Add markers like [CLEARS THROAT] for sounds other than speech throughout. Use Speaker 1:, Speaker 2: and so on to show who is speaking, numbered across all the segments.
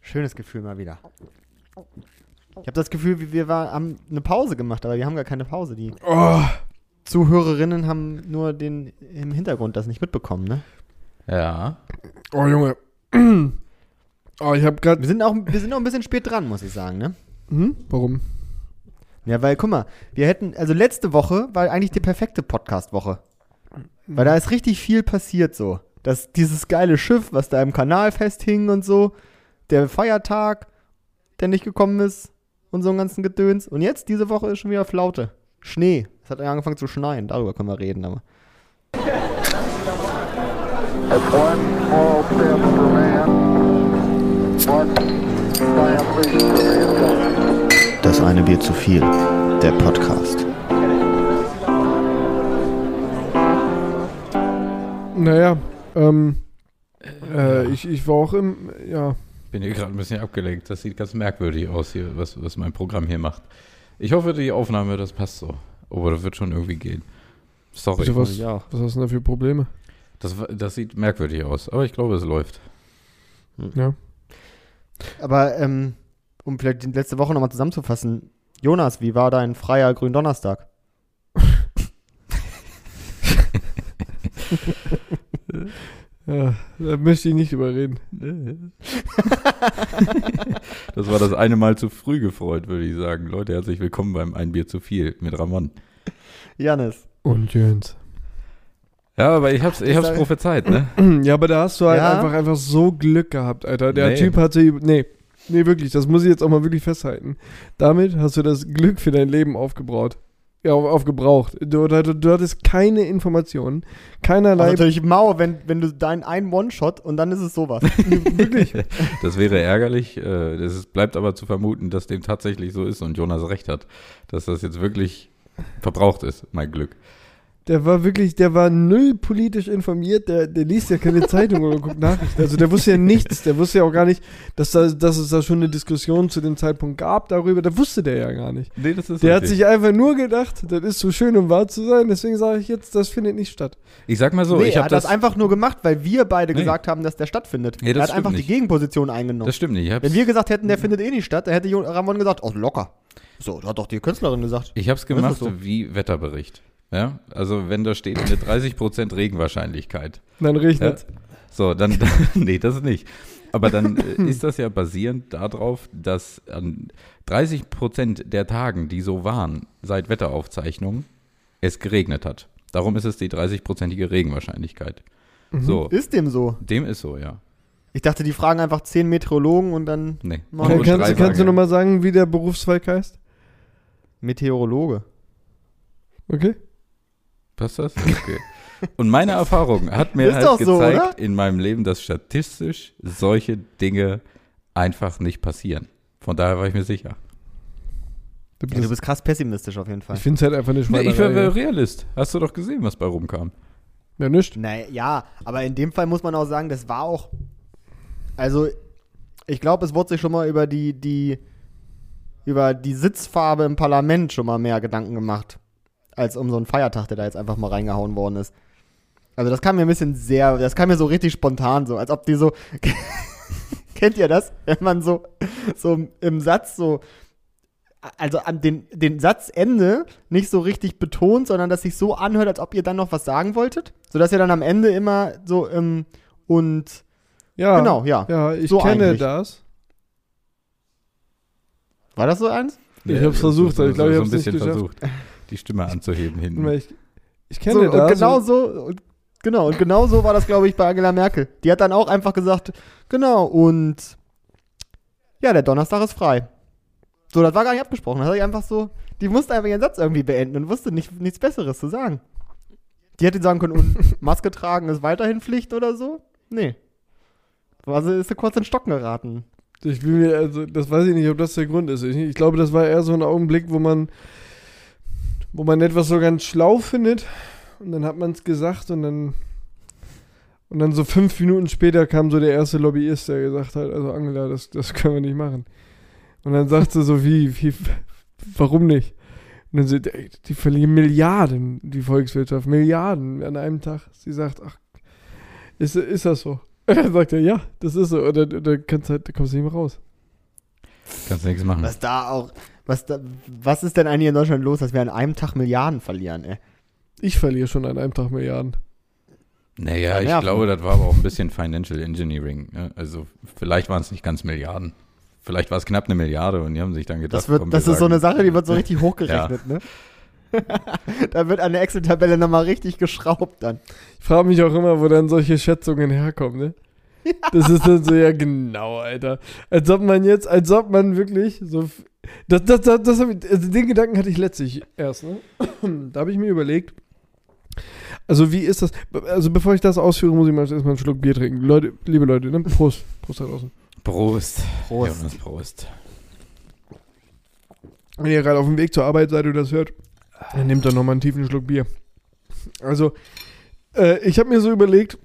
Speaker 1: Schönes Gefühl mal wieder. Ich habe das Gefühl, wir- wir war, haben eine Pause gemacht, aber wir haben gar keine Pause. Die
Speaker 2: Oh,
Speaker 1: Zuhörerinnen haben nur den im Hintergrund das nicht mitbekommen, ne?
Speaker 3: Ja.
Speaker 2: oh Junge. [CLEARS THROAT] Oh, ich habe gerade.
Speaker 1: Wir sind auch, wir sind auch ein bisschen spät dran, muss ich sagen, ne?
Speaker 2: Hm? Warum?
Speaker 1: Ja, weil, guck mal, wir hätten, also letzte Woche war eigentlich die perfekte Podcast-Woche. Weil da ist richtig viel passiert so. Das, dieses geile Schiff, was da im Kanal festhing und so, der Feiertag, der nicht gekommen ist und so einen ganzen Gedöns. Und jetzt, diese Woche, ist schon wieder Flaute. Schnee. Es hat ja angefangen zu schneien, darüber können wir reden, aber. Das eine Bier zu viel. Der Podcast.
Speaker 2: Naja, ähm. Äh, ich, ich war auch im. Ja.
Speaker 3: Bin hier gerade ein bisschen abgelenkt. Das sieht ganz merkwürdig aus hier, was, was mein Programm hier macht. Ich hoffe, die Aufnahme, das passt so. Aber das wird schon irgendwie gehen. Sorry.
Speaker 2: Bitte, was,
Speaker 1: ich auch.
Speaker 2: was hast du denn da für Probleme?
Speaker 3: Das, das sieht merkwürdig aus. Aber ich glaube, es läuft.
Speaker 2: Ja.
Speaker 1: Aber, ähm, um vielleicht die letzte Woche nochmal zusammenzufassen. Jonas, wie war dein freier Gründonnerstag? [LAUGHS] [LAUGHS]
Speaker 2: Ja, da möchte ich nicht überreden. [LAUGHS]
Speaker 3: Das war das eine Mal zu früh gefreut, würde ich sagen. Leute, herzlich willkommen beim Ein Bier zu viel mit Ramon.
Speaker 1: Janis.
Speaker 2: Und Jöns.
Speaker 3: Ja, aber ich hab's, ich hab's prophezeit, ne? [CLEARS THROAT]
Speaker 2: Ja, aber da hast du halt
Speaker 1: Ja?
Speaker 2: einfach, einfach so Glück gehabt, Alter. Der
Speaker 3: Nee.
Speaker 2: Typ hatte. Nee. Nee, wirklich, das muss ich jetzt auch mal wirklich festhalten. Damit hast du das Glück für dein Leben aufgebraut. Ja, auf, aufgebraucht. Du, du, du hattest keine Informationen, keinerlei.
Speaker 1: ist natürlich mau, wenn, wenn du dein ein One-Shot und dann ist es sowas. [LAUGHS]
Speaker 2: wirklich. [LAUGHS]
Speaker 3: Das wäre ärgerlich. äh, Das ist, bleibt aber zu vermuten, dass dem tatsächlich so ist und Jonas recht hat. Dass das jetzt wirklich verbraucht ist, mein Glück.
Speaker 2: Der war wirklich, der war null politisch informiert, der, der liest ja keine Zeitung oder guckt Nachrichten. Also der wusste ja nichts, der wusste ja auch gar nicht, dass, da, dass es da schon eine Diskussion zu dem Zeitpunkt gab darüber. Da wusste der ja gar nicht.
Speaker 3: Nee, das ist
Speaker 2: Der hat sich einfach nur gedacht, das ist so schön, um wahr zu sein, deswegen sage ich jetzt, das findet nicht statt.
Speaker 3: Ich sag mal so,
Speaker 1: nee,
Speaker 3: ich
Speaker 1: er
Speaker 3: habe
Speaker 1: hat das,
Speaker 3: das,
Speaker 1: einfach nur gemacht, weil wir beide
Speaker 3: Nee.
Speaker 1: gesagt haben, dass der stattfindet.
Speaker 3: Nee, das
Speaker 1: er hat einfach
Speaker 3: nicht.
Speaker 1: die Gegenposition eingenommen.
Speaker 3: das stimmt nicht.
Speaker 1: Wenn wir gesagt hätten, der findet eh nicht statt, dann hätte Ramon gesagt, oh, locker. So, hat doch die Künstlerin gesagt.
Speaker 3: ich hab's
Speaker 1: ist
Speaker 3: gemacht
Speaker 1: so.
Speaker 3: wie Wetterbericht. Ja, also wenn da steht eine 30% Regenwahrscheinlichkeit.
Speaker 2: Dann
Speaker 3: Ja?
Speaker 2: regnet
Speaker 3: So, dann, [LAUGHS] nee, das nicht. Aber dann äh, ist das ja basierend darauf, dass an 30 Prozent der Tagen, die so waren, seit Wetteraufzeichnungen, es geregnet hat. Darum ist es die 30-prozentige Regenwahrscheinlichkeit. So,
Speaker 1: Ist dem so?
Speaker 3: dem ist so, ja.
Speaker 1: Ich dachte, die fragen einfach zehn Meteorologen und dann
Speaker 3: Nee.
Speaker 1: Kann,
Speaker 3: Und
Speaker 2: kannst, kannst du nochmal sagen, wie der Berufszweig heißt?
Speaker 1: Meteorologe.
Speaker 2: Okay.
Speaker 3: Passt das? Okay. Und meine Erfahrung hat mir halt
Speaker 1: so,
Speaker 3: gezeigt
Speaker 1: oder?
Speaker 3: in meinem Leben, dass statistisch solche Dinge einfach nicht passieren. Von daher war ich mir sicher.
Speaker 2: Du
Speaker 1: Ja, du bist krass pessimistisch auf jeden Fall.
Speaker 2: ich finde es halt einfach eine
Speaker 3: Nee, ich war Realist. Hast du doch gesehen, was bei rumkam.
Speaker 2: ja, nicht.
Speaker 1: Naja, ja, aber in dem Fall muss man auch sagen, das war auch. Also, ich glaube, es wurde sich schon mal über die, die, über die Sitzfarbe im Parlament schon mal mehr Gedanken gemacht, als um so einen Feiertag, der da jetzt einfach mal reingehauen worden ist. Also, das kam mir ein bisschen sehr, das kam mir so richtig spontan, so, als ob die so. [LAUGHS] Kennt ihr das? Wenn man so, so im Satz so. Also an den, den Satzende nicht so richtig betont, sondern dass sich so anhört, als ob ihr dann noch was sagen wolltet. Sodass ihr dann am Ende immer so ähm, und
Speaker 2: Ja.
Speaker 1: Genau, ja.
Speaker 2: Ja, ich
Speaker 1: So
Speaker 2: kenne
Speaker 1: eigentlich.
Speaker 2: das.
Speaker 1: war das so eins?
Speaker 2: Ich hab's versucht, aber ich glaub, ich
Speaker 3: so
Speaker 2: hab's
Speaker 3: ein
Speaker 2: nicht
Speaker 3: bisschen
Speaker 2: geschafft.
Speaker 3: versucht, die Stimme anzuheben hinten.
Speaker 2: Ich, ich
Speaker 1: So,
Speaker 2: kenne
Speaker 1: und
Speaker 2: das.
Speaker 1: genau so und, genau und genau so war das glaube ich bei Angela Merkel. Die hat dann auch einfach gesagt, genau und ja, der Donnerstag ist frei. So, das war gar nicht abgesprochen. Das hat ich einfach so, die musste einfach ihren Satz irgendwie beenden und wusste nicht, nichts Besseres zu sagen. Die hätte sagen können, und [LAUGHS] Maske tragen ist weiterhin Pflicht oder so? Nee. Also ist sie kurz in Stocken geraten.
Speaker 2: Ich will mir, also, das weiß ich nicht, ob das der Grund ist. Ich, ich glaube, das war eher so ein Augenblick, wo man, wo man etwas so ganz schlau findet und dann hat man es gesagt und dann, und dann so fünf Minuten später kam so der erste Lobbyist, der gesagt hat, also Angela, das, das können wir nicht machen. Und dann sagt sie so, wie, wie, warum nicht? Und dann sagt, ey, die verlieren Milliarden, die Volkswirtschaft, Milliarden an einem Tag. Sie sagt, ach, ist, ist das so? [LAUGHS] Und dann sagt er, ja, das ist so. Und dann, dann, kannst halt, dann kommst du nicht mehr raus.
Speaker 3: Kannst nichts machen.
Speaker 1: Was da auch, was da, was ist denn eigentlich in Deutschland los, dass wir an einem Tag Milliarden verlieren, ey?
Speaker 2: Ich verliere schon an einem Tag Milliarden.
Speaker 3: Naja, ich glaube, das war aber auch ein bisschen Financial Engineering. Ne? Also vielleicht waren es nicht ganz Milliarden. Vielleicht war es knapp eine Milliarde und die haben sich dann gedacht,
Speaker 1: Das, wird,
Speaker 3: komm,
Speaker 1: das
Speaker 3: wir
Speaker 1: ist so eine
Speaker 3: sagen-
Speaker 1: Sache, die wird so [LAUGHS] richtig hochgerechnet, ne? [LAUGHS] da wird an der Excel-Tabelle nochmal richtig geschraubt dann.
Speaker 2: Ich frage mich auch immer, wo dann solche Schätzungen herkommen, ne? Das ist dann so, ja genau, Alter. Als ob man jetzt, als ob man wirklich so. Das, das, das, das hab ich, also den Gedanken hatte ich letztlich erst, ne? [CLEARS THROAT] Da habe ich mir überlegt, also wie ist das? Also bevor ich das ausführe, muss ich mal erstmal einen Schluck Bier trinken. Leute, liebe Leute, ne? Prost. Prost da draußen.
Speaker 3: Prost.
Speaker 1: Prost.
Speaker 3: Jonas, Prost.
Speaker 2: Wenn ihr gerade auf dem Weg zur Arbeit seid und das hört, dann nehmt doch nochmal einen tiefen Schluck Bier. Also, äh, ich habe mir so überlegt,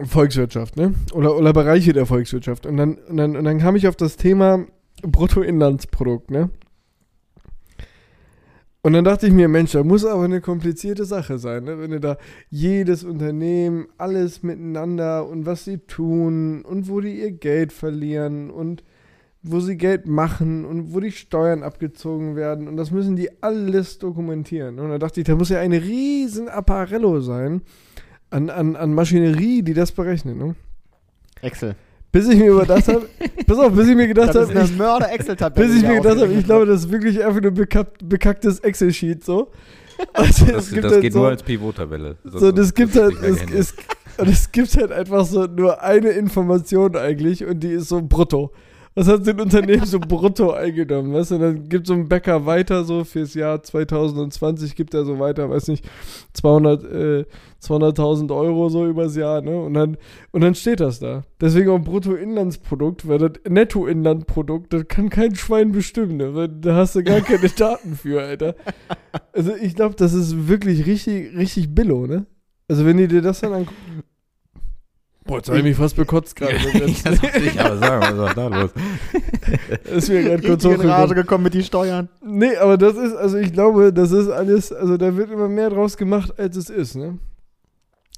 Speaker 2: Volkswirtschaft, ne? Oder, oder Bereiche der Volkswirtschaft. Und dann, und, dann, und dann kam ich auf das Thema Bruttoinlandsprodukt, ne? Und dann dachte ich mir, Mensch, da muss aber eine komplizierte Sache sein, ne? wenn du da jedes Unternehmen, alles miteinander und was sie tun und wo die ihr Geld verlieren und wo sie Geld machen und wo die Steuern abgezogen werden und das müssen die alles dokumentieren. Und da dachte ich, da muss ja ein riesen Apparello sein an, an, an Maschinerie, die das berechnet. Ne?
Speaker 1: Excel.
Speaker 2: Bis ich mir überdacht habe, [LAUGHS] pass auf, bis ich mir gedacht
Speaker 1: Das ist
Speaker 2: habe,
Speaker 1: eine
Speaker 2: ich,
Speaker 1: Mörder-Excel-Tabelle.
Speaker 2: bis ich mir
Speaker 1: da
Speaker 2: gedacht habe, ich glaube, das ist wirklich einfach nur bekack, bekacktes Excel-Sheet so. [LAUGHS] Also,
Speaker 3: Das, das
Speaker 2: halt
Speaker 3: geht
Speaker 2: so,
Speaker 3: nur als Pivot-Tabelle.
Speaker 2: so, das gibt halt, es, es, und es gibt halt einfach so nur eine Information eigentlich und die ist so brutto. Was hat ein Unternehmen so brutto eingenommen, weißt du? Dann gibt so ein Bäcker weiter so fürs Jahr 2020 gibt er so weiter, weiß nicht, 200, äh, 200.000 Euro so übers Jahr, ne? Und dann, und dann steht das da. Deswegen auch Bruttoinlandsprodukt, weil das Nettoinlandprodukt, das kann kein Schwein bestimmen, ne? Weil da hast du gar keine [LAUGHS] Daten für, Alter. Also ich glaube, das ist wirklich richtig, richtig billo, ne? Also wenn du dir das dann anguckst. Boah, jetzt habe ich mich fast bekotzt gerade. [LAUGHS]
Speaker 3: das ich aber sagen, was ist da los? [LAUGHS]
Speaker 2: ist mir gerade kurz
Speaker 1: in Rage gekommen mit die Steuern.
Speaker 2: Nee, aber das ist, also ich glaube, das ist alles, also da wird immer mehr draus gemacht, als es ist, ne?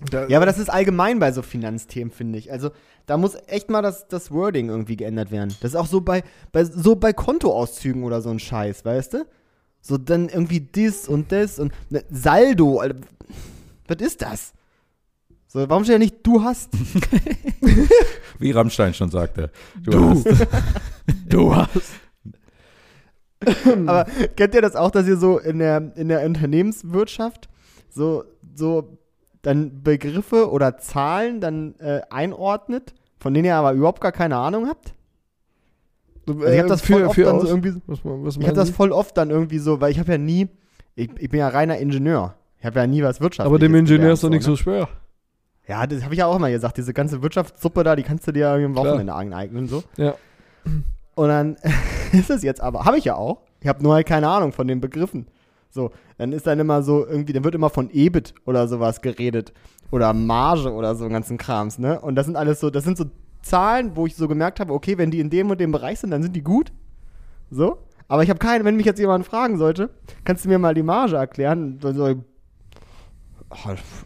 Speaker 2: Da,
Speaker 1: Ja, aber das ist allgemein bei so Finanzthemen, finde ich. Also, da muss echt mal das, das Wording irgendwie geändert werden. Das ist auch so bei, bei, so bei Kontoauszügen oder so ein Scheiß, weißt du? So dann irgendwie das und das und ne, Saldo. Was ist das? So, warum steht ja nicht, du hast? [LAUGHS]
Speaker 3: Wie Rammstein schon sagte. Du,
Speaker 2: Du.
Speaker 3: hast. [LAUGHS] du hast.
Speaker 1: Aber kennt ihr das auch, dass ihr so in der, in der Unternehmenswirtschaft so, so dann Begriffe oder Zahlen dann äh, einordnet, von denen ihr aber überhaupt gar keine Ahnung habt? Also ich habe das voll oft dann so irgendwie,
Speaker 2: was, man- was
Speaker 1: ich habe
Speaker 2: meinen
Speaker 1: das voll oft dann irgendwie so, weil ich habe ja nie, ich, ich bin ja reiner Ingenieur. Ich habe ja nie was Wirtschaftliches
Speaker 2: Aber dem Ingenieur
Speaker 1: gelernt,
Speaker 2: ist doch nicht
Speaker 1: ne?
Speaker 2: so schwer.
Speaker 1: Ja, das habe ich ja auch immer gesagt. Diese ganze Wirtschaftssuppe da, die kannst du dir ja am. Wochenende aneignen. So.
Speaker 2: Ja.
Speaker 1: Und dann [LAUGHS] ist es jetzt aber, habe ich ja auch. Ich habe nur halt keine Ahnung von den Begriffen. So, dann ist dann immer so irgendwie, dann wird immer von EBIT oder sowas geredet. Oder Marge oder so einen ganzen Krams, ne? Und das sind alles so, das sind so Zahlen, wo ich so gemerkt habe, okay, wenn die in dem und dem Bereich sind, dann sind die gut. So. Aber ich habe keine, wenn mich jetzt jemand fragen sollte, kannst du mir mal die Marge erklären?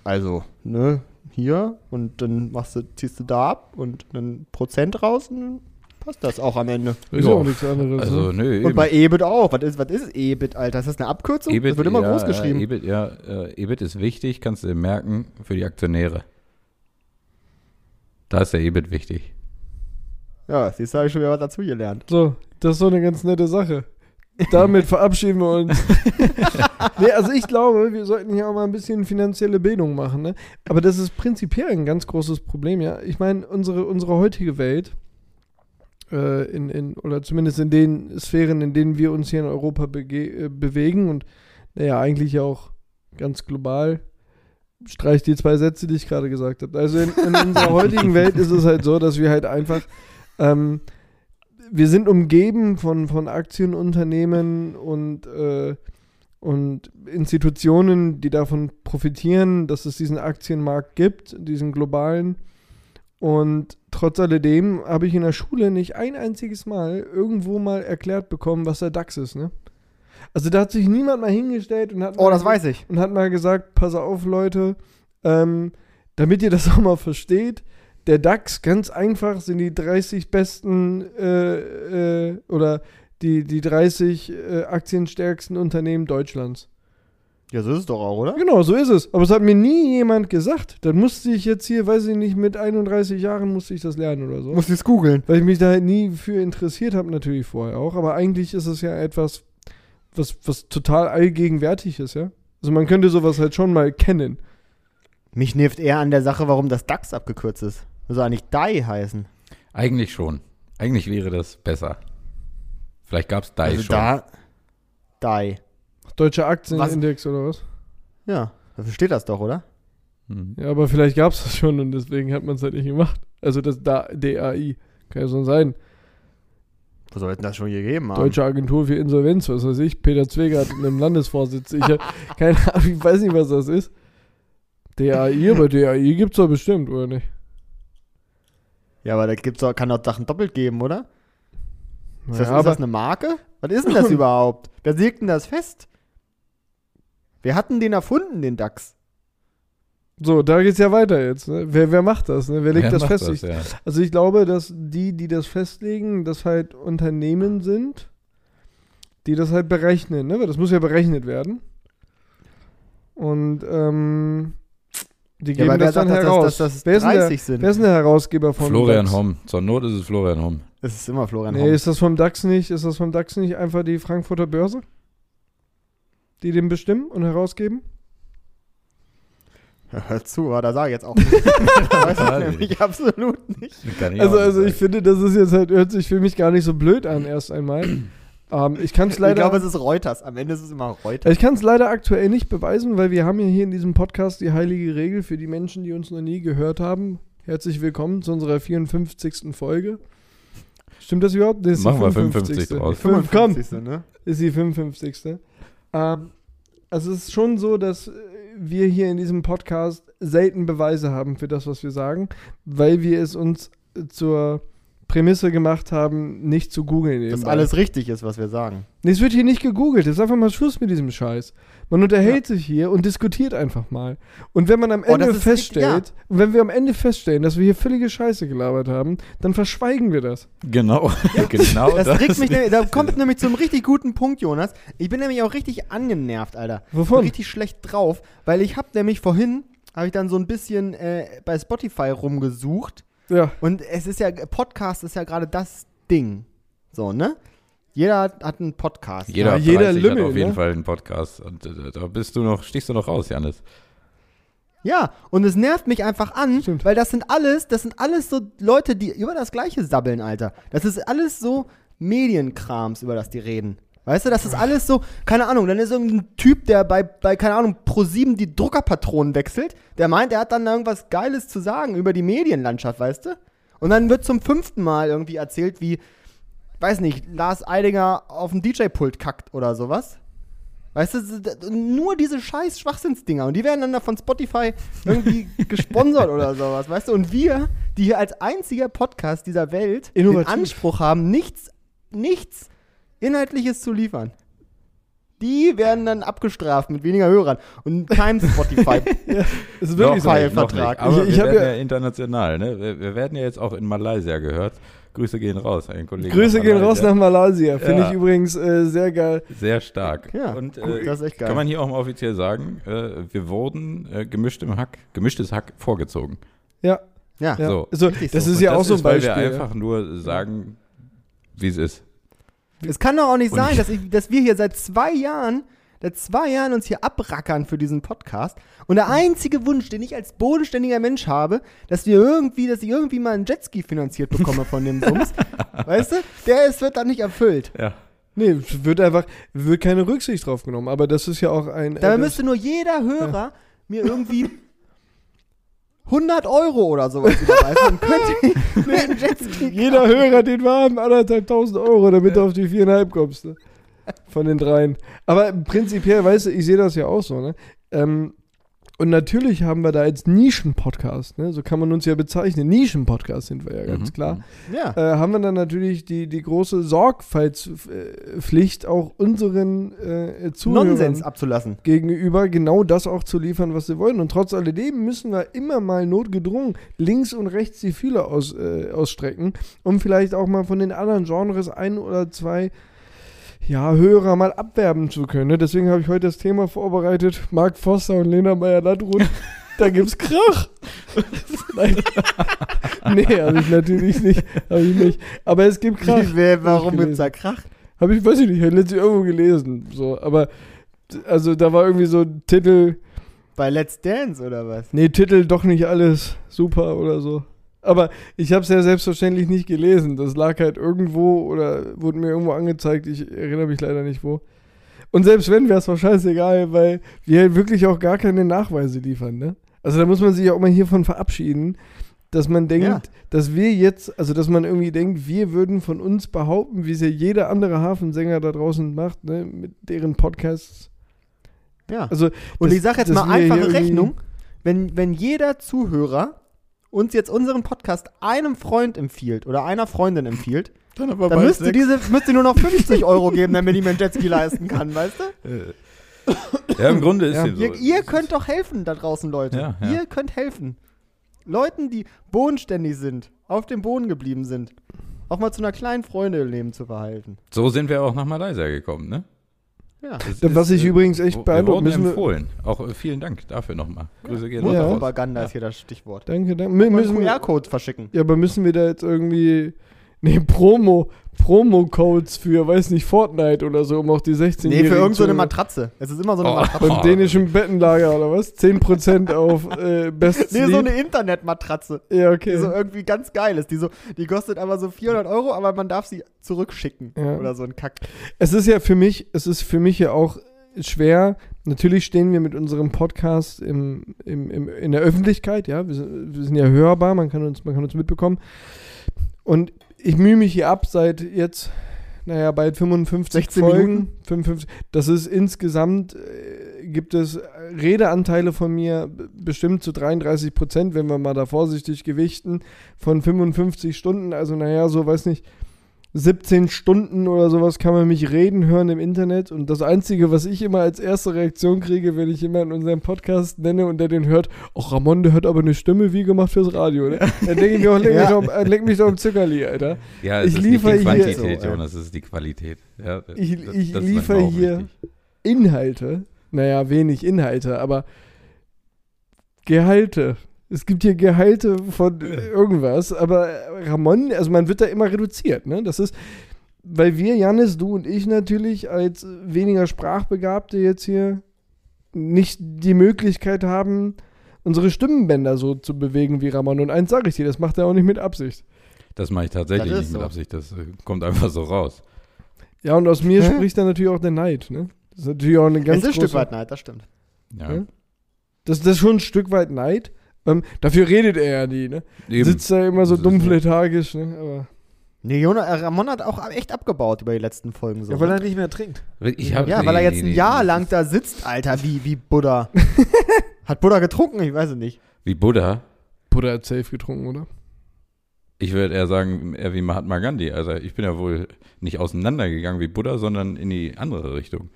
Speaker 1: Also, ne, hier und dann machst du, ziehst du da ab und dann Prozent raus und dann passt das auch am Ende.
Speaker 2: Ist
Speaker 3: Ja,
Speaker 2: ja auch nichts anderes.
Speaker 3: Also,
Speaker 2: ne?
Speaker 3: nö,
Speaker 1: Und
Speaker 3: eben.
Speaker 1: bei EBIT auch. Was ist, was ist EBIT, Alter? Ist das eine Abkürzung?
Speaker 3: EBIT,
Speaker 1: das wird immer
Speaker 3: ja,
Speaker 1: groß geschrieben.
Speaker 3: Ja, EBIT, ja, äh, EBIT ist wichtig, kannst du dir merken, für die Aktionäre. Da ist der EBIT wichtig.
Speaker 1: Ja, siehst du, habe ich schon wieder was dazugelernt.
Speaker 2: So, das ist so eine ganz nette Sache. Damit verabschieden wir uns. [LAUGHS] nee, also ich glaube, wir sollten hier auch mal ein bisschen finanzielle Bildung machen. Ne? Aber das ist prinzipiell ein ganz großes Problem, ja. Ich meine, unsere, unsere heutige Welt, äh, in, in, oder zumindest in den Sphären, in denen wir uns hier in Europa bege äh, bewegen und naja, eigentlich auch ganz global, streich die zwei Sätze, die ich gerade gesagt habe. Also in, in unserer [LAUGHS] heutigen Welt ist es halt so, dass wir halt einfach ähm, wir sind umgeben von, von Aktienunternehmen und, äh, und Institutionen, die davon profitieren, dass es diesen Aktienmarkt gibt, diesen globalen. Und trotz alledem habe ich in der Schule nicht ein einziges Mal irgendwo mal erklärt bekommen, was der DAX ist. Ne? Also da hat sich niemand mal hingestellt und hat
Speaker 1: Oh,
Speaker 2: mal
Speaker 1: das weiß ich.
Speaker 2: und hat mal gesagt, pass auf Leute, ähm, damit ihr das [LAUGHS] auch mal versteht, der DAX, ganz einfach, sind die 30 besten äh, äh, oder die, die 30 äh, aktienstärksten Unternehmen Deutschlands.
Speaker 1: Ja, so ist es doch auch, oder?
Speaker 2: Genau, so ist es. Aber es hat mir nie jemand gesagt. Dann musste ich jetzt hier, weiß ich nicht, mit 31 Jahren musste ich das lernen oder so.
Speaker 1: Muss ich es googeln.
Speaker 2: Weil ich mich da halt nie für interessiert habe, natürlich vorher auch. Aber eigentlich ist es ja etwas, was, was total allgegenwärtig ist, ja. Also man könnte sowas halt schon mal kennen.
Speaker 1: Mich nervt eher an der Sache, warum das DAX abgekürzt ist. Das soll eigentlich DAI heißen.
Speaker 3: Eigentlich schon. Eigentlich wäre das besser. Vielleicht gab es DAI
Speaker 1: also
Speaker 3: schon.
Speaker 1: da. DAI.
Speaker 2: Deutscher Aktienindex oder was?
Speaker 1: Ja, dafür steht das doch, oder?
Speaker 3: Hm.
Speaker 2: Ja, aber vielleicht gab es das schon und deswegen hat man es halt nicht gemacht. Also das da, DAI. Kann ja so sein.
Speaker 1: Wo soll denn das schon gegeben haben?
Speaker 2: Deutsche Agentur für Insolvenz, was weiß ich. Peter Zwegert in einem Landesvorsitz. Ich hab keine Ahnung, ich weiß nicht, was das ist. DAI, aber DAI gibt's doch bestimmt, oder nicht?
Speaker 1: Ja, aber da gibt's doch, kann doch Sachen doppelt geben, oder? Ist, das,
Speaker 2: Naja,
Speaker 1: ist das eine Marke? Was ist denn das [LAUGHS] überhaupt? Wer legt denn das fest? Wir hatten den erfunden, den DAX.
Speaker 2: so, da geht's ja weiter jetzt. Ne? Wer, wer macht das? Ne? Wer legt
Speaker 3: Wer
Speaker 2: das fest?
Speaker 3: das,
Speaker 2: Ich-
Speaker 3: ja.
Speaker 2: Also ich glaube, dass die, die das festlegen, das halt Unternehmen sind, die das halt berechnen, ne? Weil das muss ja berechnet werden. Und ähm, die
Speaker 1: Ja,
Speaker 2: geben
Speaker 1: wer
Speaker 2: das dann
Speaker 1: sagt, dass,
Speaker 2: heraus.
Speaker 1: dass, dass das
Speaker 2: wer, ist denn der,
Speaker 1: 30 sind?
Speaker 2: wer ist denn der Herausgeber von
Speaker 3: Florian
Speaker 2: DAX?
Speaker 3: Homm. Zur Not ist es Florian Homm.
Speaker 1: Das ist immer Florian
Speaker 2: Nee,
Speaker 1: Homm.
Speaker 2: ist das vom DAX nicht, ist das vom DAX nicht einfach die Frankfurter Börse? Die den bestimmen und herausgeben?
Speaker 1: Hör zu, aber da sage ich jetzt auch nicht. [LAUGHS] weiß ich nämlich absolut nicht.
Speaker 3: Ich
Speaker 2: Also, also ich finde, das ist jetzt halt, hört sich für mich gar nicht so blöd an, erst einmal. Ähm, ich kann es
Speaker 1: Ich
Speaker 2: leider.
Speaker 1: glaube, es ist Reuters. Am Ende ist es immer Reuters.
Speaker 2: Ich kann es leider aktuell nicht beweisen, weil wir haben ja hier in diesem Podcast die heilige Regel für die Menschen, die uns noch nie gehört haben. Herzlich willkommen zu unserer 54. Folge. Stimmt das überhaupt? Das ist die
Speaker 3: Machen wir 55 draus.
Speaker 2: Fünf, komm,
Speaker 1: 55. Ne?
Speaker 2: ist die 55. Ähm, also es ist schon so, dass wir hier in diesem Podcast selten Beweise haben für das, was wir sagen, weil wir es uns zur Prämisse gemacht haben, nicht zu googeln.
Speaker 1: Dass alles richtig ist, was wir sagen.
Speaker 2: Nee, es wird hier nicht gegoogelt. Es ist einfach mal Schluss mit diesem Scheiß. Man unterhält sich hier und diskutiert einfach mal. Und wenn man am
Speaker 1: Oh,
Speaker 2: Ende
Speaker 1: das ist
Speaker 2: feststellt, und wenn wir am Ende feststellen, dass wir hier völlige Scheiße gelabert haben, dann verschweigen wir das.
Speaker 3: Genau. [LAUGHS] [LAUGHS] genau
Speaker 1: Das, regt mich, nämlich- da kommt nämlich zum richtig guten Punkt, Jonas. Ich bin nämlich auch richtig angenervt, Alter.
Speaker 2: Wovon?
Speaker 1: Richtig schlecht drauf, weil ich habe nämlich vorhin, habe ich dann so ein bisschen äh, bei Spotify rumgesucht
Speaker 2: Ja.
Speaker 1: und es ist ja, Podcast ist ja gerade das Ding. So, ne? Jeder hat, hat einen Podcast.
Speaker 3: Jeder,
Speaker 2: Ja, jeder
Speaker 3: 30
Speaker 2: Lümmel,
Speaker 3: hat auf jeden
Speaker 2: ne?
Speaker 3: Fall einen Podcast. Und äh, da bist du noch, stichst du noch raus, Janis.
Speaker 1: Ja, und es nervt mich einfach an,
Speaker 2: Stimmt.
Speaker 1: weil das sind alles, das sind alles so Leute, die über das Gleiche sabbeln, Alter. Das ist alles so Medienkrams, über das die reden. Weißt du, das ist alles so, keine Ahnung, dann ist irgendein Typ, der bei, bei keine Ahnung, Pro7 die Druckerpatronen wechselt, der meint, er hat dann irgendwas Geiles zu sagen über die Medienlandschaft, weißt du? Und dann wird zum fünften Mal irgendwie erzählt, wie, weiß nicht, Lars Eidinger auf dem DJ-Pult kackt oder sowas. Weißt du, nur diese scheiß Schwachsinnsdinger. Und die werden dann da von Spotify irgendwie [LAUGHS] gesponsert oder sowas, weißt du? Und wir, die hier als einziger Podcast dieser Welt
Speaker 2: Innovativ.
Speaker 1: den Anspruch haben, nichts, nichts Inhaltliches zu liefern. Die werden dann abgestraft mit weniger Hörern und keinem Spotify. [LAUGHS]
Speaker 2: Es ist wirklich so.
Speaker 3: noch
Speaker 1: Vertrag.
Speaker 3: Aber
Speaker 2: Ich- ich
Speaker 3: wir werden
Speaker 2: ja-
Speaker 3: ja, international, ne? Wir, wir werden ja jetzt auch in Malaysia gehört. Grüße gehen raus, ein Kollege.
Speaker 2: Grüße
Speaker 3: nach
Speaker 2: gehen raus nach Malaysia. Finde
Speaker 3: Ja.
Speaker 2: ich übrigens äh, sehr geil.
Speaker 3: Sehr stark.
Speaker 1: Ja,
Speaker 3: Und
Speaker 1: cool,
Speaker 3: äh,
Speaker 1: das ist echt geil.
Speaker 3: kann man hier auch mal offiziell sagen, äh, wir wurden äh, gemischtem Hack, gemischtes Hack vorgezogen.
Speaker 2: Ja.
Speaker 1: ja.
Speaker 3: So.
Speaker 2: So,
Speaker 1: Richtig
Speaker 2: das
Speaker 1: so.
Speaker 2: ist
Speaker 3: Und
Speaker 2: ja
Speaker 3: das
Speaker 2: auch so ein
Speaker 3: ist, weil
Speaker 2: Beispiel.
Speaker 3: wir einfach nur sagen, wie es ist.
Speaker 1: Es kann doch auch nicht sein, dass, ich, dass wir hier seit zwei Jahren, seit zwei Jahren uns hier abrackern für diesen Podcast. Und der einzige Wunsch, den ich als bodenständiger Mensch habe, dass wir irgendwie, dass ich irgendwie mal einen Jetski finanziert bekomme von dem [LAUGHS] Bums, weißt du, der ist, wird dann nicht erfüllt.
Speaker 3: Ja.
Speaker 2: Nee, es wird einfach, wird keine Rücksicht drauf genommen. Aber das ist ja auch ein.
Speaker 1: Dabei
Speaker 2: äh,
Speaker 1: müsste nur jeder Hörer mir irgendwie [LAUGHS] 100 Euro oder sowas überweisen, dann könnte [LAUGHS] ich mir einen Jetski
Speaker 2: Jeder Hörer, den wir haben, anderthalb tausend Euro, damit du auf die viereinhalb kommst. Ne? Von den dreien. Aber prinzipiell, weißt du, ich sehe das ja auch so, ne? Ähm, Und natürlich haben wir da als Nischen-Podcast, ne, so kann man uns ja bezeichnen, Nischen-Podcast sind wir ja ganz
Speaker 3: Mhm.
Speaker 2: klar,
Speaker 1: Ja.
Speaker 2: äh, haben wir dann natürlich die, die große Sorgfaltspflicht, auch unseren äh, Zuhörern
Speaker 1: Nonsens abzulassen.
Speaker 2: gegenüber genau das auch zu liefern, was sie wollen. Und trotz alledem müssen wir immer mal notgedrungen links und rechts die Fühler aus, äh, ausstrecken, um vielleicht auch mal von den anderen Genres ein oder zwei ja, Hörer mal abwerben zu können. ne? Deswegen habe ich heute das Thema vorbereitet. Marc Foster und Lena Meyer-Landrut. [LAUGHS] Da gibt's Krach. [LAUGHS] Nein. [LAUGHS] nee, habe ich natürlich nicht. Habe ich nicht. Aber es gibt Krach.
Speaker 1: Wer, warum
Speaker 2: Hab
Speaker 1: gibt's da Krach?
Speaker 2: Habe ich, weiß ich nicht, habe ich letztlich irgendwo gelesen. So, aber also da war irgendwie so ein Titel,
Speaker 1: Bei Let's Dance oder was?
Speaker 2: nee, Titel doch nicht alles super oder so. Aber ich habe es ja selbstverständlich nicht gelesen. Das lag halt irgendwo oder wurde mir irgendwo angezeigt. Ich erinnere mich leider nicht wo. Und selbst wenn, wäre es wahrscheinlich egal, weil wir halt wirklich auch gar keine Nachweise liefern, ne? Also da muss man sich auch mal hiervon verabschieden, dass man denkt,
Speaker 1: Ja.
Speaker 2: dass wir jetzt, also dass man irgendwie denkt, wir würden von uns behaupten, wie es ja jeder andere Hafensänger da draußen macht, ne, mit deren Podcasts.
Speaker 1: Ja.
Speaker 2: Also
Speaker 1: Und
Speaker 2: das-
Speaker 1: ich sage jetzt mal einfache Rechnung, wenn, wenn jeder Zuhörer uns jetzt unseren Podcast einem Freund empfiehlt oder einer Freundin empfiehlt,
Speaker 3: Dann aber
Speaker 1: dann müsste diese müsste nur noch [LAUGHS] 50 Euro geben, damit ich mir einen Jetski leisten kann, weißt du?
Speaker 3: Ja, im Grunde ist
Speaker 2: Ja.
Speaker 3: so.
Speaker 1: Ihr, ihr könnt doch helfen da draußen, Leute.
Speaker 3: Ja, ja.
Speaker 1: Ihr könnt helfen. Leuten, die bodenständig sind, auf dem Boden geblieben sind, auch mal zu einer kleinen Freude im Leben zu verhalten.
Speaker 3: So sind wir auch nach Malaysia gekommen, ne?
Speaker 1: Ja.
Speaker 2: Was ich übrigens echt
Speaker 3: wir
Speaker 2: müssen wir-
Speaker 3: empfohlen. Auch äh, vielen Dank dafür nochmal. Grüße gehen
Speaker 2: Ja.
Speaker 3: raus.
Speaker 1: Propaganda ist hier das Stichwort.
Speaker 2: Danke, danke.
Speaker 1: Mal
Speaker 2: Müssen wir,
Speaker 1: QR-Code verschicken.
Speaker 2: ja, aber müssen wir da jetzt irgendwie nee, Promo, Promo-Codes für, weiß nicht, Fortnite oder so, um auch die 16
Speaker 1: Nee, für irgendeine so eine Matratze. Es ist immer so eine
Speaker 3: Oh.
Speaker 1: Matratze.
Speaker 2: Beim dänischen Bettenlager oder was? 10% auf äh, Best [LAUGHS]
Speaker 1: Nee, so eine Internetmatratze.
Speaker 2: Ja,
Speaker 1: Die
Speaker 2: okay.
Speaker 1: so irgendwie ganz geil ist. Die, so, die kostet aber so 400 Euro, aber man darf sie zurückschicken.
Speaker 2: Ja.
Speaker 1: Oder so ein Kack.
Speaker 2: Es ist ja für mich, es ist für mich ja auch schwer. Natürlich stehen wir mit unserem Podcast im, im, im, in der Öffentlichkeit, ja. Wir sind, wir sind ja hörbar, man kann, uns, man kann uns mitbekommen. Und ich mühe mich hier ab seit jetzt, naja, bald 55
Speaker 1: 16
Speaker 2: Folgen.
Speaker 1: Minuten?
Speaker 2: 55. Das ist insgesamt, äh, gibt es Redeanteile von mir bestimmt zu 33 Prozent, wenn wir mal da vorsichtig gewichten, von 55 Stunden. Also, naja, so, weiß nicht, 17 Stunden oder sowas kann man mich reden hören im Internet. Und das Einzige, was ich immer als erste Reaktion kriege, wenn ich jemanden in unserem Podcast nenne und der den hört, ach Ramon, der hat aber eine Stimme wie gemacht fürs Radio. Ne? Dann denke ich mir, auch, leck, [LAUGHS] mich
Speaker 1: Ja.
Speaker 2: doch, äh, leck mich doch im Zuckerli, Alter.
Speaker 3: Ja, es
Speaker 2: Ich
Speaker 3: ist
Speaker 2: liefere
Speaker 3: nicht die
Speaker 2: hier-
Speaker 3: Quantität,
Speaker 1: ja.
Speaker 3: Jonas, es ist die Qualität. Ja, das-
Speaker 2: Ich, ich
Speaker 3: das
Speaker 2: liefere hier
Speaker 3: wichtig.
Speaker 2: Inhalte. Naja, wenig Inhalte, aber Gehalte. Es gibt hier Gehalte von irgendwas, aber Ramon, also man wird da immer reduziert, ne? Das ist, weil wir, Janis, du und ich natürlich als weniger Sprachbegabte jetzt hier nicht die Möglichkeit haben, unsere Stimmenbänder so zu bewegen wie Ramon. Und eins sage ich dir, das macht er auch nicht mit Absicht.
Speaker 3: Das mache ich tatsächlich nicht
Speaker 1: ist
Speaker 3: mit
Speaker 1: so.
Speaker 3: Absicht, das äh, kommt einfach so raus.
Speaker 2: Ja, und aus mir
Speaker 1: Hä?
Speaker 2: spricht dann natürlich auch der Neid, ne? Das ist natürlich auch eine ganz
Speaker 1: es ist ein. Stück weit Neid, das stimmt.
Speaker 3: Ja.
Speaker 2: Ja. Das, das ist schon ein Stück weit Neid. Ähm, dafür redet er ja nie, ne?
Speaker 3: Eben.
Speaker 2: Sitzt da immer so dumpf lethargisch, ne? Aber
Speaker 1: Nee, Jonas, äh, Ramon hat auch echt abgebaut über die letzten Folgen. So.
Speaker 4: Ja, weil er nicht mehr trinkt.
Speaker 3: Ich hab,
Speaker 1: Ja,
Speaker 3: nee,
Speaker 1: weil er
Speaker 3: nee,
Speaker 1: jetzt ein
Speaker 3: nee,
Speaker 1: Jahr
Speaker 3: nee.
Speaker 1: lang da sitzt, Alter, wie, wie Buddha. [LAUGHS] Hat Buddha getrunken? Ich weiß es nicht.
Speaker 3: Wie Buddha.
Speaker 2: Buddha hat safe getrunken, oder?
Speaker 3: Ich würde eher sagen, eher wie Mahatma Gandhi. Also ich bin ja wohl nicht auseinandergegangen wie Buddha, sondern in die andere Richtung.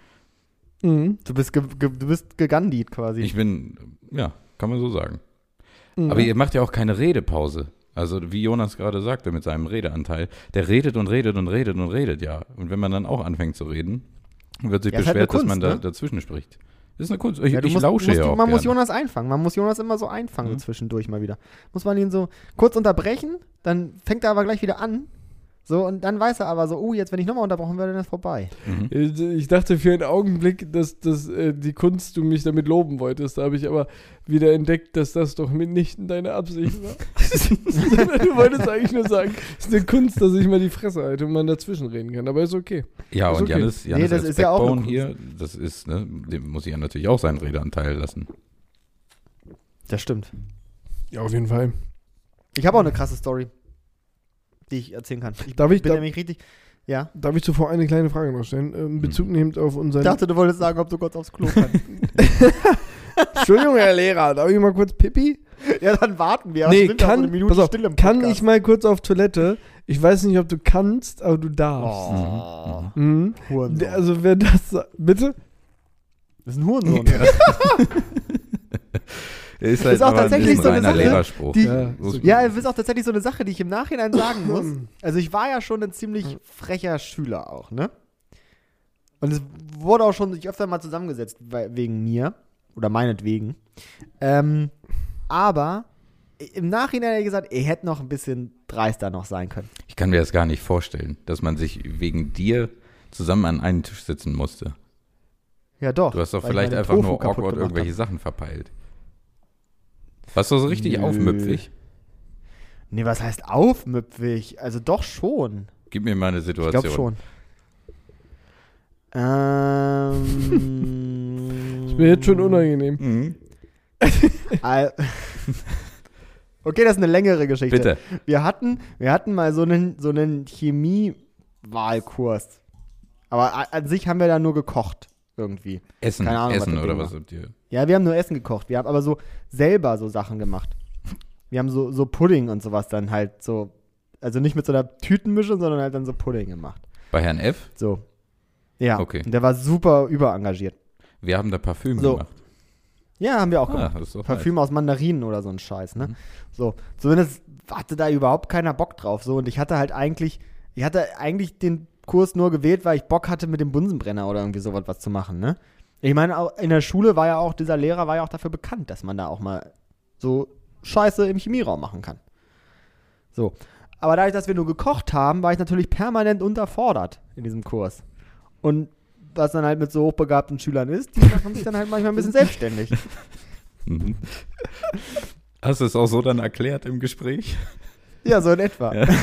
Speaker 2: Mhm.
Speaker 1: Du bist, ge, ge, du bist gegandit quasi.
Speaker 3: Ich bin, ja, kann man so sagen.
Speaker 2: Mhm.
Speaker 3: Aber ihr macht ja auch keine Redepause. Also wie Jonas gerade sagte mit seinem Redeanteil, der redet und redet und redet und redet, ja. Und wenn man dann auch anfängt zu reden, wird sich
Speaker 1: Ja, halt
Speaker 3: beschwert, dass man
Speaker 1: Kunst,
Speaker 3: da
Speaker 1: ne?
Speaker 3: dazwischen spricht. Das ist eine Kunst. Ich,
Speaker 1: ja,
Speaker 3: ich
Speaker 1: musst,
Speaker 3: lausche
Speaker 1: musst,
Speaker 3: ja auch
Speaker 1: Man muss
Speaker 3: gerne.
Speaker 1: Jonas einfangen. Man muss Jonas immer so einfangen
Speaker 3: Mhm.
Speaker 1: zwischendurch mal wieder. Muss man ihn so kurz unterbrechen, dann fängt er aber gleich wieder an. So, und dann weiß er aber so, oh, jetzt, wenn ich nochmal unterbrochen werde, dann ist vorbei.
Speaker 3: Mhm.
Speaker 2: Ich dachte für einen Augenblick, dass, dass äh, die Kunst du mich damit loben wolltest. Da habe ich aber wieder entdeckt, dass das doch mitnichten deine Absicht war. [LAUGHS] du wolltest eigentlich nur sagen, es ist eine Kunst, dass ich mal die Fresse halte und man dazwischen reden kann. Aber ist okay.
Speaker 3: Ja,
Speaker 2: Ist
Speaker 3: und
Speaker 2: okay.
Speaker 3: Janis, Janis
Speaker 1: Nee, das
Speaker 3: als
Speaker 1: ist ja auch
Speaker 3: hier, das ist, ne, dem muss ich ja natürlich auch seinen Redeanteil lassen.
Speaker 1: Das stimmt.
Speaker 2: Ja, auf jeden Fall.
Speaker 1: Ich habe auch eine krasse Story, die ich erzählen kann. Ich
Speaker 2: Darf ich-
Speaker 1: bin
Speaker 2: darf-
Speaker 1: nämlich richtig. Ja.
Speaker 2: Darf ich zuvor eine kleine Frage noch stellen? Ähm, Bezug nehmend auf
Speaker 1: Ich
Speaker 2: unseren.
Speaker 1: dachte, du wolltest sagen, ob du kurz aufs Klo kannst. [LAUGHS] [LAUGHS]
Speaker 2: Entschuldigung, Herr Lehrer, darf ich mal kurz Pipi?
Speaker 1: Ja, dann warten wir.
Speaker 2: nee,
Speaker 1: sind ja
Speaker 2: kann,
Speaker 1: eine Minute
Speaker 2: pass auf,
Speaker 1: Stille im
Speaker 2: kann ich mal kurz auf Toilette? Ich weiß nicht, ob du kannst, aber du darfst.
Speaker 1: Oh,
Speaker 2: Mhm.
Speaker 1: Hurensohn.
Speaker 2: Also wer das bitte?
Speaker 1: das ist ein Hurensohn. [LAUGHS]
Speaker 3: Er ist halt
Speaker 1: Ist auch tatsächlich
Speaker 3: ein
Speaker 1: so eine Sache,
Speaker 3: Lehrerspruch.
Speaker 1: die-
Speaker 2: Ja,
Speaker 1: Ja, es ist auch tatsächlich so eine Sache, die ich im Nachhinein sagen [CLEARS THROAT] muss. Also ich war ja schon ein ziemlich frecher Schüler auch, ne? Und es wurde auch schon sich öfter mal zusammengesetzt weil- wegen mir oder meinetwegen. Ähm, aber im Nachhinein hätte ich gesagt, er hätte noch ein bisschen dreister noch sein können.
Speaker 3: Ich kann mir das gar nicht vorstellen, dass man sich wegen dir zusammen an einen Tisch sitzen musste.
Speaker 1: Ja, doch.
Speaker 3: Du hast doch vielleicht einfach nur awkward irgendwelche
Speaker 1: hab.
Speaker 3: Sachen verpeilt. Warst du so richtig
Speaker 1: Nö.
Speaker 3: aufmüpfig?
Speaker 1: Nee, was heißt aufmüpfig? Also doch schon.
Speaker 3: Gib mir mal eine
Speaker 1: Ich
Speaker 3: Situation.
Speaker 1: glaube schon. Ähm, [LAUGHS]
Speaker 2: Ist mir jetzt schon unangenehm.
Speaker 3: Mhm. [LAUGHS]
Speaker 1: Okay, das ist eine längere Geschichte.
Speaker 3: Bitte.
Speaker 1: Wir hatten, wir hatten mal so einen, so einen Chemie-Wahlkurs. Aber an sich haben wir da nur gekocht. Irgendwie.
Speaker 3: Essen,
Speaker 1: Keine Ahnung, was
Speaker 3: Essen
Speaker 1: das
Speaker 3: oder was habt ihr?
Speaker 1: Ja, wir haben nur Essen gekocht. Wir haben aber so selber so Sachen gemacht. Wir haben so, so Pudding und sowas dann halt so. Also nicht mit so einer Tütenmische, sondern halt dann so Pudding gemacht.
Speaker 3: Bei Herrn F.
Speaker 1: So. Ja.
Speaker 3: Okay.
Speaker 1: Und der war super überengagiert.
Speaker 3: Wir haben da Parfüm
Speaker 1: So,
Speaker 3: gemacht.
Speaker 1: Ja, haben wir auch
Speaker 3: Ah,
Speaker 1: gemacht. Parfüm aus Mandarinen oder so ein Scheiß, ne?
Speaker 3: Mhm.
Speaker 1: So, zumindest hatte da überhaupt keiner Bock drauf. So, und ich hatte halt eigentlich, ich hatte eigentlich den Kurs nur gewählt, weil ich Bock hatte, mit dem Bunsenbrenner oder irgendwie sowas was zu machen, ne? Ich meine, auch in der Schule war ja auch, dieser Lehrer war ja auch dafür bekannt, dass man da auch mal so Scheiße im Chemieraum machen kann. So. Aber dadurch, dass wir nur gekocht haben, war ich natürlich permanent unterfordert in diesem Kurs. Und was dann halt mit so hochbegabten Schülern ist, die machen sich dann halt manchmal ein bisschen [LAUGHS] selbstständig.
Speaker 3: Mhm. Hast du es auch so dann erklärt im Gespräch?
Speaker 1: Ja, so in etwa.
Speaker 3: Ja. [LAUGHS]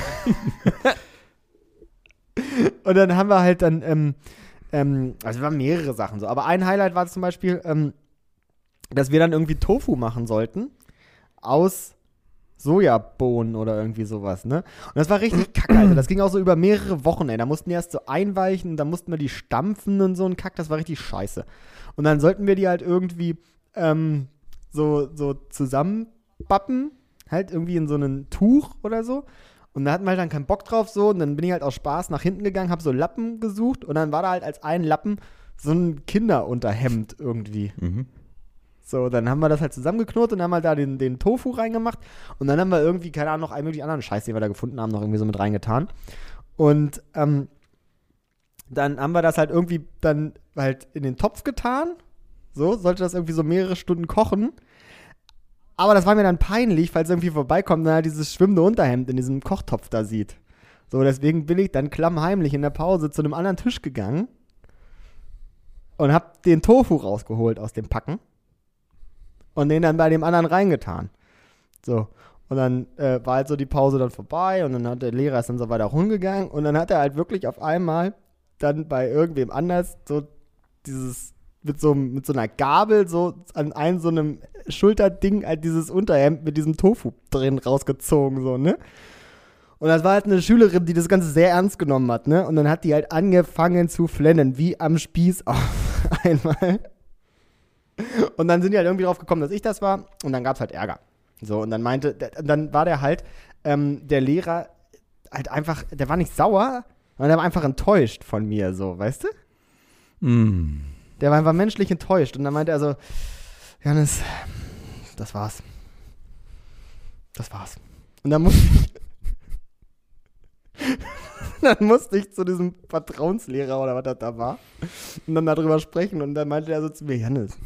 Speaker 1: Und dann haben wir halt dann, ähm, ähm, also es waren mehrere Sachen so, aber ein Highlight war zum Beispiel, ähm, dass wir dann irgendwie Tofu machen sollten aus Sojabohnen oder irgendwie sowas, ne? Und das war richtig kacke, Alter. Das ging auch so über mehrere Wochen, ey. Da mussten die erst so einweichen, dann mussten wir die stampfen und so ein Kack, das war richtig scheiße. Und dann sollten wir die halt irgendwie ähm, so, so zusammenbappen, halt irgendwie in so ein Tuch oder so. Und da hatten wir halt dann keinen Bock drauf so. Und dann bin ich halt aus Spaß nach hinten gegangen, hab so Lappen gesucht. Und dann war da halt als ein Lappen so ein Kinderunterhemd irgendwie.
Speaker 3: Mhm.
Speaker 1: So, dann haben wir das halt zusammengeknurrt und haben halt da den, den Tofu reingemacht. Und dann haben wir irgendwie, keine Ahnung, noch einen möglichen anderen Scheiß, den wir da gefunden haben, noch irgendwie so mit reingetan. Und ähm, dann haben wir das halt irgendwie dann halt in den Topf getan. So, sollte das irgendwie so mehrere Stunden kochen. Aber das war mir dann peinlich, falls irgendwie vorbeikommt und dann halt dieses schwimmende Unterhemd in diesem Kochtopf da sieht. So, deswegen bin ich dann klammheimlich in der Pause zu einem anderen Tisch gegangen und hab den Tofu rausgeholt aus dem Packen und den dann bei dem anderen reingetan. So. Und dann äh, war halt so die Pause dann vorbei und dann hat der Lehrer ist dann so weiter rumgegangen und dann hat er halt wirklich auf einmal dann bei irgendwem anders so dieses mit so, mit so einer Gabel so an einem so einem Schulterding halt dieses Unterhemd mit diesem Tofu drin rausgezogen, so, ne? Und das war halt eine Schülerin, die das Ganze sehr ernst genommen hat, ne? Und dann hat die halt angefangen zu flennen, wie am Spieß auf [LAUGHS] einmal. Und dann sind die halt irgendwie drauf gekommen, dass ich das war. Und dann gab es halt Ärger. So, und dann meinte, dann war der halt, ähm, der Lehrer halt einfach, der war nicht sauer, sondern der war einfach enttäuscht von mir, so, weißt du?
Speaker 3: Mm.
Speaker 1: Der war einfach menschlich enttäuscht. Und dann meinte er so, Janis, das war's. Das war's. Und dann musste ich, [LAUGHS] dann musste ich zu diesem Vertrauenslehrer oder was das da war und dann darüber sprechen. Und dann meinte er so zu mir, Janis,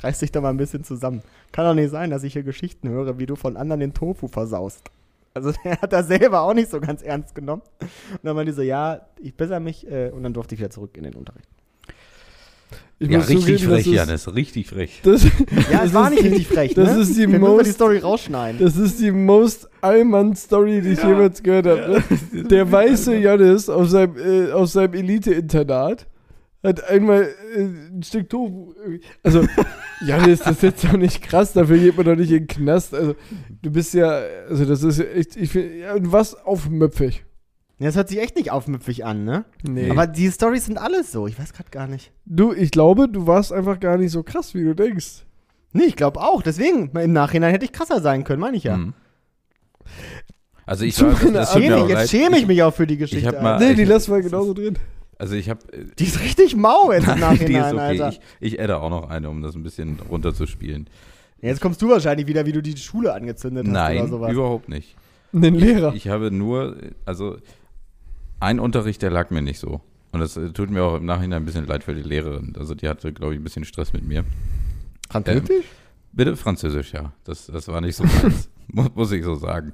Speaker 1: reiß dich doch mal ein bisschen zusammen. Kann doch nicht sein, dass ich hier Geschichten höre, wie du von anderen den Tofu versaust. Also [LAUGHS] der hat das selber auch nicht so ganz ernst genommen. Und dann meinte ich so, ja, ich bessere mich. Äh, und dann durfte ich wieder zurück in den Unterricht.
Speaker 2: Ich
Speaker 3: Ja, richtig
Speaker 2: zugeben,
Speaker 3: frech, Janis, richtig frech.
Speaker 2: Das,
Speaker 1: Ja, es [LAUGHS] war nicht
Speaker 2: die-
Speaker 1: richtig frech,
Speaker 2: das
Speaker 1: ne?
Speaker 2: ist die most-
Speaker 1: die Story rausschneiden.
Speaker 2: Das ist die most Allmann-Story, die ich jemals gehört habe. Ne? [LAUGHS] Der weiße Janis auf seinem, äh, auf seinem Elite-Internat hat einmal äh, ein Stück Tofu. irgendwie- Also, [LAUGHS] Janis, das ist jetzt doch nicht krass, dafür geht man doch nicht in den Knast. Also, du bist ja, also, das ist ja echt, ich finde, ja, was aufmüpfig.
Speaker 1: Ja, das hört sich echt nicht aufmüpfig an, ne?
Speaker 2: Nee.
Speaker 1: Aber die Storys sind alles so. Ich weiß gerade gar nicht.
Speaker 2: du, ich glaube, du warst einfach gar nicht so krass, wie du denkst.
Speaker 1: Nee, ich glaube auch. Deswegen, im Nachhinein hätte ich krasser sein können, meine ich ja.
Speaker 3: Mhm. Also ich [LAUGHS] war, das, tut mir
Speaker 1: Schäme,
Speaker 3: auch
Speaker 1: jetzt schäme ich mich auch für die Geschichte.
Speaker 3: hab mal-.
Speaker 2: Nee, die
Speaker 3: ich-
Speaker 2: lassen wir genauso drin.
Speaker 3: Also ich habe
Speaker 1: die ist richtig mau jetzt im [LAUGHS]
Speaker 3: die ist
Speaker 1: Nachhinein,
Speaker 3: okay.
Speaker 1: Alter.
Speaker 3: Ich, ich adde auch noch eine, um das ein bisschen runterzuspielen.
Speaker 1: Jetzt kommst du wahrscheinlich wieder, wie du die Schule angezündet hast oder
Speaker 3: Nein,
Speaker 1: sowas.
Speaker 3: überhaupt nicht.
Speaker 2: Den Lehrer.
Speaker 3: Ich habe nur, also ein Unterricht, der lag mir nicht so. Und das äh, tut mir auch im Nachhinein ein bisschen leid für die Lehrerin. Also die hatte, glaube ich, ein bisschen Stress mit mir.
Speaker 1: Französisch?
Speaker 3: Bitte Französisch, ja. Das, das war nicht so meins, [LAUGHS] muss, muss ich so sagen.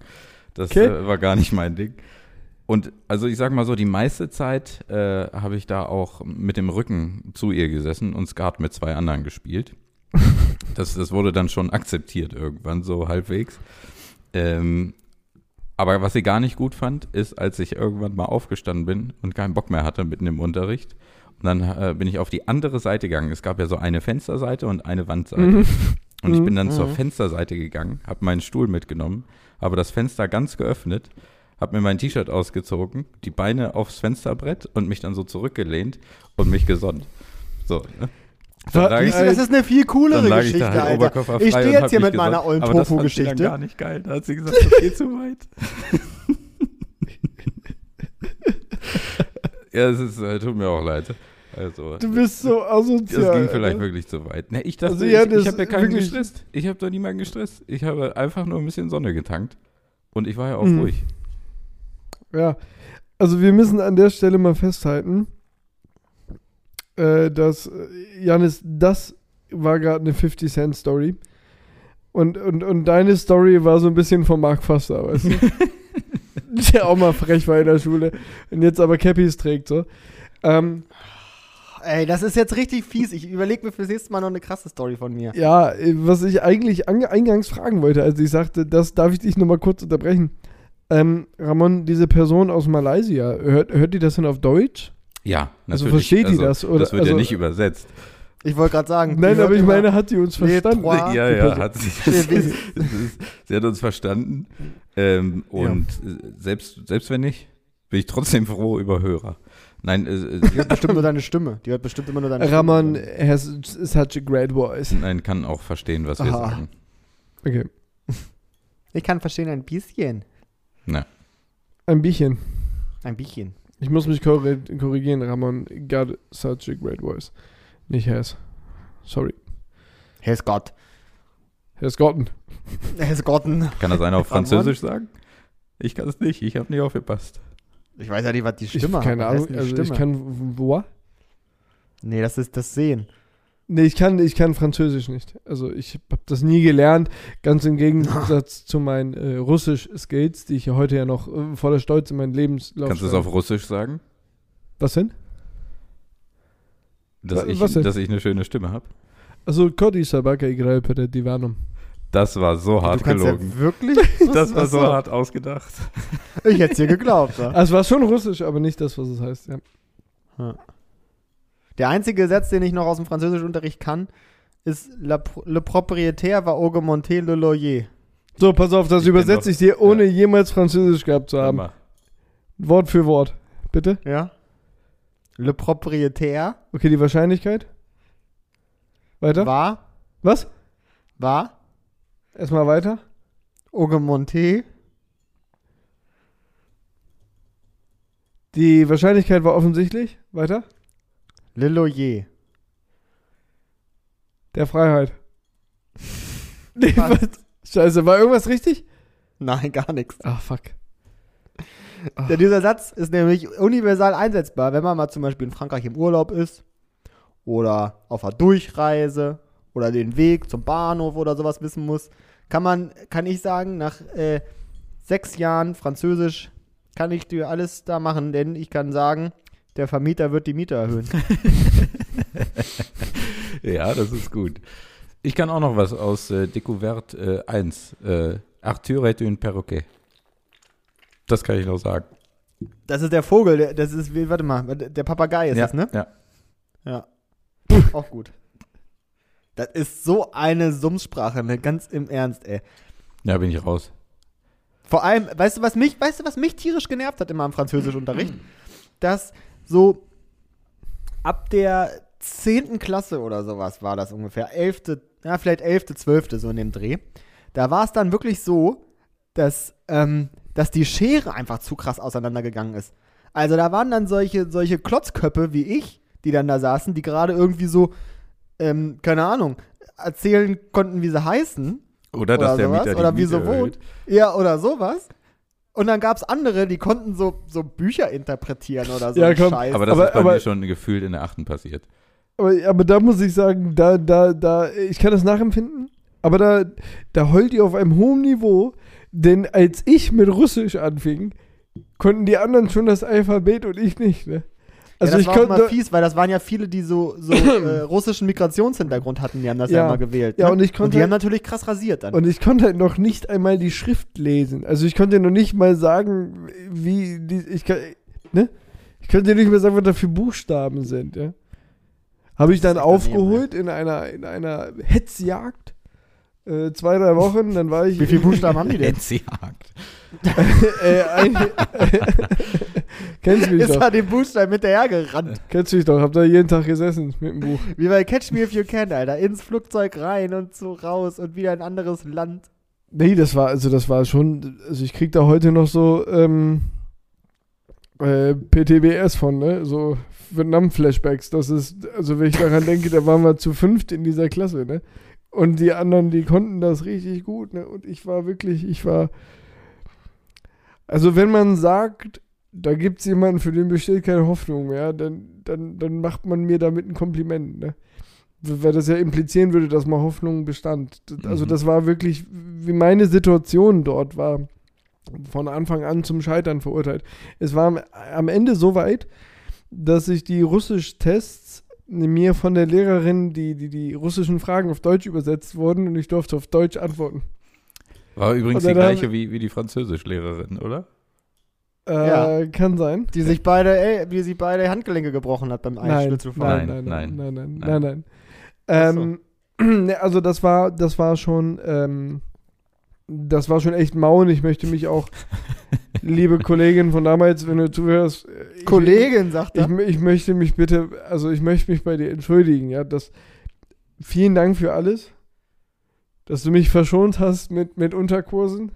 Speaker 3: Das
Speaker 2: Okay.
Speaker 3: äh, war gar nicht mein Ding. Und also ich sag mal so, die meiste Zeit äh, habe ich da auch mit dem Rücken zu ihr gesessen und Skat mit zwei anderen gespielt. [LAUGHS] Das, das wurde dann schon akzeptiert irgendwann, so halbwegs. Ähm, aber was sie gar nicht gut fand, ist, als ich irgendwann mal aufgestanden bin und keinen Bock mehr hatte mitten im Unterricht. Und dann äh, bin ich auf die andere Seite gegangen. Es gab ja so eine Fensterseite und eine Wandseite.
Speaker 2: Mhm. [LAUGHS]
Speaker 3: Und ich bin dann
Speaker 1: Mhm.
Speaker 3: zur Fensterseite gegangen, habe meinen Stuhl mitgenommen, habe das Fenster ganz geöffnet, habe mir mein T-Shirt ausgezogen, die Beine aufs Fensterbrett und mich dann so zurückgelehnt und mich gesonnt. So. Ne?
Speaker 2: War-
Speaker 3: lag ich-
Speaker 1: das ist eine viel coolere
Speaker 3: ich
Speaker 1: Geschichte,
Speaker 3: da halt
Speaker 1: Alter. Ich stehe jetzt hier mit meiner ollen
Speaker 3: Aber das
Speaker 1: Tofu-Geschichte.
Speaker 3: gar nicht geil. Da hat sie gesagt, das geht zu weit. [LAUGHS] ja, es ist, äh, tut mir auch leid. Also,
Speaker 2: Du bist so asozial.
Speaker 3: das ging vielleicht
Speaker 2: Alter.
Speaker 3: wirklich zu weit. Ne, ich dachte,
Speaker 2: Also, ja,
Speaker 3: ich, ich habe ja keinen gestresst. Ich habe da niemanden gestresst. Ich habe einfach nur ein bisschen Sonne getankt. Und ich war ja auch
Speaker 2: Mhm.
Speaker 3: ruhig.
Speaker 2: Ja, also wir müssen an der Stelle mal festhalten, äh, dass äh, Janis, das war gerade eine 50 Cent Story. Und, und, und deine Story war so ein bisschen vom Mark Foster, weißt du? [LAUGHS] Der auch mal frech war in der Schule und jetzt aber Cappies trägt so. Ähm,
Speaker 1: Ey, das ist jetzt richtig fies. Ich überlege mir fürs nächste Mal noch eine krasse Story von mir.
Speaker 2: ja, äh, was ich eigentlich eingangs fragen wollte, als ich sagte, das darf ich dich nochmal kurz unterbrechen. Ähm, Ramon, diese Person aus Malaysia, hört, hört die das denn auf Deutsch?
Speaker 3: Ja,
Speaker 2: Also
Speaker 3: natürlich.
Speaker 2: versteht die das, oder?
Speaker 3: Das wird
Speaker 2: Also-
Speaker 3: ja nicht übersetzt.
Speaker 1: Ich wollte gerade sagen.
Speaker 2: Nein, aber ich meine, hat die uns verstanden?
Speaker 1: trois.
Speaker 3: ja, ja, hat sie.
Speaker 1: Wir [LAUGHS]
Speaker 3: ist, sie hat uns verstanden. Ähm, und äh, selbst, selbst wenn nicht, bin ich trotzdem froh über Hörer. Nein, äh,
Speaker 1: Die hört bestimmt nur deine Stimme. Die hört bestimmt immer nur deine
Speaker 2: Ramon
Speaker 1: Stimme.
Speaker 2: has such a great voice.
Speaker 3: nein, kann auch verstehen, was wir
Speaker 1: Aha.
Speaker 3: sagen.
Speaker 2: Okay.
Speaker 1: Ich kann verstehen ein bisschen.
Speaker 3: Na,
Speaker 2: Ein bisschen.
Speaker 1: Ein bisschen.
Speaker 2: Ich muss mich korri- korrigieren, Ramon got such a great voice. Nicht has. Sorry.
Speaker 1: Ist Gott.
Speaker 2: Has gotten.
Speaker 1: Ist Gotten.
Speaker 3: kann das einer auf? [LAUGHS] Französisch sagen? Ich kann es nicht, ich habe nicht aufgepasst.
Speaker 1: Ich weiß ja nicht, was die
Speaker 2: Ich,
Speaker 1: Stimme
Speaker 2: keine
Speaker 1: hat. Was
Speaker 2: Ahnung. Also ich
Speaker 1: Stimme?
Speaker 2: kann. What?
Speaker 1: Nee, das ist das Sehen.
Speaker 2: Nee, ich kann, ich kann Französisch nicht. Also ich habe das nie gelernt. Ganz im Gegensatz [LAUGHS] zu meinen äh, Russisch-Skills, die ich ja heute ja noch äh, voller Stolz in meinen Lebenslauf
Speaker 3: Kannst du es
Speaker 2: schreibe.
Speaker 3: auf Russisch sagen?
Speaker 2: Was denn?
Speaker 3: Dass,
Speaker 2: Wa-
Speaker 3: ich,
Speaker 2: was denn?
Speaker 3: dass ich eine schöne Stimme habe?
Speaker 2: Also, Cody Sabaka играю перед диваном.
Speaker 3: Das war so hart
Speaker 1: du kannst
Speaker 3: gelogen.
Speaker 1: ja wirklich? [LAUGHS]
Speaker 3: das war
Speaker 1: Ach
Speaker 3: so hart ausgedacht.
Speaker 1: Ich hätte es dir geglaubt. Ja.
Speaker 2: Ah, es war schon Russisch, aber nicht das, was es heißt. Ja.
Speaker 1: Der einzige Satz, den ich noch aus dem Französischunterricht kann, ist Pro- Le propriétaire va augmenter le loyer.
Speaker 2: So, pass auf, das
Speaker 3: Ich
Speaker 2: übersetze
Speaker 3: doch-
Speaker 2: ich dir, ohne
Speaker 3: ja.
Speaker 2: jemals Französisch gehabt zu haben. Wort für Wort. Bitte?
Speaker 1: Ja? Le propriétaire
Speaker 2: Okay, die Wahrscheinlichkeit? Weiter?
Speaker 1: va,
Speaker 2: Was?
Speaker 1: va
Speaker 2: Erstmal weiter.
Speaker 1: augmenter
Speaker 2: Die Wahrscheinlichkeit war offensichtlich. Weiter.
Speaker 1: Le loyer.
Speaker 2: Der Freiheit. [LAUGHS] Nee,
Speaker 1: Was?
Speaker 2: Scheiße, war irgendwas richtig?
Speaker 1: Nein, gar nichts.
Speaker 2: Ah, fuck.
Speaker 1: Denn dieser Satz ist nämlich universal einsetzbar, wenn man mal zum Beispiel in Frankreich im Urlaub ist oder auf einer Durchreise oder den Weg zum Bahnhof oder sowas wissen muss. Kann man, kann ich sagen, nach äh, sechs Jahren Französisch kann ich dir alles da machen, denn ich kann sagen, der Vermieter wird die Miete erhöhen. [LAUGHS]
Speaker 3: Ja, das ist gut. Ich kann auch noch was aus äh, Découverte äh, 1. Äh, Arthur est un perroquet. Das kann ich noch sagen.
Speaker 1: Das ist der Vogel, der, das ist, warte mal, der Papagei ist
Speaker 3: ja,
Speaker 1: das, ne?
Speaker 3: Ja.
Speaker 1: Ja. Auch gut. Das ist so eine Summsprache, ne? Ganz im Ernst, ey.
Speaker 3: ja, bin ich raus.
Speaker 1: Vor allem, weißt du, was mich, weißt du, was mich tierisch genervt hat immer im Französischunterricht? [CLEARS THROAT] Dass so ab der 10. Klasse oder sowas war das ungefähr, 11., ja, vielleicht 11., 12. so in dem Dreh. Da war es dann wirklich so, dass, ähm, dass die Schere einfach zu krass auseinandergegangen ist. Also da waren dann solche, solche Klotzköppe wie ich, die dann da saßen, die gerade irgendwie so, ähm, keine Ahnung, erzählen konnten, wie sie heißen.
Speaker 3: Oder dass der
Speaker 1: sowas,
Speaker 3: Mieter die
Speaker 1: oder wie sie wohnt. Ja, oder sowas. Und dann gab es andere, die konnten so, so Bücher interpretieren oder so.
Speaker 2: Ja,
Speaker 1: einen
Speaker 2: komm,
Speaker 1: Scheiß.
Speaker 3: Aber das
Speaker 2: Aber-
Speaker 3: ist bei
Speaker 2: aber-
Speaker 3: mir schon gefühlt in der achten passiert.
Speaker 2: Aber, aber da muss ich sagen, da, da, da, ich kann das nachempfinden, aber da, da heult ihr auf einem hohen Niveau, denn als ich mit Russisch anfing, konnten die anderen schon das Alphabet und ich nicht, ne? Also
Speaker 1: ja, das
Speaker 2: ich
Speaker 1: war auch mal
Speaker 2: konnte.
Speaker 1: fies, weil das waren ja viele, die so, so [CLEARS THROAT] äh, russischen Migrationshintergrund hatten, die haben das ja,
Speaker 2: Ja.
Speaker 1: immer gewählt.
Speaker 2: Ja,
Speaker 1: ne?
Speaker 2: und ich konnte-
Speaker 1: die haben natürlich krass rasiert dann.
Speaker 2: Und ich konnte halt noch nicht einmal die Schrift lesen. Also ich konnte noch nicht mal sagen, wie die, ich kann, ne? Ich könnte nicht mehr sagen, was da für Buchstaben sind, ja? Habe ich dann aufgeholt in einer, in einer Hetzjagd. Äh, zwei, drei Wochen, dann war ich.
Speaker 1: Wie viele [LAUGHS] Buchstaben haben die denn?
Speaker 3: Netzjagd.
Speaker 2: Äh, [LAUGHS] kennst du mich
Speaker 1: Ist
Speaker 2: doch.
Speaker 1: da den Buchstaben hinterhergerannt.
Speaker 2: Kennst du mich doch. Hab da jeden Tag gesessen mit dem Buch.
Speaker 1: Wie bei Catch Me If You Can, Alter. Ins Flugzeug rein und so raus und wieder in ein anderes Land.
Speaker 2: Nee, das war, also das war schon, also ich krieg da heute noch so ähm, äh, PTBS von, ne? So Vietnam-Flashbacks. Das ist, also wenn ich daran denke, da waren wir zu fünft in dieser Klasse, ne? Und die anderen, die konnten das richtig gut, ne? Und ich war wirklich, ich war. Also wenn man sagt, da gibt's jemanden, für den besteht keine Hoffnung mehr, dann, dann, dann macht man mir damit ein Kompliment, ne? Weil das ja implizieren würde, dass mal Hoffnung bestand. Also
Speaker 3: Mhm.
Speaker 2: das war wirklich, wie meine Situation dort war, von Anfang an zum Scheitern verurteilt. Es war am, am Ende so weit, dass ich die Russisch-Tests mir von der Lehrerin, die, die die russischen Fragen auf Deutsch übersetzt wurden und ich durfte auf Deutsch antworten.
Speaker 3: War übrigens die
Speaker 2: haben-
Speaker 3: gleiche wie, wie die Französischlehrerin, oder?
Speaker 2: Äh, Kann sein.
Speaker 1: Die sich beide, ey, die sich beide Handgelenke gebrochen hat beim
Speaker 2: Nein,
Speaker 1: Einschlüsselfahren.
Speaker 2: nein, nein, nein,
Speaker 3: Nein,
Speaker 2: nein, nein,
Speaker 3: nein.
Speaker 2: nein, nein. Ähm, [CLEARS THROAT] ne, also das war, das war schon, ähm, das war schon echt mau und ich möchte mich auch, [LAUGHS] liebe Kollegin von damals, wenn du zuhörst, äh, ich,
Speaker 1: Kollegin, sagt
Speaker 2: ich,
Speaker 1: er.
Speaker 2: ich möchte mich bitte, also ich möchte mich bei dir entschuldigen, ja, das, vielen Dank für alles, dass du mich verschont hast mit, mit Unterkursen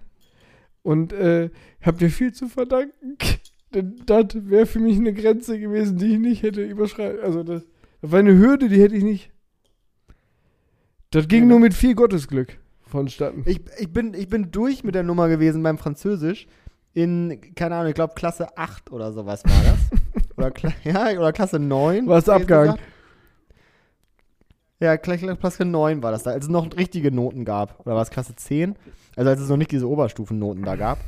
Speaker 2: und äh, hab dir viel zu verdanken. [LAUGHS] Denn das wäre für mich eine Grenze gewesen, die ich nicht hätte überschreiten. Also das, das war eine Hürde, die hätte ich nicht. Das ging
Speaker 1: Ja,
Speaker 2: nur
Speaker 1: ne?
Speaker 2: mit viel Gottesglück vonstatten.
Speaker 1: Ich, ich, bin, ich bin durch mit der Nummer gewesen beim Französisch. In, keine Ahnung, ich glaube Klasse 8 oder sowas war das. [LAUGHS] oder, Kla ja, oder Klasse 9.
Speaker 2: Warst abgehakt.
Speaker 1: gesagt. Ja, Kla- Kla- Klasse 9 war das da, als es noch richtige Noten gab. Oder war es Klasse 10? Also als es noch nicht diese Oberstufennoten da gab.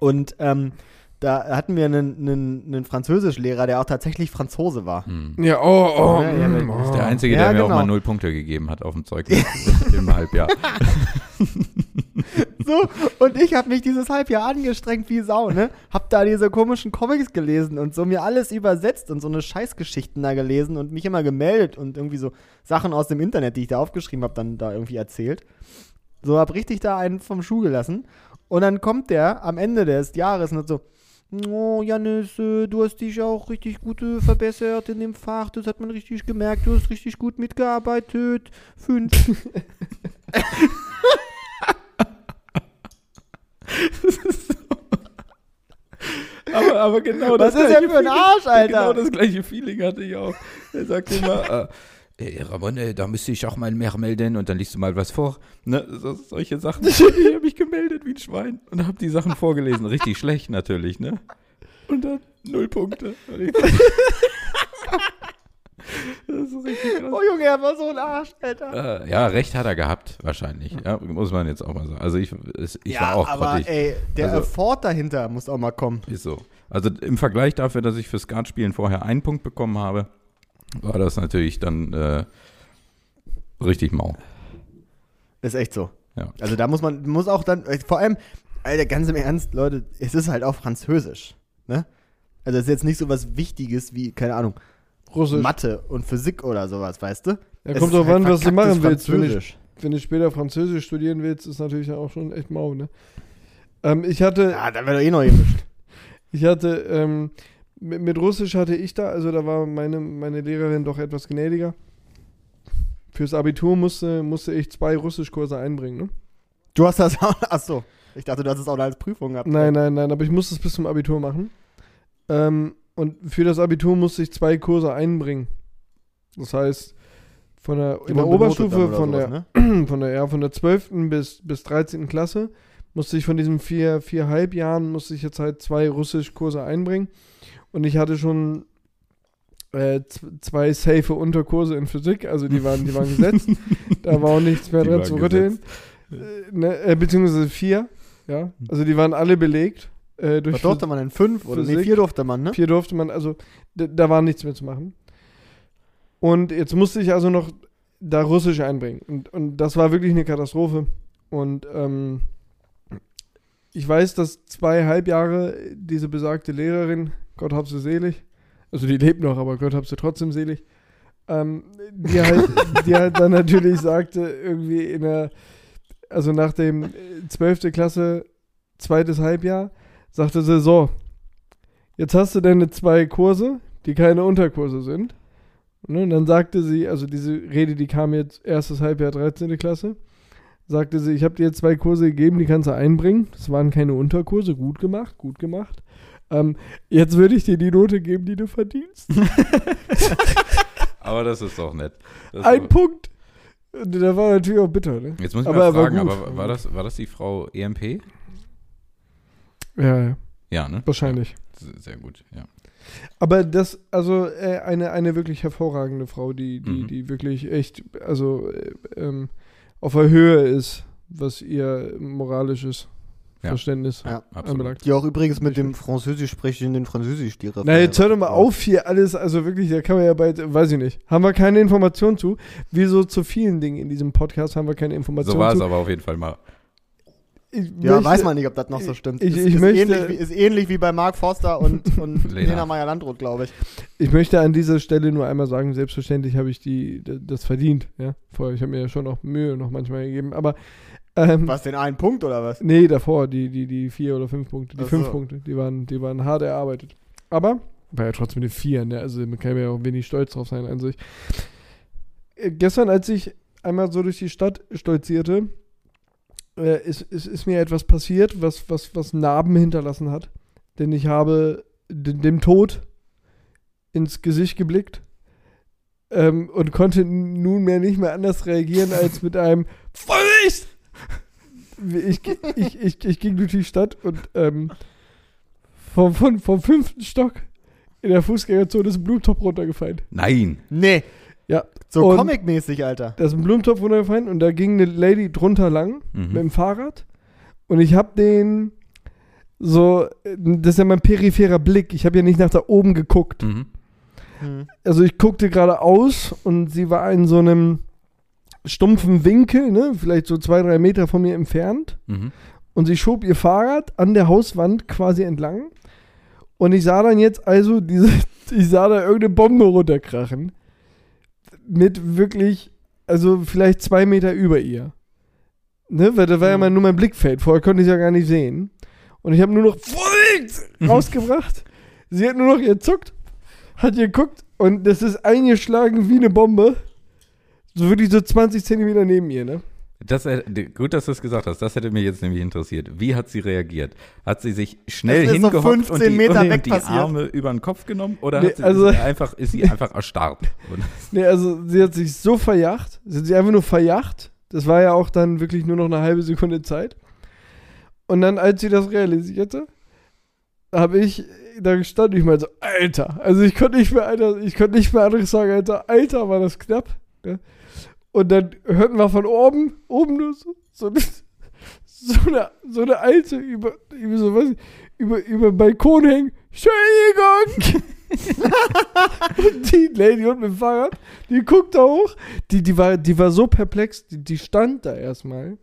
Speaker 1: Und ähm, da hatten wir einen, einen, einen Französischlehrer, der auch tatsächlich Franzose war.
Speaker 3: Hm.
Speaker 2: Ja, oh, oh.
Speaker 1: Ja, ja, das
Speaker 3: Das ist
Speaker 2: oh.
Speaker 3: der Einzige,
Speaker 1: Ja,
Speaker 3: der mir auch
Speaker 1: genau.
Speaker 3: mal null Punkte gegeben hat auf dem Zeugnis [LAUGHS] im Halbjahr. [LAUGHS]
Speaker 1: So, und ich habe mich dieses Halbjahr angestrengt wie Sau, ne? Hab da diese komischen Comics gelesen und so mir alles übersetzt und so eine Scheißgeschichten da gelesen und mich immer gemeldet und irgendwie so Sachen aus dem Internet, die ich da aufgeschrieben habe, dann da irgendwie erzählt. So, hab richtig da einen vom Schuh gelassen. Und dann kommt der am Ende des Jahres und so, Oh, Janis, äh, du hast dich auch richtig gut äh, verbessert in dem Fach. Das hat man richtig gemerkt. Du hast richtig gut mitgearbeitet. Fünf. [LAUGHS] [LAUGHS]
Speaker 3: Aber, aber genau
Speaker 1: Was ist denn für ein Arsch, Alter?
Speaker 3: Genau das gleiche Feeling hatte ich auch. Er sagt immer, [LAUGHS] äh, ey, Ramon, ey, da müsste ich auch mal mehr melden und dann liest du mal was vor. Ne, so, solche Sachen. [LAUGHS] Ich habe mich gemeldet wie ein Schwein und habe die Sachen vorgelesen. Richtig schlecht natürlich, ne? Und dann null Punkte. Das ist richtig krass.
Speaker 1: Oh Junge, er war so ein Arsch, Alter.
Speaker 3: Äh, ja, recht hat er gehabt, wahrscheinlich. Ja, muss man jetzt auch mal sagen. Also ich, ich
Speaker 1: ja,
Speaker 3: war auch
Speaker 1: aber
Speaker 3: grottig.
Speaker 1: ey, der
Speaker 3: Also-
Speaker 1: Effort dahinter muss auch mal kommen.
Speaker 3: Ist so. Also im Vergleich dafür, dass ich für Skatspielen vorher einen Punkt bekommen habe, war das natürlich dann äh, richtig mau.
Speaker 1: Ist echt so.
Speaker 3: Ja.
Speaker 1: Also da muss man, muss auch dann, äh, vor allem, Alter, ganz im Ernst, Leute, es ist halt auch Französisch, ne? Also es ist jetzt nicht so was Wichtiges wie, keine Ahnung,
Speaker 2: Russisch.
Speaker 1: Mathe und Physik oder sowas, weißt du?
Speaker 2: Ja, kommt drauf an, was du machen willst. Wenn ich, wenn du später Französisch studieren willst, ist natürlich dann auch schon echt mau, ne? Ähm, ich hatte,
Speaker 1: Ja, da wird doch eh noch gemischt.
Speaker 2: ich hatte, ähm, mit, mit Russisch hatte ich da, also da war meine, meine Lehrerin doch etwas gnädiger. fürs Abitur musste, musste ich zwei Russischkurse einbringen. Ne?
Speaker 1: Du hast das auch. Achso. Ich dachte, du hast es auch als Prüfung gehabt.
Speaker 2: Nein, nein, nein, aber ich musste es bis zum Abitur machen. Ähm, und für das Abitur musste ich zwei Kurse einbringen. Das heißt, von der, in der Oberstufe, von,
Speaker 1: sowas,
Speaker 2: der,
Speaker 1: ne? [CLEARS THROAT]
Speaker 2: von, der, ja, von der 12. bis, bis 13. Klasse, musste ich von diesen vier, viereinhalb Jahren, musste ich jetzt halt zwei Russischkurse einbringen. Und ich hatte schon äh, zwei safe Unterkurse in Physik, also die waren, die waren [LAUGHS] gesetzt. da war auch nichts mehr dran
Speaker 3: waren
Speaker 2: zu rütteln. Äh, ne, äh, beziehungsweise vier, ja. Also die waren alle belegt. Äh, durch
Speaker 1: Was durfte man denn? Fünf? Oder nee,
Speaker 2: Physik.
Speaker 1: vier durfte man, ne?
Speaker 2: Vier durfte man, also da war nichts mehr zu machen. Und jetzt musste ich also noch da Russisch einbringen. Und, und das war wirklich eine Katastrophe. Und ähm, ich weiß, dass zweieinhalb Jahre diese besagte Lehrerin, Gott hab sie selig, also die lebt noch, aber Gott hab sie trotzdem selig, ähm, die, halt, [LAUGHS] die halt dann natürlich sagte, irgendwie in der, also nach dem äh, 12. Klasse, zweites Halbjahr, sagte sie so, jetzt hast du deine zwei Kurse, die keine Unterkurse sind. Ne, und dann sagte sie, also diese Rede, die kam jetzt erstes Halbjahr 13. Klasse, sagte sie, ich habe dir jetzt zwei Kurse gegeben, die kannst du einbringen. Das waren keine Unterkurse, gut gemacht, gut gemacht. Ähm, jetzt würde ich dir die Note geben, die du verdienst. [LAUGHS]
Speaker 3: Aber das ist doch nett. Das
Speaker 2: Ein Punkt. Da war natürlich auch bitter, ne?
Speaker 3: Jetzt muss ich
Speaker 2: Aber
Speaker 3: mal fragen, aber war das, war das die Frau EMP?
Speaker 2: Ja, ja,
Speaker 3: Ja, ne?
Speaker 2: wahrscheinlich.
Speaker 3: Ja, sehr gut, ja.
Speaker 2: Aber das, also äh, eine, eine wirklich hervorragende Frau, die, die,
Speaker 3: Mhm.
Speaker 2: die wirklich echt, also äh, ähm, auf der Höhe ist, was ihr moralisches
Speaker 3: Ja.
Speaker 2: Verständnis
Speaker 1: Ja,
Speaker 3: absolut.
Speaker 2: anbelangt.
Speaker 1: Die auch übrigens mit dem Französisch sprechenden Französisch die
Speaker 2: Na, jetzt hör doch mal auf hier alles, also wirklich, da kann man ja bald, weiß ich nicht. Haben wir keine Informationen zu. Wie so zu vielen Dingen in diesem Podcast haben wir keine Informationen
Speaker 3: So war es
Speaker 2: zu.
Speaker 3: aber auf jeden Fall mal.
Speaker 2: Ich
Speaker 1: Ja,
Speaker 2: möchte-
Speaker 1: weiß man nicht, ob das noch so stimmt.
Speaker 2: ich-
Speaker 1: ist,
Speaker 2: ich
Speaker 1: ist,
Speaker 2: möchte-
Speaker 1: ähnlich wie, ist ähnlich wie bei Mark Forster und, und [LAUGHS]
Speaker 3: Lena.
Speaker 1: Lena Meyer-Landrut, glaube ich.
Speaker 2: Ich möchte an dieser Stelle nur einmal sagen, selbstverständlich habe ich die, das verdient. Ja, vorher, ich habe mir ja schon auch Mühe noch manchmal gegeben, aber ähm,
Speaker 1: Was, den einen Punkt oder was?
Speaker 2: Nee, davor, die, die, die vier oder fünf Punkte. Die
Speaker 1: Ach
Speaker 2: fünf
Speaker 1: so.
Speaker 2: Punkte, die waren, die waren hart erarbeitet. Aber war ja trotzdem eine vier, ne? Also man kann ja auch wenig stolz drauf sein an sich. Äh, gestern, als ich einmal so durch die Stadt stolzierte, äh, ist, ist, ist mir etwas passiert, was, was, was Narben hinterlassen hat. Denn ich habe de- dem Tod ins Gesicht geblickt ähm, und konnte nunmehr nicht mehr anders reagieren als mit einem Vorsicht! Ich, ich, ich, ich ging durch die Stadt und ähm, vom, vom, vom fünften Stock in der Fußgängerzone ist ein Blumentopf runtergefallen.
Speaker 3: Nein.
Speaker 1: Nee. So
Speaker 2: Und-
Speaker 1: Comic-mäßig, Alter.
Speaker 2: Da ist ein Blumentopf runtergefallen und da ging eine Lady drunter lang mit
Speaker 3: Mhm.
Speaker 2: dem Fahrrad und ich habe den so, das ist ja mein peripherer Blick, ich habe ja nicht nach da oben geguckt.
Speaker 3: Mhm.
Speaker 1: Hm.
Speaker 2: Also ich guckte geradeaus und sie war in so einem stumpfen Winkel, ne, vielleicht so zwei, drei Meter von mir entfernt.
Speaker 3: Mhm.
Speaker 2: und sie schob ihr Fahrrad an der Hauswand quasi entlang. Und ich sah dann jetzt also diese, [LAUGHS] ich sah da irgendeine Bombe runterkrachen. Mit wirklich, also vielleicht zwei Meter über ihr. Ne, weil da war ja
Speaker 1: Mhm.
Speaker 2: mal nur mein Blickfeld. Vorher konnte ich ja gar nicht sehen. Und ich habe nur noch Vorsicht rausgebracht. Sie hat nur noch gezuckt, hat geguckt und das ist eingeschlagen wie eine Bombe. So wirklich so 20 Zentimeter neben ihr, ne?
Speaker 3: Das, gut, dass du es gesagt hast. Das hätte mich jetzt nämlich interessiert. Wie hat sie reagiert? Hat sie sich schnell
Speaker 1: so
Speaker 3: hingehockt
Speaker 1: 15
Speaker 3: und die,
Speaker 1: Meter
Speaker 3: und
Speaker 1: weg
Speaker 3: die. Arme über den Kopf genommen? Oder
Speaker 2: Nee,
Speaker 3: hat sie,
Speaker 2: also-
Speaker 3: ist, sie einfach, ist sie einfach erstarrt? [LAUGHS]
Speaker 2: Nee, also sie hat sich so verjacht. Sie hat sich einfach nur verjacht. Das war ja auch dann wirklich nur noch eine halbe Sekunde Zeit. Und dann, als sie das realisierte, habe ich da gestanden, ich meinte so, Alter. Also ich konnte nicht mehr, Alter, ich konnte nicht mehr anderes sagen, Alter, Alter, war das knapp. Ne? Und dann hörten wir von oben, oben nur so, so, eine- so, eine, so eine alte über, über so was, über, über den Balkon hängen. Entschuldigung! Und die Lady und mit dem Fahrrad, die guckt da hoch. Die, die, war, die war so perplex, die, die stand da erstmal.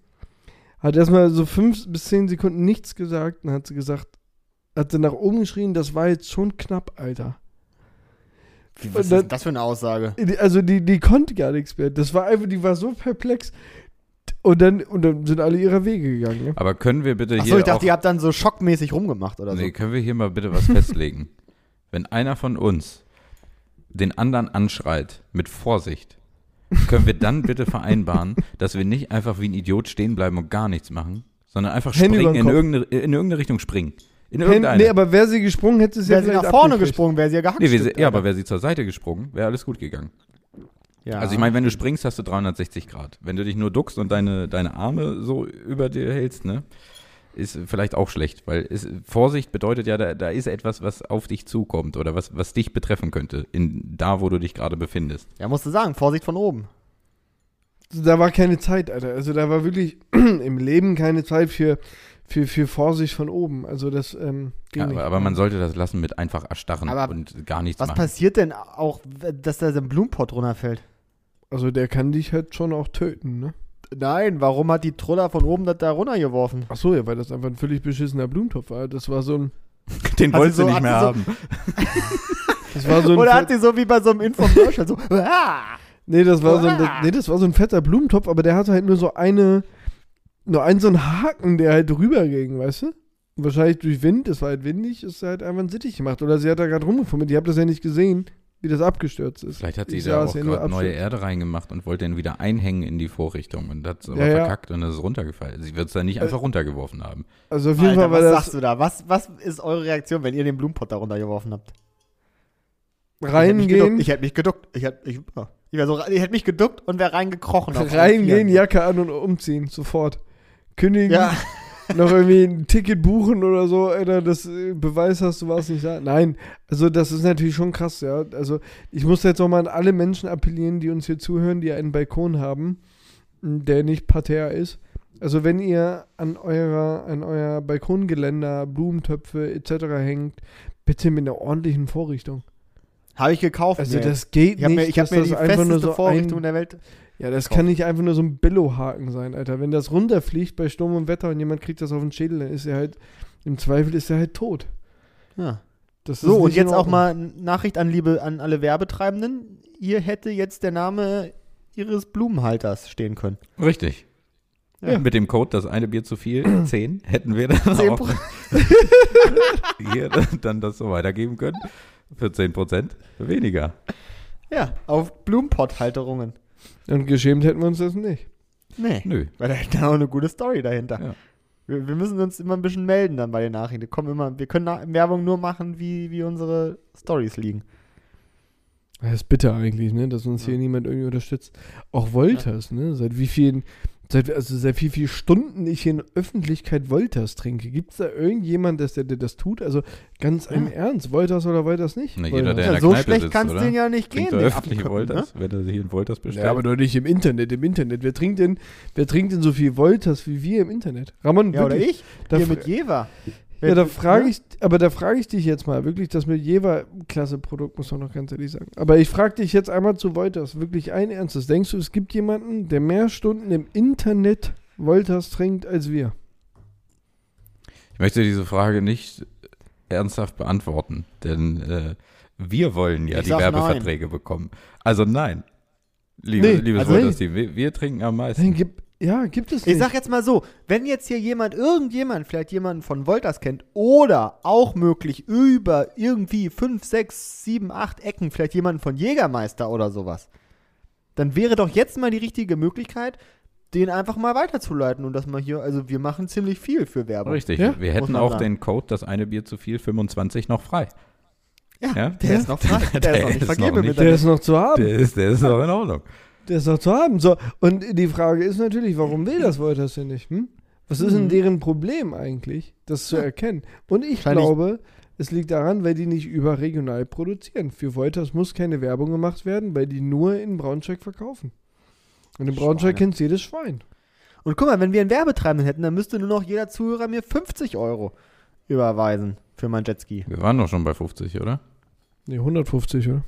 Speaker 2: Hat erstmal so fünf bis zehn Sekunden nichts gesagt. Dann hat sie gesagt, hat sie nach oben geschrien, das war jetzt schon knapp, Alter.
Speaker 1: Wie, was
Speaker 2: dann-
Speaker 1: ist das für eine Aussage?
Speaker 2: Also die, die konnte gar nichts mehr. Das war einfach, die war so perplex. Und dann, und dann sind alle ihrer Wege gegangen. Ne?
Speaker 3: aber können wir bitte
Speaker 1: Achso,
Speaker 3: hier
Speaker 1: ich dachte,
Speaker 3: auch,
Speaker 1: ihr habt dann so schockmäßig rumgemacht oder so.
Speaker 3: nee, können wir hier mal bitte was festlegen? [LAUGHS] Wenn einer von uns den anderen anschreit mit Vorsicht, können wir dann bitte vereinbaren, dass wir nicht einfach wie ein Idiot stehen bleiben und gar nichts machen, sondern einfach springen, in irgendeine, in irgendeine Richtung springen. In irgendeine.
Speaker 2: Nee, aber wäre sie gesprungen, hätte sie ja
Speaker 1: Wäre sie
Speaker 2: vielleicht
Speaker 1: nach vorne
Speaker 2: abgekriegt.
Speaker 1: gesprungen, wäre sie ja gehabt.
Speaker 3: nee, wir, ja, aber wäre sie zur Seite gesprungen, wäre alles gut gegangen.
Speaker 1: ja.
Speaker 3: Also ich meine, wenn du springst, hast du 360 Grad. Wenn du dich nur duckst und deine, deine Arme so über dir hältst, ne, ist vielleicht auch schlecht, weil es, Vorsicht bedeutet ja, da, da ist etwas, was auf dich zukommt oder was, was dich betreffen könnte, in da, wo du dich gerade befindest.
Speaker 1: ja, musst du sagen, Vorsicht von oben.
Speaker 2: Da war keine Zeit, Alter. Also da war wirklich [CLEARS THROAT] im Leben keine Zeit für, für, für Vorsicht von oben. Also das ähm, ging
Speaker 3: Ja,
Speaker 2: nicht.
Speaker 3: aber, aber man sollte das lassen mit einfach erstarren
Speaker 1: Aber
Speaker 3: und gar nichts
Speaker 1: Was
Speaker 3: machen.
Speaker 1: passiert denn auch, dass da so ein Blumenpott runterfällt?
Speaker 2: Also der kann dich halt schon auch töten, ne?
Speaker 1: Nein, warum hat die Truller von oben das da runtergeworfen?
Speaker 2: Ach so, ja, weil das einfach ein völlig beschissener Blumentopf war. Das war so ein, [LAUGHS]
Speaker 3: Den wolltest
Speaker 1: sie
Speaker 3: du
Speaker 1: so-
Speaker 3: nicht mehr haben. [LAUGHS]
Speaker 2: das war so ein
Speaker 1: Oder hat sie so wie bei so einem Infomercial so, [LAUGHS] ah!
Speaker 2: Nee, das war so ein, nee, das war so ein fetter Blumentopf, aber der hatte halt nur so eine, nur einen so einen Haken, der halt drüber ging, weißt du? Und wahrscheinlich durch Wind, es war halt windig, ist halt einfach ein Sittich gemacht. Oder sie hat da gerade rumgefummelt, ich habe das ja nicht gesehen, wie das abgestürzt ist.
Speaker 3: Vielleicht hat sie
Speaker 2: Ich
Speaker 3: da auch
Speaker 2: ja
Speaker 3: gerade neue. Erde reingemacht und wollte den wieder einhängen in die Vorrichtung und hat es aber
Speaker 2: Ja, ja.
Speaker 3: verkackt und es ist runtergefallen. Sie wird es da nicht einfach runtergeworfen haben.
Speaker 2: Also auf jeden
Speaker 1: Alter,
Speaker 2: Fall war
Speaker 1: was
Speaker 2: das
Speaker 1: sagst du da? Was, was ist eure Reaktion, wenn ihr den Blumenpott da runtergeworfen habt?
Speaker 2: reingehen,
Speaker 1: Ich hätte mich geduckt. Ich hätte mich, geduckt. ich, ich, wär so, ich hätte mich geduckt und wäre reingekrochen. [LAUGHS]
Speaker 2: reingehen. Jacke an und umziehen, sofort. Kündigen,
Speaker 1: Ja, [LAUGHS]
Speaker 2: noch irgendwie ein Ticket buchen oder so, Alter, das äh, Beweis hast, du warst nicht da. Nein, also das ist natürlich schon krass, ja. Also ich muss jetzt auch mal an alle Menschen appellieren, die uns hier zuhören, die einen Balkon haben, der nicht parterre ist. Also wenn ihr an eurer, an euer Balkongeländer Blumentöpfe etc. hängt, bitte mit einer ordentlichen Vorrichtung.
Speaker 1: habe ich gekauft.
Speaker 2: Also
Speaker 1: mir.
Speaker 2: das geht
Speaker 1: ich habe
Speaker 2: nicht,
Speaker 1: mir, ich hab
Speaker 2: dass
Speaker 1: mir
Speaker 2: das
Speaker 1: die
Speaker 2: einfach nur
Speaker 1: festeste
Speaker 2: so
Speaker 1: Vorrichtung der Welt.
Speaker 2: Ja, das
Speaker 1: gekauft.
Speaker 2: kann nicht einfach nur so ein Billo-Haken sein, Alter. Wenn das runterfliegt bei Sturm und Wetter und jemand kriegt das auf den Schädel, dann ist er halt, im Zweifel ist er halt tot.
Speaker 1: Ja.
Speaker 2: Das ist
Speaker 1: So, und jetzt auch mal Nachricht an, liebe, an alle Werbetreibenden. Hier hätte jetzt der Name ihres Blumenhalters stehen können.
Speaker 3: Richtig.
Speaker 2: Ja.
Speaker 3: Mit dem Code das eine Bier zu viel, [CLEARS THROAT] 10, hätten wir dann
Speaker 1: Zehn
Speaker 3: auch
Speaker 1: Pro- [LAUGHS]
Speaker 3: hier dann das so weitergeben können. Für 10% weniger.
Speaker 1: Ja, auf Blumenpotthalterungen.
Speaker 2: Und geschämt hätten wir uns das nicht.
Speaker 1: Nee,
Speaker 3: Nö.
Speaker 1: weil da ist auch eine gute Story dahinter.
Speaker 3: Ja.
Speaker 1: Wir, wir müssen uns immer ein bisschen melden dann bei den Nachrichten. Kommen immer, wir können Werbung nur machen, wie, wie unsere Stories liegen.
Speaker 2: Das ist bitter eigentlich, ne, dass uns hier niemand irgendwie unterstützt. Auch Wolters, ne, seit wie vielen, seit, also seit wie vielen Stunden ich hier in Öffentlichkeit Wolters trinke. Gibt es da irgendjemand, dass der, der das tut? Also ganz im Ernst, Wolters oder Wolters nicht?
Speaker 3: Na, jeder, der
Speaker 1: Ja,
Speaker 3: der
Speaker 1: so
Speaker 3: Kneipe
Speaker 1: schlecht kann es denen ja nicht gehen.
Speaker 3: Trinkt er
Speaker 1: den
Speaker 3: öffentlich
Speaker 1: Affenköppen,
Speaker 3: Wolters, wenn er hier in Wolters bestellt.
Speaker 2: Ja, aber doch nicht im Internet, im Internet. Wer trinkt denn, wer trinkt denn so viel Wolters wie wir im Internet? Ramon,
Speaker 1: Ja, oder ich?
Speaker 2: Da,
Speaker 1: Hier mit Jever.
Speaker 2: Ja, da frage
Speaker 1: ne?
Speaker 2: ich, aber da frage ich dich jetzt mal, wirklich, das mit Jever, klasse Produkt, muss man noch ganz ehrlich sagen. Aber ich frage dich jetzt einmal zu Wolters, wirklich ein Ernstes. Denkst du, es gibt jemanden, der mehr Stunden im Internet Wolters trinkt als wir?
Speaker 3: Ich möchte diese Frage nicht ernsthaft beantworten, denn äh, wir wollen ja
Speaker 1: Ich
Speaker 3: die Werbeverträge bekommen. Also nein. Liebe,
Speaker 2: Nee,
Speaker 3: liebes
Speaker 2: also
Speaker 3: Wolters-Team, wir, wir trinken am
Speaker 2: Nein,
Speaker 3: meisten.
Speaker 2: gibt, ja, gibt es
Speaker 1: Ich
Speaker 2: nicht.
Speaker 1: sag jetzt mal so, wenn jetzt hier jemand, irgendjemand, vielleicht jemanden von Wolters kennt oder auch möglich über irgendwie 5, 6, 7, 8 Ecken, vielleicht jemanden von Jägermeister oder sowas, dann wäre doch jetzt mal die richtige Möglichkeit, den einfach mal weiterzuleiten und dass man hier, also wir machen ziemlich viel für Werbung.
Speaker 3: Richtig,
Speaker 2: Ja?
Speaker 3: wir hätten auch
Speaker 1: sagen.
Speaker 3: den Code, das eine Bier zu viel, 25 noch frei.
Speaker 1: Ja,
Speaker 3: Ja?
Speaker 1: der
Speaker 2: Ja.
Speaker 1: ist noch frei. Der, [LAUGHS]
Speaker 3: Der
Speaker 1: ist noch nicht vergeben
Speaker 3: noch nicht-
Speaker 2: der ist noch zu haben.
Speaker 3: Der ist, der ist auch in Ordnung.
Speaker 2: Der ist noch zu haben. So, und die Frage ist natürlich, warum will das Wolters denn nicht? Hm? Was ist denn
Speaker 1: Mhm.
Speaker 2: deren Problem eigentlich, das zu erkennen? Und ich glaube, es liegt daran, weil die nicht überregional produzieren. Für Wolters muss keine Werbung gemacht werden, weil die nur in Braunschweig verkaufen. Und in Braunschweig kennt jedes Schwein.
Speaker 1: Und guck mal, wenn wir einen Werbetreibenden hätten, dann müsste nur noch jeder Zuhörer mir 50 Euro überweisen für mein Jetski.
Speaker 3: Wir waren doch schon bei 50, oder?
Speaker 2: Ne, 150, oder?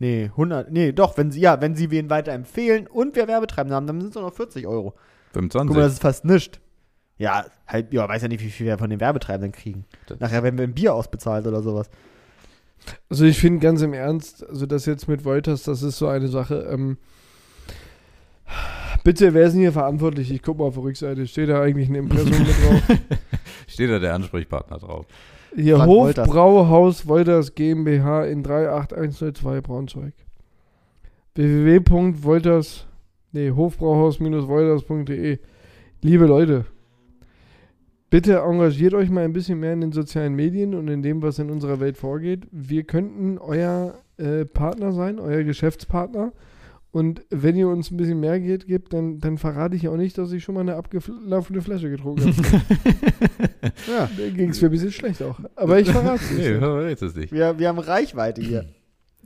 Speaker 1: Nee, 100, nee, doch, wenn sie, ja, wenn sie wen weiterempfehlen und wir Werbetreibenden haben, dann sind es nur noch 40 Euro.
Speaker 3: 25.
Speaker 1: Guck mal, das ist fast nichts. Ja, halt, ja, weiß ja nicht, wie viel wir von den Werbetreibenden kriegen.
Speaker 3: Das-
Speaker 1: Nachher werden wir ein Bier ausbezahlt oder sowas.
Speaker 2: Also ich finde ganz im Ernst, also das jetzt mit Wolters, das ist so eine Sache. Ähm, bitte, wer ist denn hier verantwortlich? Ich guck mal auf der Rückseite. Steht da eigentlich ein Impressum mit drauf? [LAUGHS]
Speaker 3: Steht da der Ansprechpartner drauf.
Speaker 2: Hier
Speaker 1: Frank Wolters.
Speaker 2: Hofbrauhaus Wolters GmbH in 38102 Braunschweig. www.wolters, nee, hofbrauhaus-wolters.de. Liebe Leute, bitte engagiert euch mal ein bisschen mehr in den sozialen Medien und in dem, was in unserer Welt vorgeht. Wir könnten euer äh, Partner sein, euer Geschäftspartner. Und wenn ihr uns ein bisschen mehr Geld gibt, dann, dann verrate ich auch nicht, dass ich schon mal eine abgelaufene Flasche getrunken habe. [LAUGHS]
Speaker 1: Ja.
Speaker 2: da ging es mir ein bisschen schlecht auch. Aber ich verrate es [LAUGHS]
Speaker 3: Nee,
Speaker 2: nicht.
Speaker 3: verrätst es nicht.
Speaker 1: Wir, wir haben Reichweite hier.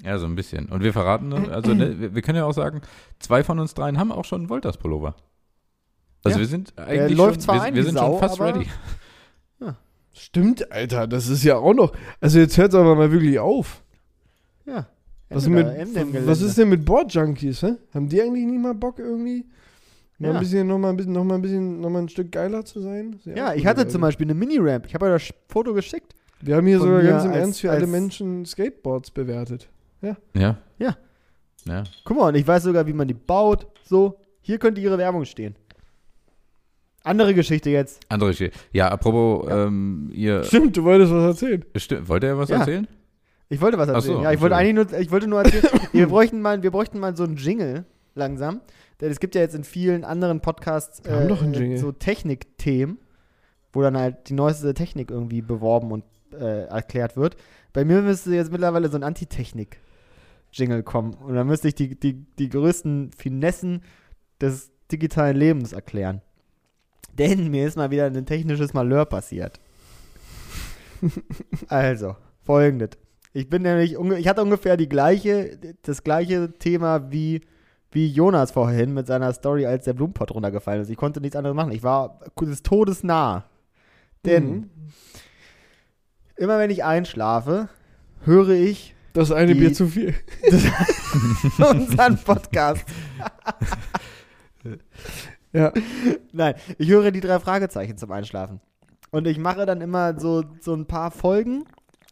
Speaker 3: Ja, so ein bisschen. Und wir verraten, also ne, wir, wir können ja auch sagen, zwei von uns dreien haben auch schon einen Wolters-Pullover. Also
Speaker 1: Ja.
Speaker 3: wir sind eigentlich
Speaker 1: läuft
Speaker 3: schon,
Speaker 1: zwar
Speaker 3: wir,
Speaker 1: ein
Speaker 3: wir sind
Speaker 1: Sau,
Speaker 3: schon fast
Speaker 1: aber-
Speaker 3: ready.
Speaker 2: Stimmt, Alter, das ist ja auch noch. Also jetzt hört es aber mal wirklich auf.
Speaker 1: Ja.
Speaker 2: Was, mit, was ist denn mit Board-Junkies, hä? Haben die eigentlich nicht mal Bock irgendwie? Mal
Speaker 1: Ja.
Speaker 2: ein bisschen, noch mal ein bisschen, noch mal ein bisschen, noch mal ein Stück geiler zu sein? Sehr
Speaker 1: Ja, ich hatte
Speaker 2: Leute.
Speaker 1: zum Beispiel eine Mini-Ramp. Ich habe euch das Foto geschickt.
Speaker 2: Wir haben hier sogar ganz im
Speaker 1: als-
Speaker 2: Ernst für alle Menschen Skateboards bewertet.
Speaker 3: Ja.
Speaker 1: Ja.
Speaker 3: Ja.
Speaker 1: Guck mal, und ich weiß sogar, wie man die baut. So, hier könnte ihre Werbung stehen. Andere Geschichte jetzt.
Speaker 3: Andere Geschichte. Ja, apropos, ähm, ihr,
Speaker 2: Stimmt, du wolltest was erzählen.
Speaker 3: Stimmt, wollt ihr was
Speaker 1: Ja.
Speaker 3: erzählen?
Speaker 1: Ich wollte was
Speaker 3: Ach so,
Speaker 1: erzählen. ja, ich wollte eigentlich nur, ich wollte nur erzählen, [COUGHS] wir bräuchten mal, wir bräuchten mal so einen Jingle langsam. Denn es gibt ja jetzt in vielen anderen Podcasts
Speaker 2: Jingle.
Speaker 1: so Technikthemen, wo dann halt die neueste Technik irgendwie beworben und äh, erklärt wird. Bei mir müsste jetzt mittlerweile so ein Antitechnik-Jingle kommen. Und dann müsste ich die, die, die größten Finessen des digitalen Lebens erklären. Denn mir ist mal wieder ein technisches Malheur passiert. [LAUGHS] also, folgendes. Ich bin nämlich, ich hatte ungefähr die gleiche, das gleiche Thema wie, wie Jonas vorhin mit seiner Story, als der Blumenpott runtergefallen ist. Ich konnte nichts anderes machen. Ich war des Todes nah. Denn
Speaker 2: Mhm.
Speaker 1: immer wenn ich einschlafe, höre ich
Speaker 2: Das eine
Speaker 1: Die-
Speaker 2: Bier zu viel. [LAUGHS]
Speaker 1: unseren Podcast. [LAUGHS]
Speaker 2: Ja.
Speaker 1: Nein, ich höre die drei Fragezeichen zum Einschlafen. Und ich mache dann immer so, so ein paar Folgen,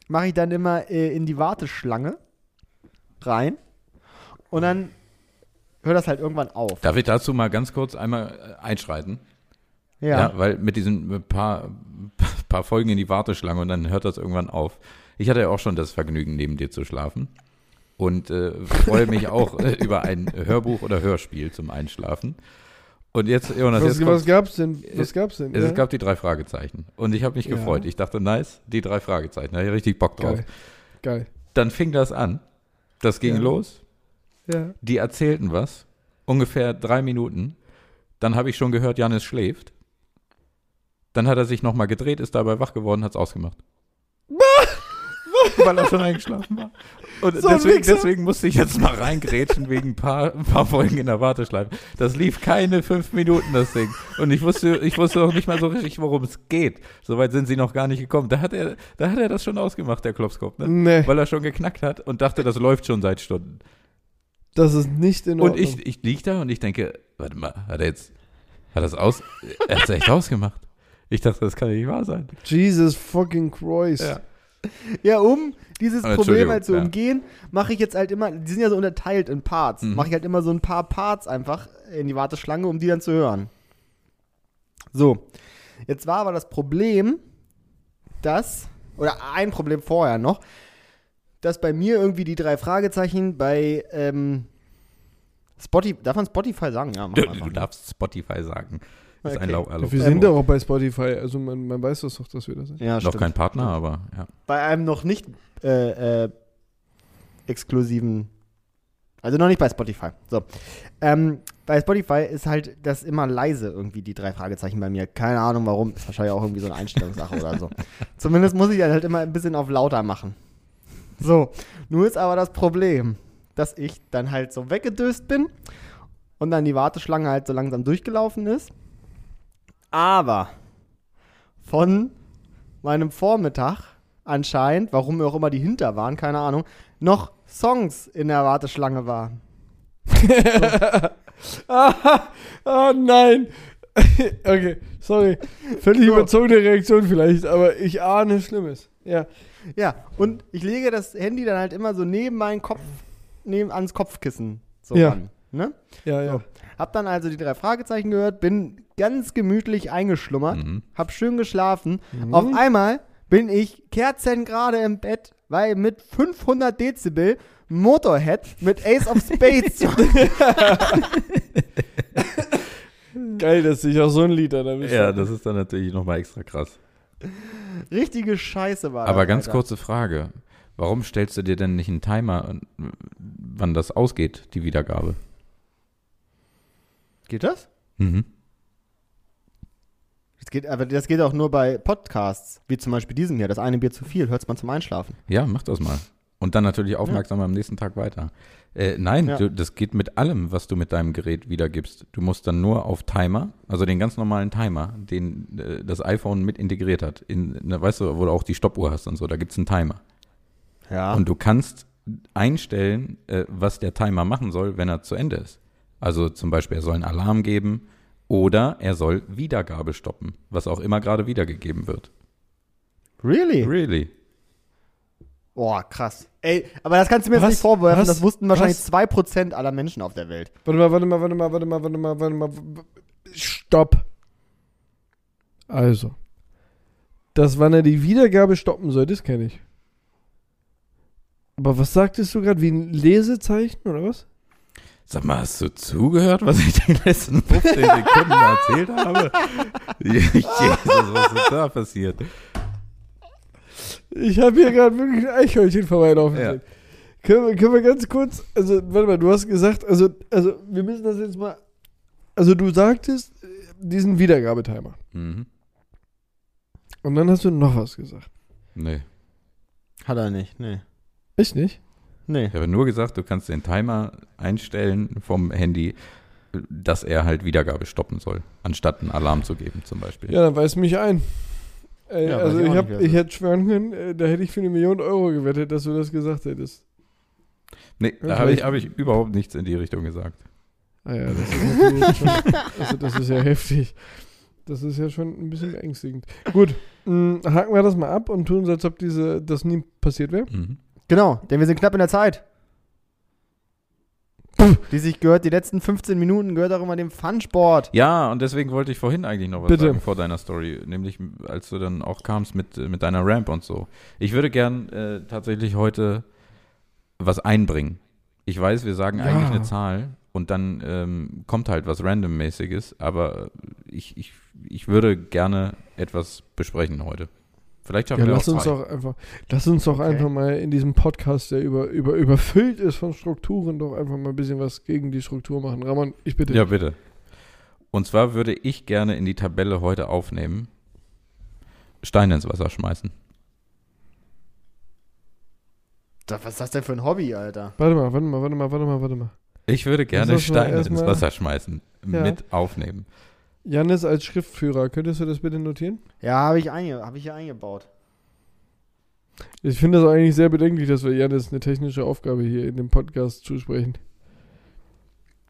Speaker 1: mache ich dann immer äh, in die Warteschlange rein. Und dann hört das halt irgendwann auf.
Speaker 3: Darf ich dazu mal ganz kurz einmal äh, einschreiten?
Speaker 1: Ja.
Speaker 3: weil mit diesen paar, [LAUGHS] paar Folgen in die Warteschlange und dann hört das irgendwann auf. Ich hatte ja auch schon das Vergnügen, neben dir zu schlafen. Und äh, freue mich auch [LAUGHS] äh, über ein Hörbuch oder Hörspiel zum Einschlafen. Und jetzt, Jonas,
Speaker 2: Was,
Speaker 3: jetzt
Speaker 2: was
Speaker 3: kommt's.
Speaker 2: gab's denn? Was gab's denn?
Speaker 3: Es
Speaker 2: Ja?
Speaker 3: gab die drei Fragezeichen. Und ich habe mich
Speaker 2: Ja.
Speaker 3: gefreut. Ich dachte, nice, die drei Fragezeichen. Da hatte ich richtig Bock drauf.
Speaker 2: Geil. Geil.
Speaker 3: Dann fing das an. Das ging
Speaker 2: Ja.
Speaker 3: los.
Speaker 2: Ja.
Speaker 3: Die erzählten was. Ungefähr drei Minuten. Dann habe ich schon gehört, Janis schläft. Dann hat er sich nochmal gedreht, ist dabei wach geworden, hat es ausgemacht. [LAUGHS] Weil er schon eingeschlafen war. Und
Speaker 2: So
Speaker 3: deswegen, deswegen musste ich jetzt mal reingrätschen wegen ein paar, ein paar Folgen in der Warteschleife. Das lief keine fünf Minuten, das Ding. Und ich wusste, ich wusste auch nicht mal so richtig, worum es geht. Soweit sind sie noch gar nicht gekommen. Da hat er, da hat er das schon ausgemacht, der Klopskopf, ne?
Speaker 2: Nee,
Speaker 3: Weil er schon geknackt hat und dachte, das läuft schon seit Stunden.
Speaker 2: das ist nicht in Ordnung.
Speaker 3: Und ich, ich lieg da und ich denke, warte mal, hat er jetzt, hat das aus, er hat es echt ausgemacht. Ich dachte, das kann ja nicht wahr sein.
Speaker 2: Jesus fucking Christ.
Speaker 3: Ja. [LAUGHS]
Speaker 1: Ja, um dieses
Speaker 3: Ah,
Speaker 1: Problem halt zu
Speaker 3: ja.
Speaker 1: umgehen, mache ich jetzt halt immer, die sind ja so unterteilt in Parts,
Speaker 3: Mhm.
Speaker 1: mache ich halt immer so ein paar Parts einfach in die Warteschlange, um die dann zu hören. So, jetzt war aber das Problem, dass, oder ein Problem vorher noch, dass bei mir irgendwie die drei Fragezeichen bei ähm, Spotify, darf man Spotify sagen? Ja, mach
Speaker 3: Du, du darfst Spotify sagen. Ist ein
Speaker 1: Okay.
Speaker 3: Lau erlaubt.
Speaker 2: Wir sind doch auch bei Spotify, also man, man weiß das doch, dass wir das sind.
Speaker 1: ja,
Speaker 3: Noch
Speaker 1: stimmt.
Speaker 3: kein Partner, aber ja.
Speaker 1: bei einem noch nicht äh, äh, exklusiven, also noch nicht bei Spotify. So. Ähm, bei Spotify ist halt das immer leise irgendwie, die drei Fragezeichen bei mir. Keine Ahnung warum. Ist wahrscheinlich auch irgendwie so eine Einstellungssache oder so. [LAUGHS] Zumindest muss ich dann halt immer ein bisschen auf lauter machen. So. Nur ist aber das Problem, dass ich dann halt so weggedöst bin und dann die Warteschlange halt so langsam durchgelaufen ist. Aber von meinem Vormittag anscheinend, warum auch immer die hinter waren, keine Ahnung, noch Songs in der Warteschlange waren. [LAUGHS]
Speaker 2: ah, oh nein. [LAUGHS] okay, sorry. Völlig
Speaker 1: So.
Speaker 2: überzogene Reaktion vielleicht, aber ich ahne Schlimmes. Ja.
Speaker 1: Ja, und ich lege das Handy dann halt immer so neben meinen Kopf, neben ans Kopfkissen so
Speaker 2: Ja.
Speaker 1: ran. Ne?
Speaker 2: Ja, ja.
Speaker 1: Hab dann also die drei Fragezeichen gehört, bin ganz gemütlich eingeschlummert,
Speaker 3: Mhm.
Speaker 1: hab schön geschlafen.
Speaker 2: Mhm.
Speaker 1: Auf einmal bin ich kerzengerade im Bett, weil mit 500 Dezibel Motorhead mit Ace of Spades. [LAUGHS]
Speaker 2: Geil, dass sich auch so ein Lied dann erwischt
Speaker 3: Ja, das ist dann natürlich nochmal extra krass.
Speaker 1: Richtige Scheiße war
Speaker 3: Aber
Speaker 1: das,
Speaker 3: ganz
Speaker 1: Alter.
Speaker 3: kurze Frage. Warum stellst du dir denn nicht einen Timer, wann das ausgeht, die Wiedergabe?
Speaker 1: Geht das?
Speaker 3: Mhm.
Speaker 1: Das geht, aber das geht auch nur bei Podcasts, wie zum Beispiel diesem hier. Das eine Bier zu viel, hört man zum Einschlafen.
Speaker 3: Ja, mach das mal. Und dann natürlich aufmerksam am nächsten Tag weiter. Äh, nein,
Speaker 1: Ja.
Speaker 3: du, das geht mit allem, was du mit deinem Gerät wiedergibst. Du musst dann nur auf Timer, also den ganz normalen Timer, den äh, das iPhone mit integriert hat. In, na, weißt du, wo du auch die Stoppuhr hast und so, da gibt es einen Timer.
Speaker 1: Ja.
Speaker 3: Und du kannst einstellen, äh, was der Timer machen soll, wenn er zu Ende ist. Also zum Beispiel, er soll einen Alarm geben oder er soll Wiedergabe stoppen, was auch immer gerade wiedergegeben wird.
Speaker 1: really?
Speaker 3: Really?
Speaker 1: Boah, krass. Ey, aber das kannst du mir jetzt
Speaker 2: Was?
Speaker 1: nicht vorwerfen.
Speaker 2: Was?
Speaker 1: Das wussten wahrscheinlich
Speaker 2: Was?
Speaker 1: 2% aller Menschen auf der Welt.
Speaker 2: Warte mal, warte mal, warte mal, warte mal, warte mal, warte mal. Stopp. Also. Das, wann er die Wiedergabe stoppen soll, das kenne ich. Aber was sagtest du gerade? Wie ein Lesezeichen oder was?
Speaker 3: Sag mal, hast du zugehört, was ich die letzten 15 Sekunden erzählt habe? [LAUGHS] Jesus, was ist da passiert?
Speaker 2: Ich habe hier gerade wirklich ein Eichhörnchen vorbeilaufen
Speaker 3: Ja.
Speaker 2: sehen. Können, wir, können wir ganz kurz, also warte mal, du hast gesagt, also, also wir müssen das jetzt mal, also du sagtest äh, diesen Wiedergabetimer.
Speaker 3: Mhm.
Speaker 2: Und dann hast du noch was gesagt.
Speaker 3: Nee.
Speaker 1: Hat er nicht, nee.
Speaker 2: Ich nicht?
Speaker 1: Nee.
Speaker 3: Ich habe nur gesagt, du kannst den Timer einstellen vom Handy, dass er halt Wiedergabe stoppen soll, anstatt einen Alarm zu geben zum Beispiel.
Speaker 2: Ja, dann weiß mich ein. Ey,
Speaker 1: Ja, weiß
Speaker 2: also
Speaker 1: ich
Speaker 2: ich, hab,
Speaker 1: nicht, es
Speaker 2: ich hätte schwören können, äh, da hätte ich für eine Million Euro gewettet, dass du das gesagt hättest.
Speaker 3: Nee,
Speaker 2: Ja,
Speaker 3: da habe ich, hab ich überhaupt nichts in die Richtung gesagt.
Speaker 2: Ah ja, das ist schon, also das ist ja [LAUGHS] heftig. Das ist ja schon ein bisschen beängstigend. Gut, mh, haken wir das mal ab und tun so, als ob diese, das nie passiert wäre.
Speaker 3: Mhm.
Speaker 1: Genau, denn wir sind knapp in der Zeit. Die sich gehört, die letzten 15 Minuten gehört auch immer dem Fun-Sport.
Speaker 3: Ja, und deswegen wollte ich vorhin eigentlich noch was
Speaker 2: Bitte.
Speaker 3: sagen vor deiner Story, nämlich als du dann auch kamst mit, äh, mit deiner Ramp und so. Ich würde gern äh, tatsächlich heute was einbringen. Ich weiß, wir sagen
Speaker 2: Ja.
Speaker 3: eigentlich eine Zahl und dann ähm, kommt halt was Randommäßiges, aber ich, ich, ich würde gerne etwas besprechen heute. Vielleicht schaffen
Speaker 2: Ja,
Speaker 3: wir
Speaker 2: lass
Speaker 3: auch
Speaker 2: uns doch einfach, lass uns doch einfach mal in diesem Podcast, der über, über, überfüllt ist von Strukturen, doch einfach mal ein bisschen was gegen die Struktur machen. Ramon, ich bitte.
Speaker 3: Ja, bitte. Und zwar würde ich gerne in die Tabelle heute aufnehmen, Steine ins Wasser schmeißen.
Speaker 1: Da- Was ist das denn für ein Hobby, Alter?
Speaker 2: Warte mal, warte mal, warte mal, warte mal, warte mal.
Speaker 3: Ich würde gerne Steine ins Wasser schmeißen,
Speaker 2: Ja.
Speaker 3: mit aufnehmen.
Speaker 2: Janis als Schriftführer, könntest du das bitte notieren?
Speaker 1: Ja, habe ich, einge hab ich hier eingebaut.
Speaker 2: Ich finde das eigentlich sehr bedenklich, dass wir Janis eine technische Aufgabe hier in dem Podcast zusprechen.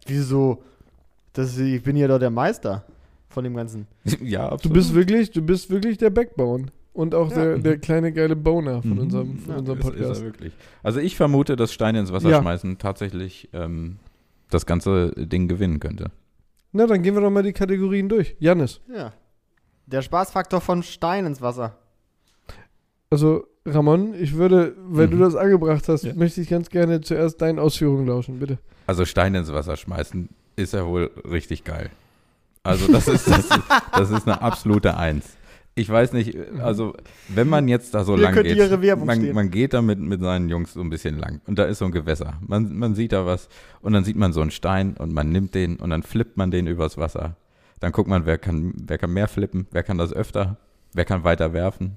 Speaker 1: Wieso? Das, ich bin hier doch der Meister von dem Ganzen. [LAUGHS]
Speaker 3: ja,
Speaker 2: Du
Speaker 3: absolut.
Speaker 2: bist wirklich, du bist wirklich der Backbone. Und auch
Speaker 1: Ja.
Speaker 2: der, der kleine geile Boner von
Speaker 3: Mhm.
Speaker 2: unserem, von
Speaker 1: Ja,
Speaker 2: unserem
Speaker 3: Ist- ist
Speaker 2: Podcast.
Speaker 3: er wirklich. Also ich vermute, dass Steine ins Wasser
Speaker 2: Ja.
Speaker 3: schmeißen tatsächlich ähm, das ganze Ding gewinnen könnte.
Speaker 2: Na, dann gehen wir doch mal die Kategorien durch. Janis,
Speaker 1: Ja. Der Spaßfaktor von Stein ins Wasser.
Speaker 2: also Ramon, ich würde, wenn
Speaker 3: Mhm.
Speaker 2: du das angebracht hast,
Speaker 3: Ja.
Speaker 2: möchte ich ganz gerne zuerst deinen Ausführungen lauschen, bitte.
Speaker 3: Also Steine ins Wasser schmeißen ist ja wohl richtig geil. Also das ist, das ist, das ist eine absolute Eins. Ich weiß nicht, also wenn man jetzt da so
Speaker 1: Hier
Speaker 3: lang geht, man, man geht da mit, mit seinen Jungs so ein bisschen lang und da ist so ein Gewässer. Man, man sieht da was und dann sieht man so einen Stein und man nimmt den und dann flippt man den übers Wasser. Dann guckt man, wer kann, wer kann mehr flippen, wer kann das öfter, wer kann weiter werfen.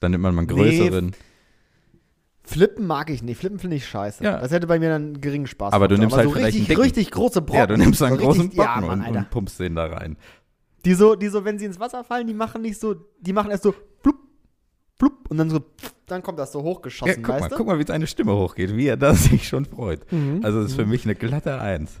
Speaker 3: Dann nimmt man mal einen
Speaker 1: Nee,
Speaker 3: größeren.
Speaker 1: Flippen mag ich nicht. Flippen finde ich scheiße.
Speaker 3: Ja.
Speaker 1: Das hätte bei mir dann einen geringen Spaß.
Speaker 3: Aber du nimmst halt
Speaker 1: so
Speaker 3: vielleicht
Speaker 1: richtig,
Speaker 3: einen dicken.
Speaker 1: richtig große Brocken.
Speaker 3: ja, du nimmst einen
Speaker 1: so
Speaker 3: großen
Speaker 1: richtig, ja, Mann,
Speaker 3: und, und pumpst den da rein.
Speaker 1: Die so, die so, wenn sie ins Wasser fallen, die machen nicht so, die machen erst so plupp, plupp und dann so, dann kommt das so
Speaker 3: Ja,
Speaker 1: hochgeschossen,
Speaker 3: guck mal,
Speaker 1: du?
Speaker 3: guck mal, wie seine Stimme hochgeht, wie er da [LAUGHS] sich schon freut.
Speaker 2: Mhm.
Speaker 3: Also das ist für mich eine glatte Eins.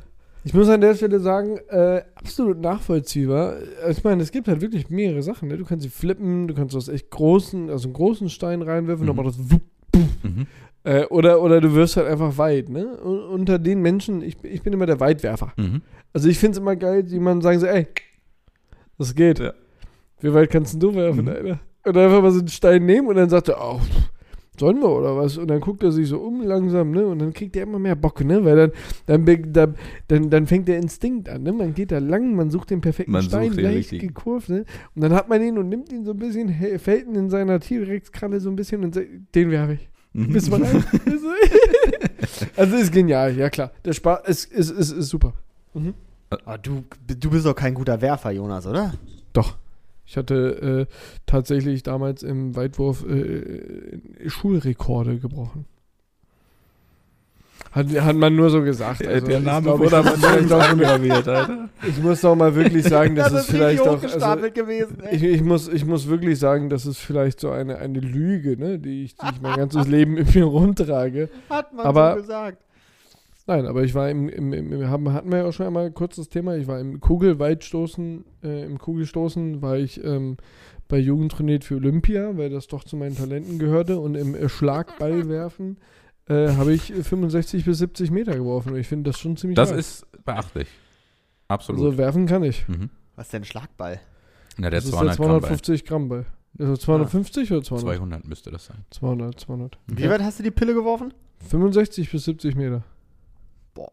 Speaker 2: Ich muss an der Stelle sagen, äh, absolut nachvollziehbar. Ich meine, es gibt halt wirklich mehrere Sachen. Ne? Du kannst sie flippen, du kannst aus echt großen, also einen großen Stein reinwerfen,
Speaker 3: Mhm.
Speaker 2: dann macht das wupp, puff.
Speaker 3: Mhm.
Speaker 2: Äh, oder, oder du wirst halt einfach weit, ne? Und unter den Menschen, ich, ich bin immer der Weitwerfer.
Speaker 3: Mhm.
Speaker 2: Also ich finde es immer geil, jemandem sagen so, ey, das geht.
Speaker 3: Ja.
Speaker 2: Wie weit kannst du werfen,
Speaker 3: Mhm.
Speaker 2: Alter? Und einfach mal so einen Stein nehmen und dann sagt er, oh, sollen wir oder was? Und dann guckt er sich so um langsam, ne? Und dann kriegt er immer mehr Bock, ne? Weil dann, dann, be- da- dann, dann fängt der Instinkt an, ne? Man geht da lang, man sucht den perfekten
Speaker 3: Man
Speaker 2: Stein, leicht
Speaker 3: richtigen.
Speaker 2: gekurvt, ne? Und dann hat man ihn und nimmt ihn so ein bisschen, fällt ihn in seiner T-Rex-Kralle so ein bisschen und sagt, den werfe ich.
Speaker 3: Mhm.
Speaker 2: Du bereit? [LAUGHS] [LAUGHS] also ist genial, ja klar. Der Spaß ist, ist, ist, ist super.
Speaker 1: Aber du, du bist doch kein guter Werfer, Jonas, oder?
Speaker 2: Doch. Ich hatte äh, tatsächlich damals im Weitwurf äh, Schulrekorde gebrochen. Hat, hat man nur so gesagt. Also,
Speaker 3: der Name
Speaker 2: glaub
Speaker 3: wurde
Speaker 2: ich,
Speaker 3: aber [LAUGHS]
Speaker 2: eine-
Speaker 3: eingraviert, Alter.
Speaker 2: Ich muss doch mal wirklich [LAUGHS] sagen, das, ist vielleicht auch. Also,
Speaker 1: gewesen.
Speaker 2: ich, ich, muss, ich muss wirklich sagen, das ist vielleicht so eine, eine Lüge, ne, die, ich, die ich mein ganzes Leben [LAUGHS] in mir rumtrage.
Speaker 1: Hat man
Speaker 2: aber-
Speaker 1: so gesagt.
Speaker 2: Nein, aber ich war im, im, im, im haben, hatten wir ja auch schon einmal ein kurzes Thema. Ich war im Kugelweitstoßen, äh, im Kugelstoßen war ich ähm, bei Jugend trainiert für Olympia, weil das doch zu meinen Talenten gehörte. Und im äh, Schlagballwerfen äh, habe ich 65 bis 70 Meter geworfen. Und ich finde das schon ziemlich
Speaker 3: Das
Speaker 2: weit.
Speaker 3: ist beachtlich. Absolut.
Speaker 2: Also werfen kann ich.
Speaker 3: mhm.
Speaker 1: Was ist denn Schlagball?
Speaker 3: Na, der
Speaker 2: Das ist
Speaker 3: 200
Speaker 2: der
Speaker 3: Gramm Ball.
Speaker 2: 250 Gramm Ball. Also 250 oder 200?
Speaker 3: 200 müsste das sein.
Speaker 2: 200, 200.
Speaker 1: Wie weit hast du die Pille geworfen?
Speaker 2: 65 bis 70 Meter.
Speaker 1: Boah.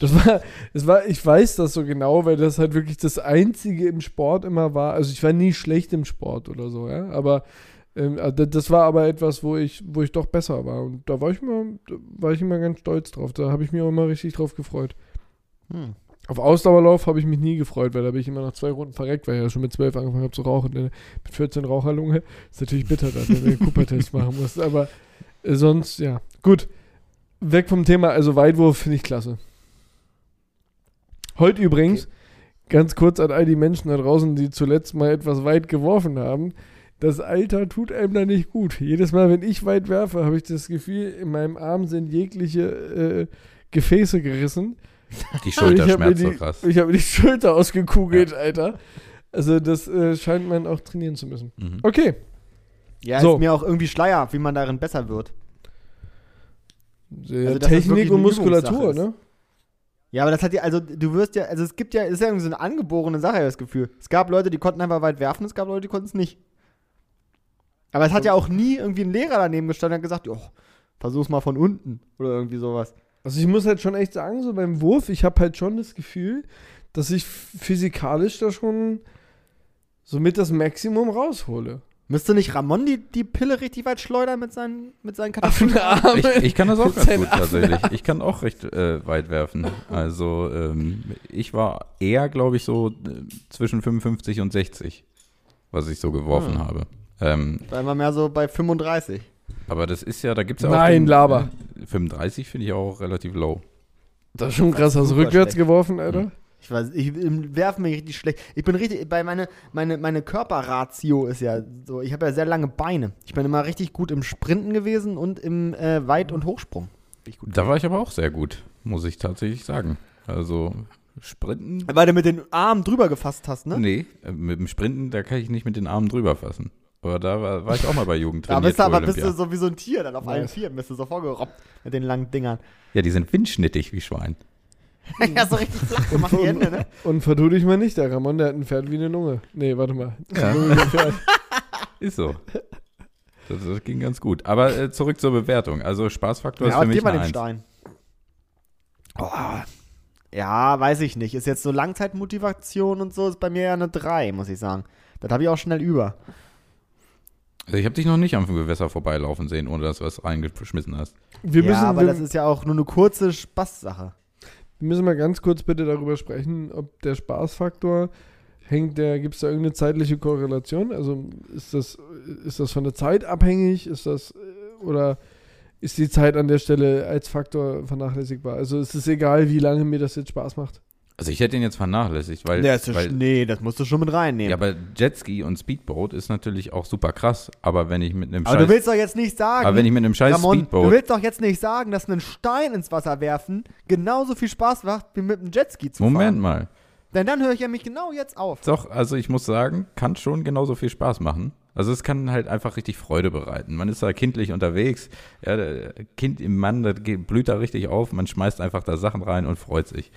Speaker 2: Das war, es war, ich weiß das so genau, weil das halt wirklich das Einzige im Sport immer war. Also ich war nie schlecht im Sport oder so, ja. Aber ähm, also das war aber etwas, wo ich, wo ich doch besser war. Und da war ich immer, war ich immer ganz stolz drauf. Da habe ich mich auch immer richtig drauf gefreut.
Speaker 1: Hm.
Speaker 2: Auf Ausdauerlauf habe ich mich nie gefreut, weil da bin ich immer nach zwei Runden verreckt, weil ich ja schon mit zwölf angefangen habe zu rauchen. Ne? Mit 14 Raucherlunge. Ist natürlich bitter, dass du den Cooper-Test [LAUGHS] machen musst. Aber äh, sonst, ja. Gut. Weg vom Thema, also Weitwurf finde ich klasse. Heute übrigens, ganz kurz an all die Menschen da draußen, die zuletzt mal etwas weit geworfen haben. Das Alter tut einem da nicht gut. Jedes Mal, wenn ich weit werfe, habe ich das Gefühl, in meinem Arm sind jegliche äh, Gefäße gerissen.
Speaker 3: Die
Speaker 2: Ich
Speaker 3: Schulter
Speaker 2: habe mir,
Speaker 3: schmerzt so
Speaker 2: die-
Speaker 3: krass.
Speaker 2: ich hab mir die Schulter ausgekugelt, Alter. Also das äh, scheint man auch trainieren zu müssen.
Speaker 3: Mhm.
Speaker 2: Okay.
Speaker 1: Ja,
Speaker 2: So.
Speaker 1: ist mir auch irgendwie schleierhaft, wie man darin besser wird.
Speaker 2: Äh,
Speaker 1: Also,
Speaker 2: Technik und Muskulatur, ne?
Speaker 1: Ja, aber das hat ja, also du wirst ja, also es gibt ja, ist ja irgendwie so eine angeborene Sache, das Gefühl. Es gab Leute, die konnten einfach weit werfen, es gab Leute, die konnten es nicht. Aber es hat ja auch nie irgendwie ein Lehrer daneben gestanden und hat gesagt, jo, versuch's mal von unten oder irgendwie sowas.
Speaker 2: Also ich muss halt schon echt sagen, so beim Wurf, ich habe halt schon das Gefühl, dass ich physikalisch da schon so mit das Maximum raushole.
Speaker 1: Müsste nicht Ramon die, die Pille richtig weit schleudern mit seinen, mit seinen Katapulten?
Speaker 2: Affenarme.
Speaker 3: Ich, ich kann das auch ganz gut tatsächlich. Ich kann auch recht äh, weit werfen. [LAUGHS] Also ähm, ich war eher, glaube ich, so äh, zwischen 55 und 60, was ich so geworfen
Speaker 1: Ah.
Speaker 3: habe. Ähm,
Speaker 1: Da immer mehr so bei 35.
Speaker 3: aber das ist ja, da gibt es ja auch.
Speaker 2: Nein,
Speaker 3: den,
Speaker 2: Laber.
Speaker 3: Äh, 35 finde ich auch relativ low.
Speaker 2: Das ist schon krass. Hast du rückwärts
Speaker 1: schlecht.
Speaker 2: geworfen, Alter?
Speaker 1: Ich weiß, ich im Werfen bin ich richtig schlecht. Ich bin richtig, bei meine, meine, meine Körperratio ist ja so, ich habe ja sehr lange Beine. Ich bin immer richtig gut im Sprinten gewesen und im äh, Weit- und Hochsprung.
Speaker 3: Da war ich aber auch sehr gut, muss ich tatsächlich sagen. Also Sprinten.
Speaker 1: Weil du mit den Armen drüber gefasst hast, ne?
Speaker 3: Nee, äh, mit dem Sprinten, da kann ich nicht mit den Armen drüber fassen. Aber da war, war ich auch mal bei [LAUGHS] Jugend
Speaker 1: Da bist du aber bist du so wie so ein Tier, dann auf allen. Vieren bist du so vorgerobbt mit den langen Dingern.
Speaker 3: Ja, die sind windschnittig wie Schwein. [LAUGHS]
Speaker 1: ja, so richtig flach gemacht die Hände, ne?
Speaker 2: Und vertu dich mal nicht, der Ramon, der hat ein Pferd wie eine Lunge. Nee, warte mal.
Speaker 3: Ja.
Speaker 2: Eine Lunge wie ein Pferd. [LAUGHS]
Speaker 3: Ist so. Das, das ging ganz gut. Aber äh, zurück zur Bewertung. Also Spaßfaktor ist
Speaker 1: Ja,
Speaker 3: für
Speaker 1: gib
Speaker 3: mich
Speaker 1: mal den
Speaker 3: Eins.
Speaker 1: Stein. Oh. Ja, weiß ich nicht. Ist jetzt so Langzeitmotivation und so, ist bei mir ja eine 3, muss ich sagen. Das habe ich auch schnell über.
Speaker 3: Also ich habe dich noch nicht am Gewässer vorbeilaufen sehen, ohne dass du was reingeschmissen hast.
Speaker 2: Wir
Speaker 1: ja,
Speaker 2: müssen,
Speaker 1: aber
Speaker 2: wir,
Speaker 1: das ist ja auch nur eine kurze Spaßsache.
Speaker 2: Wir müssen mal ganz kurz bitte darüber sprechen, ob der Spaßfaktor hängt, der gibt es da irgendeine zeitliche Korrelation? Also ist das, ist das von der Zeit abhängig? Ist das oder ist die Zeit an der Stelle als Faktor vernachlässigbar? Also ist es egal, wie lange mir das jetzt Spaß macht?
Speaker 3: Also ich hätte ihn jetzt vernachlässigt, weil,
Speaker 1: Ja,
Speaker 3: weil
Speaker 1: nee, das musst du schon mit reinnehmen.
Speaker 3: ja, aber Jetski und Speedboat ist natürlich auch super krass. Aber wenn ich mit einem
Speaker 1: aber du
Speaker 3: Scheiß,
Speaker 1: willst doch jetzt nicht sagen,
Speaker 3: aber wenn ich mit einem Scheiß
Speaker 1: Ramon, du
Speaker 3: Speedboat,
Speaker 1: willst doch jetzt nicht sagen, dass einen Stein ins Wasser werfen genauso viel Spaß macht, wie mit einem Jetski zu
Speaker 3: Moment
Speaker 1: fahren.
Speaker 3: mal,
Speaker 1: Denn dann höre ich ja mich genau jetzt auf.
Speaker 3: Doch, also ich muss sagen, kann schon genauso viel Spaß machen. Also es kann halt einfach richtig Freude bereiten. Man ist da kindlich unterwegs, ja, Kind im Mann, das blüht da richtig auf, man schmeißt einfach da Sachen rein und freut sich.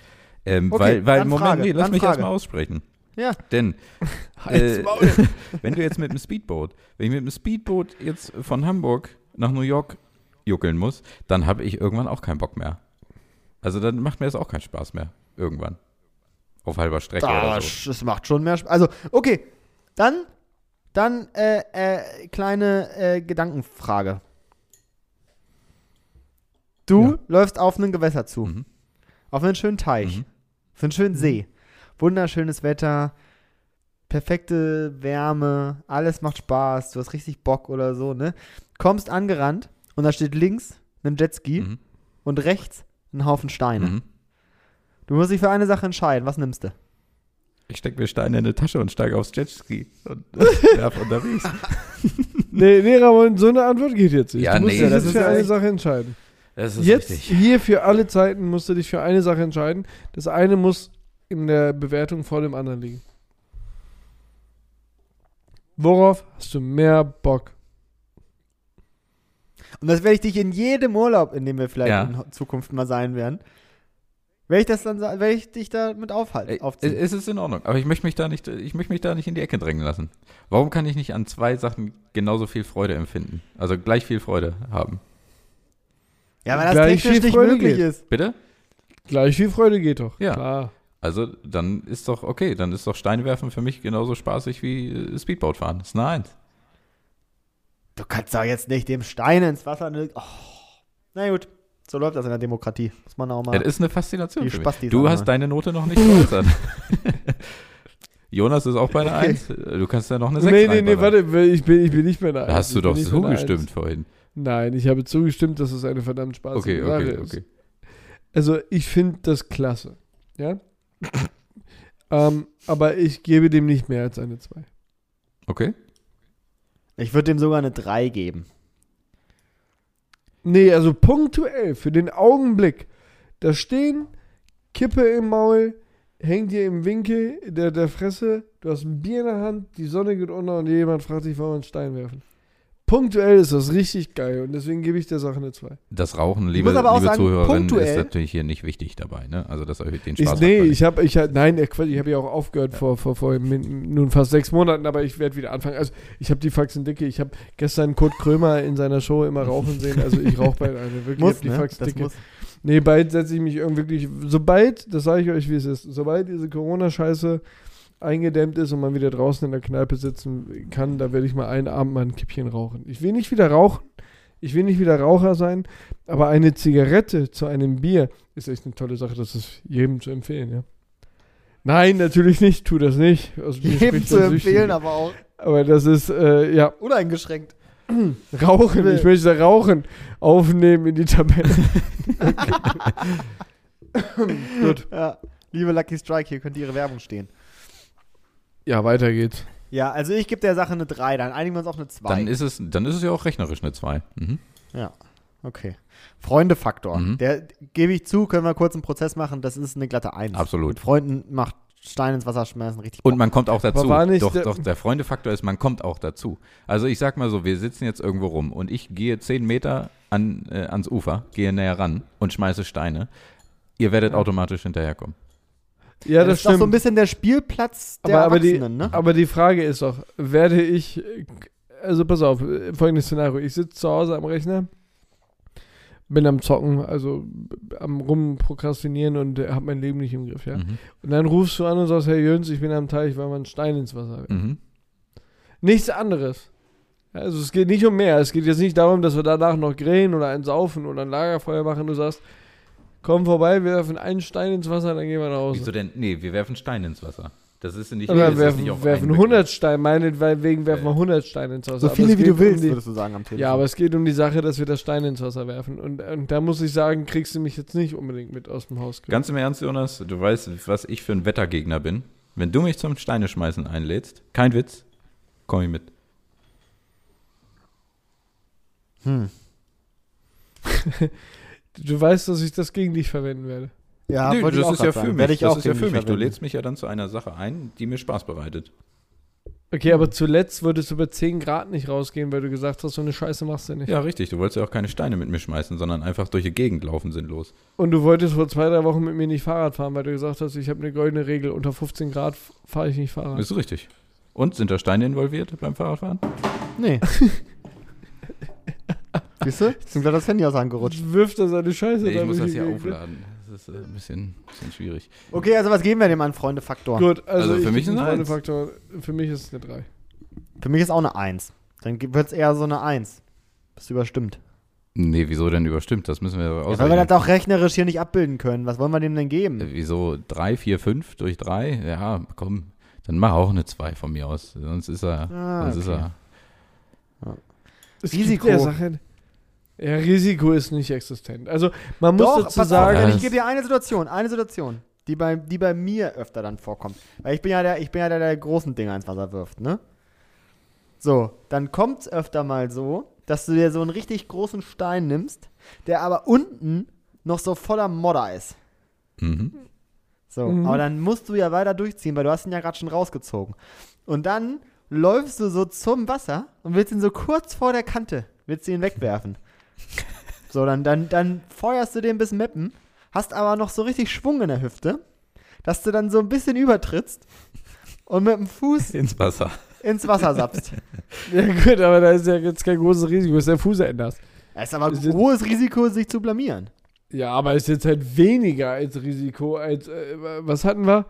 Speaker 3: Ähm,
Speaker 1: Okay,
Speaker 3: weil, weil, Moment,
Speaker 1: Frage,
Speaker 3: nee, lass mich erstmal aussprechen.
Speaker 1: Ja.
Speaker 3: Denn [LAUGHS] äh, [LAUGHS] wenn du jetzt mit dem Speedboot, wenn ich mit dem Speedboot jetzt von Hamburg nach New York juckeln muss, dann habe ich irgendwann auch keinen Bock mehr. Also dann macht mir das auch keinen Spaß mehr. Irgendwann. Auf halber Strecke
Speaker 1: Da,
Speaker 3: oder so.
Speaker 1: es macht schon mehr Spaß. Also, okay. Dann, dann, äh, äh, kleine äh, Gedankenfrage. Du
Speaker 2: Ja.
Speaker 1: läufst auf ein Gewässer zu.
Speaker 3: Mhm.
Speaker 1: Auf einen schönen Teich.
Speaker 3: Mhm.
Speaker 1: Auf einen schönen See. Wunderschönes Wetter. Perfekte Wärme. Alles macht Spaß. Du hast richtig Bock oder so, ne? Kommst angerannt und da steht links ein Jetski
Speaker 3: Mhm.
Speaker 1: und rechts ein Haufen Steine.
Speaker 3: Mhm.
Speaker 1: Du musst dich für eine Sache entscheiden. Was nimmst du?
Speaker 3: Ich stecke mir Steine in eine Tasche und steige aufs Jetski und [LAUGHS] werf unterwegs.
Speaker 2: Nee, nee, Ramon, so eine Antwort geht jetzt nicht.
Speaker 3: Ja,
Speaker 2: du musst
Speaker 3: nee,
Speaker 2: dich
Speaker 1: das ist
Speaker 2: für
Speaker 1: ja
Speaker 2: eine Sache entscheiden.
Speaker 3: Das ist
Speaker 2: Jetzt,
Speaker 3: richtig.
Speaker 2: hier für alle Zeiten musst du dich für eine Sache entscheiden. Das eine muss in der Bewertung vor dem anderen liegen. Worauf hast du mehr Bock?
Speaker 1: Und das werde ich dich in jedem Urlaub, in dem wir vielleicht
Speaker 3: Ja.
Speaker 1: in Zukunft mal sein werden, werde ich das dann werde ich dich damit aufhalten, aufziehen.
Speaker 3: Es ist in Ordnung, aber ich möchte mich da nicht, ich möchte mich da nicht in die Ecke drängen lassen. Warum kann ich nicht an zwei Sachen genauso viel Freude empfinden? Also gleich viel Freude haben.
Speaker 1: Ja, weil das
Speaker 2: gleich
Speaker 1: technisch
Speaker 2: viel
Speaker 1: nicht
Speaker 2: Freude
Speaker 1: möglich
Speaker 2: geht.
Speaker 1: ist.
Speaker 3: Bitte?
Speaker 2: Gleich viel Freude geht doch.
Speaker 3: Ja.
Speaker 2: Klar.
Speaker 3: Also dann ist doch okay, dann ist doch Steinwerfen für mich genauso spaßig wie äh, Speedboat fahren. Das ist eine Eins.
Speaker 1: Du kannst doch jetzt nicht dem Stein ins Wasser. Oh. Na gut, so läuft das in der Demokratie. Muss man auch mal.
Speaker 3: Ja, das ist eine Faszination
Speaker 1: Die
Speaker 3: für mich. Du hast deine Note noch nicht geäußert. [LAUGHS] Jonas ist auch bei
Speaker 2: Okay.
Speaker 3: Eins. Du kannst ja noch eine Sechs
Speaker 2: Nee, nee, nee, warte, ich bin, ich bin nicht mehr da.
Speaker 3: Da hast du doch zugestimmt vorhin.
Speaker 2: Nein, ich habe zugestimmt, dass es eine verdammt spaßige
Speaker 3: Okay,
Speaker 2: Sache
Speaker 3: okay,
Speaker 2: ist.
Speaker 3: okay.
Speaker 2: Also ich finde das klasse. Ja? ähm, aber ich gebe dem nicht mehr als eine 2.
Speaker 3: Okay?
Speaker 1: ich würde dem sogar eine 3 geben.
Speaker 2: Nee, also punktuell, für den Augenblick. Da stehen, Kippe im Maul, hängt dir im Winkel der, der Fresse, du hast ein Bier in der Hand, die Sonne geht unter und jemand fragt dich, wollen wir einen Stein werfen. Punktuell ist das richtig geil und deswegen gebe ich der Sache eine 2.
Speaker 3: Das Rauchen, liebe, liebe
Speaker 1: sagen,
Speaker 3: Zuhörerinnen, ist natürlich hier nicht wichtig dabei. Ne? Also das erhöht den
Speaker 2: Ich,
Speaker 3: Spaß.
Speaker 2: nee, ich habe, ich hab, nein, ich habe ja auch aufgehört vor, vor, vor min- nun fast sechs Monaten, aber ich werde wieder anfangen. Also ich habe die Faxen dicke. Ich habe gestern Kurt Krömer in seiner Show immer rauchen sehen. Also ich rauche bald eine. Wirklich, ich
Speaker 1: Muss,
Speaker 2: die
Speaker 1: ne?
Speaker 2: Faxen dicke.
Speaker 1: muss.
Speaker 2: Nee, bald setze ich mich irgendwie wirklich, sobald, das sage ich euch, wie es ist, sobald diese Corona-Scheiße eingedämmt ist und man wieder draußen in der Kneipe sitzen kann, da werde ich mal einen Abend mal ein Kippchen rauchen. Ich will nicht wieder rauchen, ich will nicht wieder Raucher sein, aber eine Zigarette zu einem Bier ist echt eine tolle Sache, das ist jedem zu empfehlen, ja. Nein, natürlich nicht, tu das nicht. Mir
Speaker 1: Jedem zu
Speaker 2: Süchtige.
Speaker 1: empfehlen, aber auch
Speaker 2: Aber das ist, äh, ja,
Speaker 1: uneingeschränkt. [CLEARS THROAT]
Speaker 2: Rauchen, ich möchte Rauchen aufnehmen in die Tabelle. [LAUGHS] Gut.
Speaker 1: Ja. Liebe Lucky Strike, hier könnte Ihre Werbung stehen.
Speaker 2: Ja, weiter geht's.
Speaker 1: Ja, also ich gebe der Sache eine 3, dann einigen wir uns auf eine 2.
Speaker 3: Dann ist, es, dann ist es ja auch rechnerisch eine 2. Mhm.
Speaker 1: ja, okay. Freundefaktor.
Speaker 3: Mhm.
Speaker 1: Der gebe ich zu, können wir kurz einen Prozess machen, das ist eine glatte 1.
Speaker 3: Absolut.
Speaker 1: Mit Freunden macht Stein ins Wasser schmeißen richtig
Speaker 3: Und man kommt auch dazu.
Speaker 2: war nicht
Speaker 3: Doch,
Speaker 2: der-
Speaker 3: doch, der Freundefaktor ist, man kommt auch dazu. Also ich sag mal so, wir sitzen jetzt irgendwo rum und ich gehe 10 Meter an, äh, ans Ufer, gehe näher ran und schmeiße Steine. Ihr werdet automatisch hinterherkommen.
Speaker 2: Ja,
Speaker 1: das
Speaker 2: das
Speaker 1: ist doch so ein bisschen der Spielplatz der
Speaker 2: Aber, aber, die,
Speaker 1: Erwachsenen, ne?
Speaker 2: aber die Frage ist doch, werde ich, also pass auf, folgendes Szenario. Ich sitze zu Hause am Rechner, bin am Zocken, also am rumprokrastinieren und äh, habe mein Leben nicht im Griff, ja.
Speaker 3: Mhm.
Speaker 2: Und dann rufst du an und sagst, hey Jöns, ich bin am Teich, weil man einen Stein ins Wasser werfen.
Speaker 3: Mhm.
Speaker 2: Nichts anderes. Also es geht nicht um mehr. Es geht jetzt nicht darum, dass wir danach noch grillen oder ein Saufen oder ein Lagerfeuer machen. Du sagst, komm vorbei, wir werfen einen Stein ins Wasser, dann gehen wir nach Hause.
Speaker 3: Wieso denn? Nee, wir werfen Steine ins Wasser. Das ist nicht,
Speaker 2: Oder
Speaker 3: das
Speaker 2: werfen,
Speaker 3: nicht
Speaker 2: werfen
Speaker 3: einen
Speaker 2: 100 Steine, meinetwegen werfen wir
Speaker 3: Ja.
Speaker 2: 100 Steine ins Wasser.
Speaker 1: so viele wie du willst,
Speaker 2: Um die,
Speaker 1: würdest du sagen am Telefon.
Speaker 2: ja, aber es geht um die Sache, dass wir das Steine ins Wasser werfen. Und, und da muss ich sagen, kriegst du mich jetzt nicht unbedingt mit aus dem Haus.
Speaker 3: Ganz im Ernst, Jonas, du weißt, was ich für ein Wettergegner bin. Wenn du mich zum Steine schmeißen einlädst, kein Witz, komm ich mit.
Speaker 1: hm. [LAUGHS]
Speaker 2: Du weißt, dass ich das gegen dich verwenden werde.
Speaker 1: Ja,
Speaker 3: Nö, das
Speaker 1: auch
Speaker 3: ist ja für mich.
Speaker 1: Ich
Speaker 3: das
Speaker 1: auch
Speaker 3: ist ja für mich. Du lädst mich ja dann zu einer Sache ein, die mir Spaß bereitet.
Speaker 2: Okay, aber zuletzt würdest du bei 10 Grad nicht rausgehen, weil du gesagt hast, so eine Scheiße machst du nicht.
Speaker 3: Ja, richtig. Du wolltest ja auch keine Steine mit mir schmeißen, sondern einfach durch die Gegend laufen sinnlos.
Speaker 2: Und du wolltest vor zwei, drei Wochen mit mir nicht Fahrrad fahren, weil du gesagt hast, ich habe eine goldene Regel, unter 15 Grad fahre ich nicht Fahrrad.
Speaker 3: Ist richtig. Und sind da Steine involviert beim Fahrradfahren?
Speaker 1: Nee. [LAUGHS] Siehst du? Ist ihm gleich das Handy aus der Hand gerutscht.
Speaker 2: Wirft er seine Scheiße
Speaker 3: Nee, ich muss das hier aufladen. Das ist äh, ein bisschen, bisschen schwierig.
Speaker 1: Okay, also was geben wir dem an Freunde-Faktor?
Speaker 2: Gut, also,
Speaker 3: Also für
Speaker 2: ich
Speaker 3: mich
Speaker 2: einen
Speaker 3: Eins.
Speaker 2: Freundefaktor. Für mich ist es eine 3.
Speaker 1: Für mich ist auch eine 1. Dann wird es eher so eine 1. Bist du überstimmt.
Speaker 3: Nee, wieso denn überstimmt? Das müssen wir
Speaker 1: Ja, weil wir
Speaker 3: ausrechnen.
Speaker 1: das auch rechnerisch hier nicht abbilden können. Was wollen wir dem denn geben?
Speaker 3: Äh, Wieso 3, 4, 5 durch 3? Ja, komm, dann mach auch eine 2 von mir aus. Sonst ist er.
Speaker 1: Ah,
Speaker 3: sonst ist
Speaker 1: okay.
Speaker 3: er.
Speaker 2: Es
Speaker 1: Risiko.
Speaker 2: Ja, Risiko ist nicht existent. Also man muss
Speaker 1: Doch,
Speaker 2: dazu
Speaker 1: pass
Speaker 2: sagen,
Speaker 1: auf, ich gebe dir eine Situation, eine Situation, die bei, die bei mir öfter dann vorkommt. Weil ich bin ja der, ich bin ja der, der großen Dinger ins Wasser wirft, ne? So, dann kommt es öfter mal so, dass du dir so einen richtig großen Stein nimmst, der aber unten noch so voller Modder ist.
Speaker 3: Mhm.
Speaker 1: So,
Speaker 2: Mhm.
Speaker 1: aber dann musst du ja weiter durchziehen, weil du hast ihn ja gerade schon rausgezogen. Und dann läufst du so zum Wasser und willst ihn so kurz vor der Kante, willst du ihn wegwerfen. [LAUGHS] so, dann, dann, dann feuerst du den bis Meppen, hast aber noch so richtig Schwung in der Hüfte, dass du dann so ein bisschen übertrittst und mit dem Fuß [LAUGHS]
Speaker 3: Ins Wasser.
Speaker 1: ins Wasser sappst. [LAUGHS]
Speaker 2: ja gut, aber da ist ja jetzt kein großes Risiko, dass der Fuß änderst.
Speaker 1: Es ist aber ein
Speaker 2: Das ist-
Speaker 1: hohes Risiko, sich zu blamieren.
Speaker 2: Ja, aber ist jetzt halt weniger als Risiko als, äh, was hatten wir?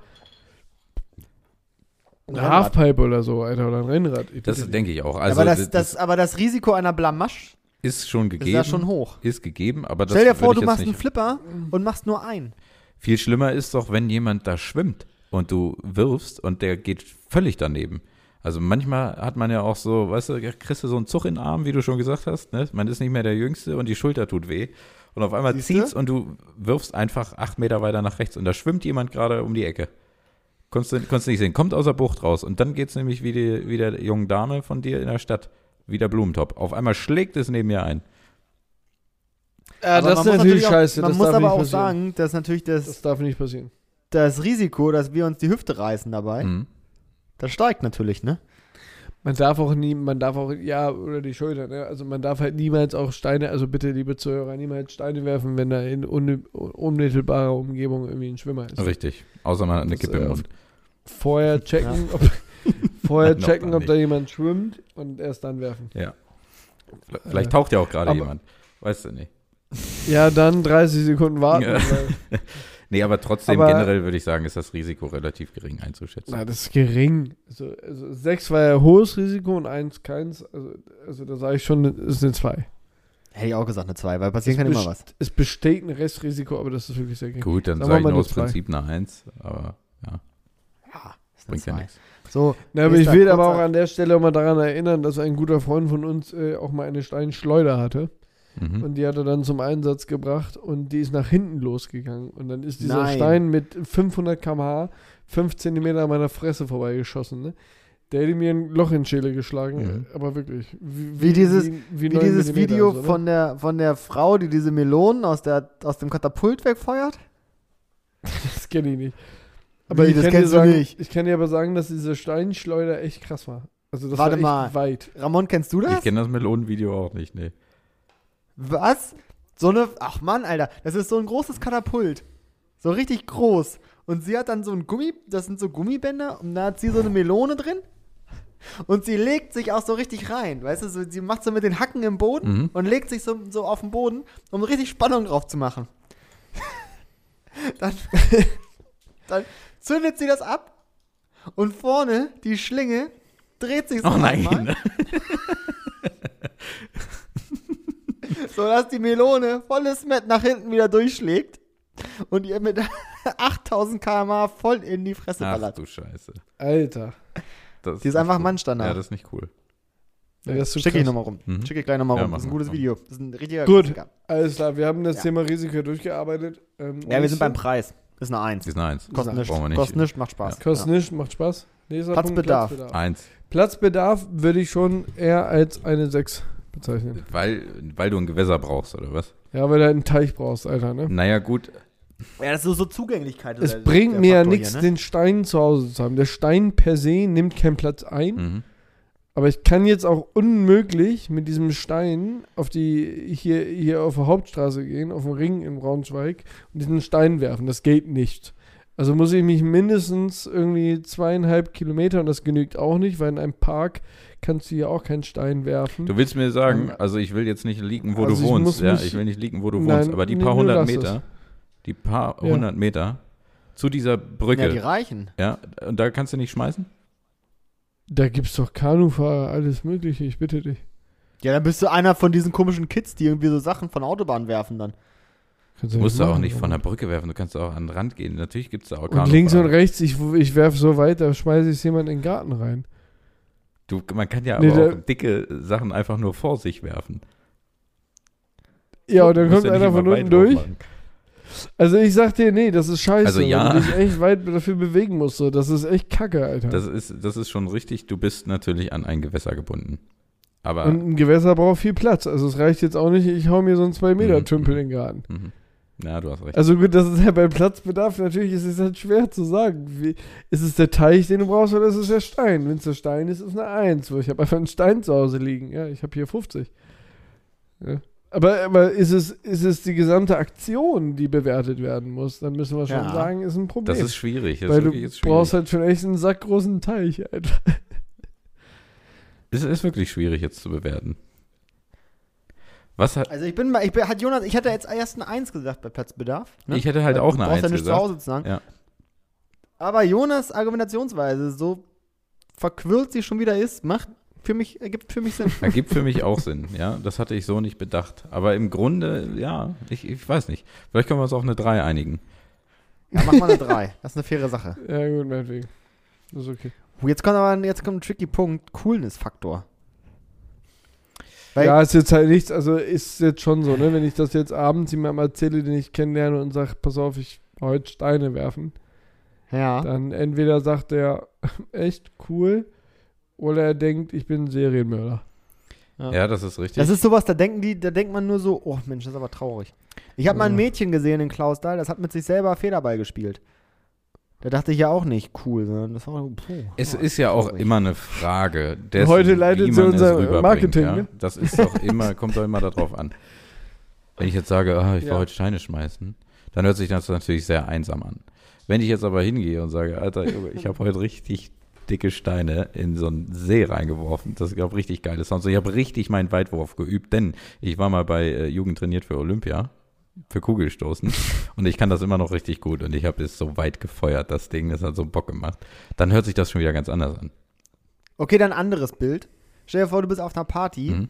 Speaker 2: Eine
Speaker 1: Rennrad.
Speaker 2: Halfpipe oder so, Alter, oder ein Rennrad. Ich
Speaker 3: Das denke ich auch. Also,
Speaker 1: aber, das,
Speaker 3: das,
Speaker 1: das, aber das Risiko einer Blamage
Speaker 3: ist schon
Speaker 1: ist
Speaker 3: gegeben.
Speaker 1: ja schon hoch.
Speaker 3: Ist gegeben, aber das
Speaker 1: Stell dir vor, du machst einen Flipper und machst nur einen.
Speaker 3: Viel schlimmer ist doch, wenn jemand da schwimmt und du wirfst und der geht völlig daneben. Also manchmal hat man ja auch so, weißt du, kriegst du so einen Zug in den Arm, wie du schon gesagt hast, ne? Man ist nicht mehr der Jüngste und die Schulter tut weh. Und auf einmal
Speaker 1: Siehste?
Speaker 3: zieht's und du wirfst einfach acht Meter weiter nach rechts und da schwimmt jemand gerade um die Ecke. Konntest du, konntest du nicht sehen. Kommt aus der Bucht raus und dann geht's nämlich wie die, wie der jungen Dame von dir in der Stadt. Wie der Blumentopf. Auf einmal schlägt es neben mir ein.
Speaker 2: Ja,
Speaker 1: Aber
Speaker 2: das ist
Speaker 1: man muss
Speaker 2: natürlich
Speaker 1: auch,
Speaker 2: scheiße.
Speaker 1: Man
Speaker 2: das
Speaker 1: muss
Speaker 2: darf
Speaker 1: aber
Speaker 2: nicht
Speaker 1: auch
Speaker 2: passieren.
Speaker 1: sagen, dass natürlich das,
Speaker 2: Das darf nicht passieren.
Speaker 1: das Risiko, dass wir uns die Hüfte reißen dabei,
Speaker 3: Mhm.
Speaker 1: das steigt natürlich, ne?
Speaker 2: Man darf auch nie, man darf auch, ja, oder die Schulter, ne? Also man darf halt niemals auch Steine, also bitte, liebe Zuhörer, niemals Steine werfen, wenn da in un, unmittelbarer Umgebung irgendwie ein Schwimmer ist.
Speaker 3: Richtig. Außer man hat eine
Speaker 2: Das,
Speaker 3: Kippe im
Speaker 2: äh,
Speaker 3: Mund.
Speaker 2: Vorher checken, ob, [LAUGHS] vorher checken, ob da jemand schwimmt und erst dann werfen.
Speaker 3: Ja. Vielleicht taucht ja auch gerade jemand. Weißt du nicht. [LAUGHS]
Speaker 2: Ja, dann 30 Sekunden warten.
Speaker 3: Ja. [LAUGHS] Nee, aber trotzdem
Speaker 2: Aber-
Speaker 3: generell würde ich sagen, ist das Risiko relativ gering einzuschätzen.
Speaker 2: na, das ist gering. Also, also 6 war ja hohes Risiko und 1 keins. Also, also da sage ich schon, es ist eine 2.
Speaker 1: Hätte ich auch gesagt, eine 2, weil passieren kann
Speaker 2: es,
Speaker 1: immer was.
Speaker 2: es besteht ein Restrisiko, aber das ist wirklich sehr gering.
Speaker 3: Gut, dann sage ich nur aus. Prinzip eine Eins, aber ja,
Speaker 1: Ja, ist eine
Speaker 3: bringt ja
Speaker 1: zwei.
Speaker 3: nichts.
Speaker 1: So,
Speaker 2: Na, aber ich will aber auch an der Stelle auch mal daran erinnern, dass ein guter Freund von uns äh, auch mal eine Steinschleuder hatte.
Speaker 3: Mhm.
Speaker 2: Und die hat er dann zum Einsatz gebracht und die ist nach hinten losgegangen. Und dann ist dieser
Speaker 1: Nein.
Speaker 2: Stein mit 500 km/h 5 cm an meiner Fresse vorbeigeschossen. Ne? Der hätte mir ein Loch in die Schäle geschlagen,
Speaker 3: Mhm.
Speaker 2: aber wirklich.
Speaker 1: Wie dieses- Wie
Speaker 2: neun
Speaker 1: dieses
Speaker 2: Millimeter
Speaker 1: Video
Speaker 2: so, ne?
Speaker 1: von, der, von der Frau, die diese Melonen aus, der, aus dem Katapult wegfeuert? [LAUGHS]
Speaker 2: Das kenne ich nicht. Aber
Speaker 1: Wie,
Speaker 2: ich
Speaker 1: das
Speaker 2: kann dir
Speaker 1: kennst du
Speaker 2: sagen,
Speaker 1: nicht?
Speaker 2: Ich kann dir aber sagen, dass diese Steinschleuder echt krass war. Also das
Speaker 1: Warte
Speaker 2: war echt
Speaker 1: mal.
Speaker 2: weit.
Speaker 1: Ramon, kennst du
Speaker 3: Ich
Speaker 1: das?
Speaker 3: kenne das Melonenvideo auch nicht, nee.
Speaker 1: Was? So eine. Ach Mann, Alter. Das ist so ein großes Katapult. So richtig groß. Und sie hat dann so ein Gummi. Das sind so Gummibänder. Und da hat sie so eine Melone drin. Und sie legt sich auch so richtig rein. Weißt du, so, sie macht so mit den Hacken im Boden
Speaker 3: Mhm.
Speaker 1: und legt sich so, so auf den Boden, um richtig Spannung drauf zu machen. [LAUGHS] dann, dann zündet sie das ab. Und vorne die Schlinge dreht sich so
Speaker 3: Oh nein.
Speaker 1: einmal. [LAUGHS] So dass die Melone volles Met nach hinten wieder durchschlägt und ihr mit [LAUGHS] 8000 km voll in die Fresse
Speaker 3: Ach
Speaker 1: ballert.
Speaker 3: du Scheiße.
Speaker 2: Alter.
Speaker 3: Das
Speaker 1: Die ist einfach
Speaker 3: cool.
Speaker 1: Mannstandard.
Speaker 3: Ja, das ist nicht cool.
Speaker 2: Ja, das
Speaker 1: Schicke ich nochmal rum.
Speaker 3: Mhm.
Speaker 1: Schicke ich gleich nochmal
Speaker 3: Ja,
Speaker 1: rum. Das ist ein gutes. Video. Das ist ein richtiger
Speaker 2: Gut.
Speaker 1: Klassiker.
Speaker 2: Alles klar, wir haben das
Speaker 1: Ja.
Speaker 2: Thema Risiko durchgearbeitet. Ähm,
Speaker 1: Ja, wir sind beim Preis. Ist eine Eins.
Speaker 3: Das ist eine Eins.
Speaker 1: Kostet nichts.
Speaker 3: Brauchen wir nicht.
Speaker 1: Kostet nichts, macht Spaß.
Speaker 2: Kostet nichts, macht Spaß. Nächster
Speaker 1: Platzbedarf.
Speaker 3: Eins.
Speaker 2: Platzbedarf würde ich schon eher als eine 6 bezeichnen.
Speaker 3: Weil, weil du ein Gewässer brauchst, oder was?
Speaker 2: Ja, weil du halt einen Teich brauchst, Alter, ne?
Speaker 3: Naja, gut.
Speaker 1: Ja, das ist so, Zugänglichkeit.
Speaker 2: Es
Speaker 1: der-
Speaker 2: bringt
Speaker 1: der
Speaker 2: mir ja nichts,
Speaker 1: ne?
Speaker 2: den Stein zu Hause zu haben. Der Stein per se nimmt keinen Platz ein.
Speaker 3: Mhm.
Speaker 2: Aber ich kann jetzt auch unmöglich mit diesem Stein auf die hier, hier auf der Hauptstraße gehen, auf den Ring in Braunschweig und diesen Stein werfen. Das geht nicht. Also muss ich mich mindestens irgendwie zweieinhalb Kilometer, und das genügt auch nicht, weil in einem Park kannst du hier auch keinen Stein werfen.
Speaker 3: Du willst mir sagen,
Speaker 2: Ähm,
Speaker 3: also ich will jetzt nicht liegen, wo
Speaker 2: also
Speaker 3: du
Speaker 2: ich
Speaker 3: wohnst.
Speaker 2: muss
Speaker 3: Ja, ich will nicht liegen, wo du
Speaker 2: Nein,
Speaker 3: wohnst, aber die
Speaker 2: nee,
Speaker 3: paar
Speaker 2: nee,
Speaker 3: hundert
Speaker 2: es.
Speaker 3: Meter, die paar
Speaker 2: Ja.
Speaker 3: hundert Meter zu dieser
Speaker 1: Ja,
Speaker 3: Brücke,
Speaker 1: die
Speaker 3: ja,
Speaker 1: reichen.
Speaker 3: und da kannst du nicht schmeißen?
Speaker 2: Da gibt's doch Kanufahrer, alles Mögliche, ich bitte dich.
Speaker 1: Ja, dann bist du einer von diesen komischen Kids, die irgendwie so Sachen von Autobahnen werfen dann.
Speaker 2: Kannst
Speaker 3: Du musst du auch nicht von der Brücke werfen, du kannst auch an den Rand gehen. Natürlich gibt es da auch
Speaker 2: Und links und
Speaker 3: Kanufahrer.
Speaker 2: rechts, ich, ich werf so weit, da schmeiße ich jemand in den Garten rein.
Speaker 3: Du, man kann ja
Speaker 2: Nee,
Speaker 3: aber auch dicke Sachen einfach nur vor sich werfen.
Speaker 2: Ja, und dann kommt
Speaker 3: ja
Speaker 2: einer von unten durch.
Speaker 3: machen.
Speaker 2: Also ich sag dir, nee, das ist scheiße,
Speaker 3: Also ja.
Speaker 2: weil du dich echt weit dafür bewegen musst. So. Das ist echt kacke, Alter.
Speaker 3: Das ist, das ist schon richtig, du bist natürlich an ein Gewässer gebunden. Aber
Speaker 2: Und ein Gewässer braucht viel Platz. Also es reicht jetzt auch nicht, ich hau mir so einen 2-Meter-Tümpel
Speaker 3: Mhm.
Speaker 2: in den Garten.
Speaker 3: mhm. ja, du hast recht.
Speaker 2: Also gut, das ist ja beim Platzbedarf, natürlich ist es halt schwer zu sagen. Wie, ist es der Teich, den du brauchst, oder ist es der Stein? Wenn es der Stein ist, ist es eine 1. Ich habe einfach einen Stein zu Hause liegen. Ja, ich habe hier 50. Ja. Aber, aber ist, es, ist es die gesamte Aktion, die bewertet werden muss? Dann müssen wir schon
Speaker 1: Ja.
Speaker 2: sagen, ist ein Problem.
Speaker 3: Das ist schwierig. Das
Speaker 2: Weil
Speaker 3: ist
Speaker 2: du
Speaker 3: schwierig.
Speaker 2: brauchst halt schon echt einen sackgroßen Teich, Alter.
Speaker 3: Es ist wirklich schwierig jetzt zu bewerten. Was hat,
Speaker 1: Also ich bin mal, ich bin, hat Jonas, ich hatte jetzt erst eine Eins gesagt bei Platzbedarf. ne?
Speaker 3: ich hätte halt
Speaker 1: Weil
Speaker 3: auch
Speaker 1: du
Speaker 3: eine
Speaker 1: brauchst ja
Speaker 3: Eins
Speaker 1: nicht zu
Speaker 3: gesagt.
Speaker 1: Hause zu sagen.
Speaker 3: Ja.
Speaker 1: Aber Jonas Argumentationsweise, so verquirlt sie schon wieder ist, macht für mich, ergibt für mich Sinn. [LAUGHS]
Speaker 3: Ergibt für mich auch Sinn, ja. Das hatte ich so nicht bedacht. Aber im Grunde, ja, ich, ich weiß nicht. Vielleicht können wir uns auf eine 3 einigen.
Speaker 1: Ja, mach mal eine 3. Das ist eine faire Sache. [LAUGHS]
Speaker 2: Ja, gut, meinetwegen. Das ist okay.
Speaker 1: Oh, Jetzt kommt aber jetzt kommt ein tricky Punkt, Coolness-Faktor. Weil,
Speaker 2: ja, ist jetzt halt nichts, also ist jetzt schon so, ne? Wenn ich das jetzt abends jemandem erzähle, den ich kennenlerne und sage, pass auf, ich heute Steine werfen,
Speaker 1: ja.
Speaker 2: dann entweder sagt er, [LAUGHS] echt cool, oder er denkt, ich bin ein Serienmörder.
Speaker 1: Ja.
Speaker 3: Ja, das ist richtig.
Speaker 1: Das ist sowas, da denken die, da denkt man nur so, oh Mensch, das ist aber traurig. Ich habe mal ein. Mädchen gesehen in Klausthal, das hat mit sich selber Federball gespielt. Da dachte ich ja auch nicht cool, sondern das war puh,
Speaker 3: Es
Speaker 1: oh,
Speaker 3: ist ja auch
Speaker 1: traurig.
Speaker 3: immer eine Frage dessen,
Speaker 2: Heute leitet
Speaker 3: wie
Speaker 2: sie unser Marketing,
Speaker 3: ja?
Speaker 2: ne?
Speaker 3: Das ist doch immer, kommt doch immer darauf an. Wenn ich jetzt sage, ah, ich will
Speaker 2: Ja.
Speaker 3: heute Steine schmeißen, dann hört sich das natürlich sehr einsam an. Wenn ich jetzt aber hingehe und sage, Alter, Junge, ich habe heute richtig dicke Steine in so einen See reingeworfen, das ich, richtig geile Sounds. Ich habe richtig meinen Weitwurf geübt, denn ich war mal bei äh, Jugend trainiert für Olympia, für Kugelstoßen [LAUGHS] und ich kann das immer noch richtig gut und ich habe es so weit gefeuert, das Ding, das hat so Bock gemacht. Dann hört sich das schon wieder ganz anders an.
Speaker 1: Okay, dann ein anderes Bild. Stell dir vor, du bist auf einer Party
Speaker 3: Mhm.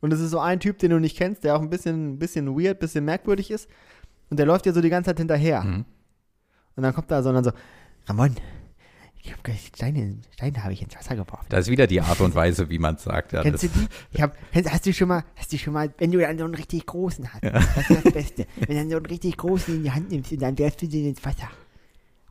Speaker 1: und es ist so ein Typ, den du nicht kennst, der auch ein bisschen, bisschen weird, bisschen merkwürdig ist und der läuft dir so die ganze Zeit hinterher.
Speaker 3: Mhm.
Speaker 1: Und dann kommt da so und dann so, Ramon, ich habe gleich Steine, Steine habe ich ins Wasser geworfen.
Speaker 3: Da ist wieder die Art und Weise, wie man es sagt. Ja,
Speaker 1: Kennst du
Speaker 3: das,
Speaker 1: die? Ich hab, hast du schon mal, hast du schon mal, wenn du dann so einen richtig großen hast, das ist das Beste. Wenn du dann so einen richtig großen in die Hand nimmst und dann werfst du den ins Wasser.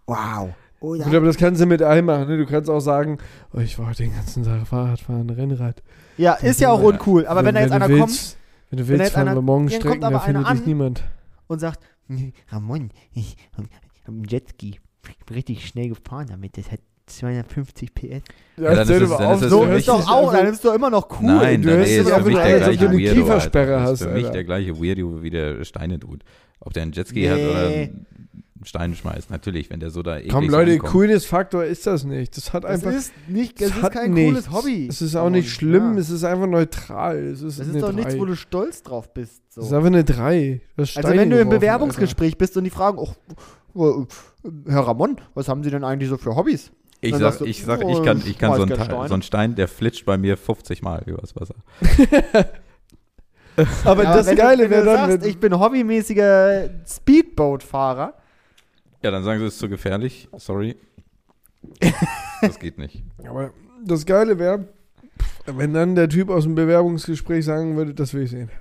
Speaker 1: Wow. Oder?
Speaker 2: Gut, aber das kannst du mit allem machen, ne? Du kannst auch sagen, oh, ich war heute den ganzen Tag Fahrrad fahren, Rennrad.
Speaker 1: ja, ist ja auch
Speaker 3: Ja.
Speaker 1: uncool. Aber wenn, da jetzt einer
Speaker 2: willst,
Speaker 1: kommt
Speaker 2: Wenn du
Speaker 1: wenn
Speaker 2: willst,
Speaker 1: jetzt
Speaker 2: fahren
Speaker 1: einer-
Speaker 2: wir morgen
Speaker 1: dann kommt
Speaker 2: Strecken,
Speaker 1: aber
Speaker 2: da findet
Speaker 1: einer
Speaker 2: dich
Speaker 1: an.
Speaker 2: niemand.
Speaker 1: und sagt, "Nee, [LAUGHS] Ramon, ich habe einen Jetski. Ich bin richtig schnell gefahren damit. Das hat 250 PS.
Speaker 2: Ja,
Speaker 3: dann ist es-
Speaker 2: doch
Speaker 3: dann ist es
Speaker 1: So ist
Speaker 3: mich-
Speaker 1: doch auch,
Speaker 2: also-
Speaker 1: dann bist du immer noch cool.
Speaker 3: Nein,
Speaker 2: du
Speaker 3: nee, ist
Speaker 2: auch
Speaker 3: für mich
Speaker 2: wieder
Speaker 3: der gleiche
Speaker 2: du eine
Speaker 3: Weirdo.
Speaker 2: Kiefersperre
Speaker 3: Alter. Das
Speaker 2: hast,
Speaker 3: ist für mich der gleiche Weirdo, wie der Steine tut. Ob der einen Jetski hat oder
Speaker 1: Nee.
Speaker 3: einen Stein schmeißt. Natürlich, wenn der so da
Speaker 2: Komm, Leute,
Speaker 3: ankommt.
Speaker 2: Coolness-Faktor ist das nicht. Das hat
Speaker 1: Das
Speaker 2: einfach.
Speaker 1: ist nicht, das
Speaker 2: es
Speaker 1: ist
Speaker 2: hat
Speaker 1: kein
Speaker 2: nichts.
Speaker 1: cooles Hobby.
Speaker 2: Es ist auch nicht schlimm,
Speaker 1: Ja.
Speaker 2: es ist einfach neutral. Es ist,
Speaker 1: Das ist doch nichts,
Speaker 2: drei.
Speaker 1: wo du stolz drauf bist.
Speaker 2: Das ist
Speaker 1: So.
Speaker 2: einfach eine 3.
Speaker 1: Also wenn du im Bewerbungsgespräch bist und die fragen, oh, Herr Ramon, was haben Sie denn eigentlich so für Hobbys?
Speaker 3: Ich sag,
Speaker 1: du,
Speaker 3: ich sag,
Speaker 1: oh,
Speaker 3: ich kann, ich kann so, einen
Speaker 1: Steine.
Speaker 3: so einen Stein, der flitscht bei mir 50 Mal übers Wasser. [LAUGHS]
Speaker 2: Aber
Speaker 1: Ja,
Speaker 2: das
Speaker 1: wenn
Speaker 2: Geile wäre dann,
Speaker 1: sagst, ich bin hobbymäßiger Speedboat-Fahrer.
Speaker 3: Ja, dann sagen sie, es ist zu gefährlich. Sorry. Das geht nicht. [LAUGHS]
Speaker 2: aber das Geile wäre, wenn dann der Typ aus dem Bewerbungsgespräch sagen würde, das will ich sehen.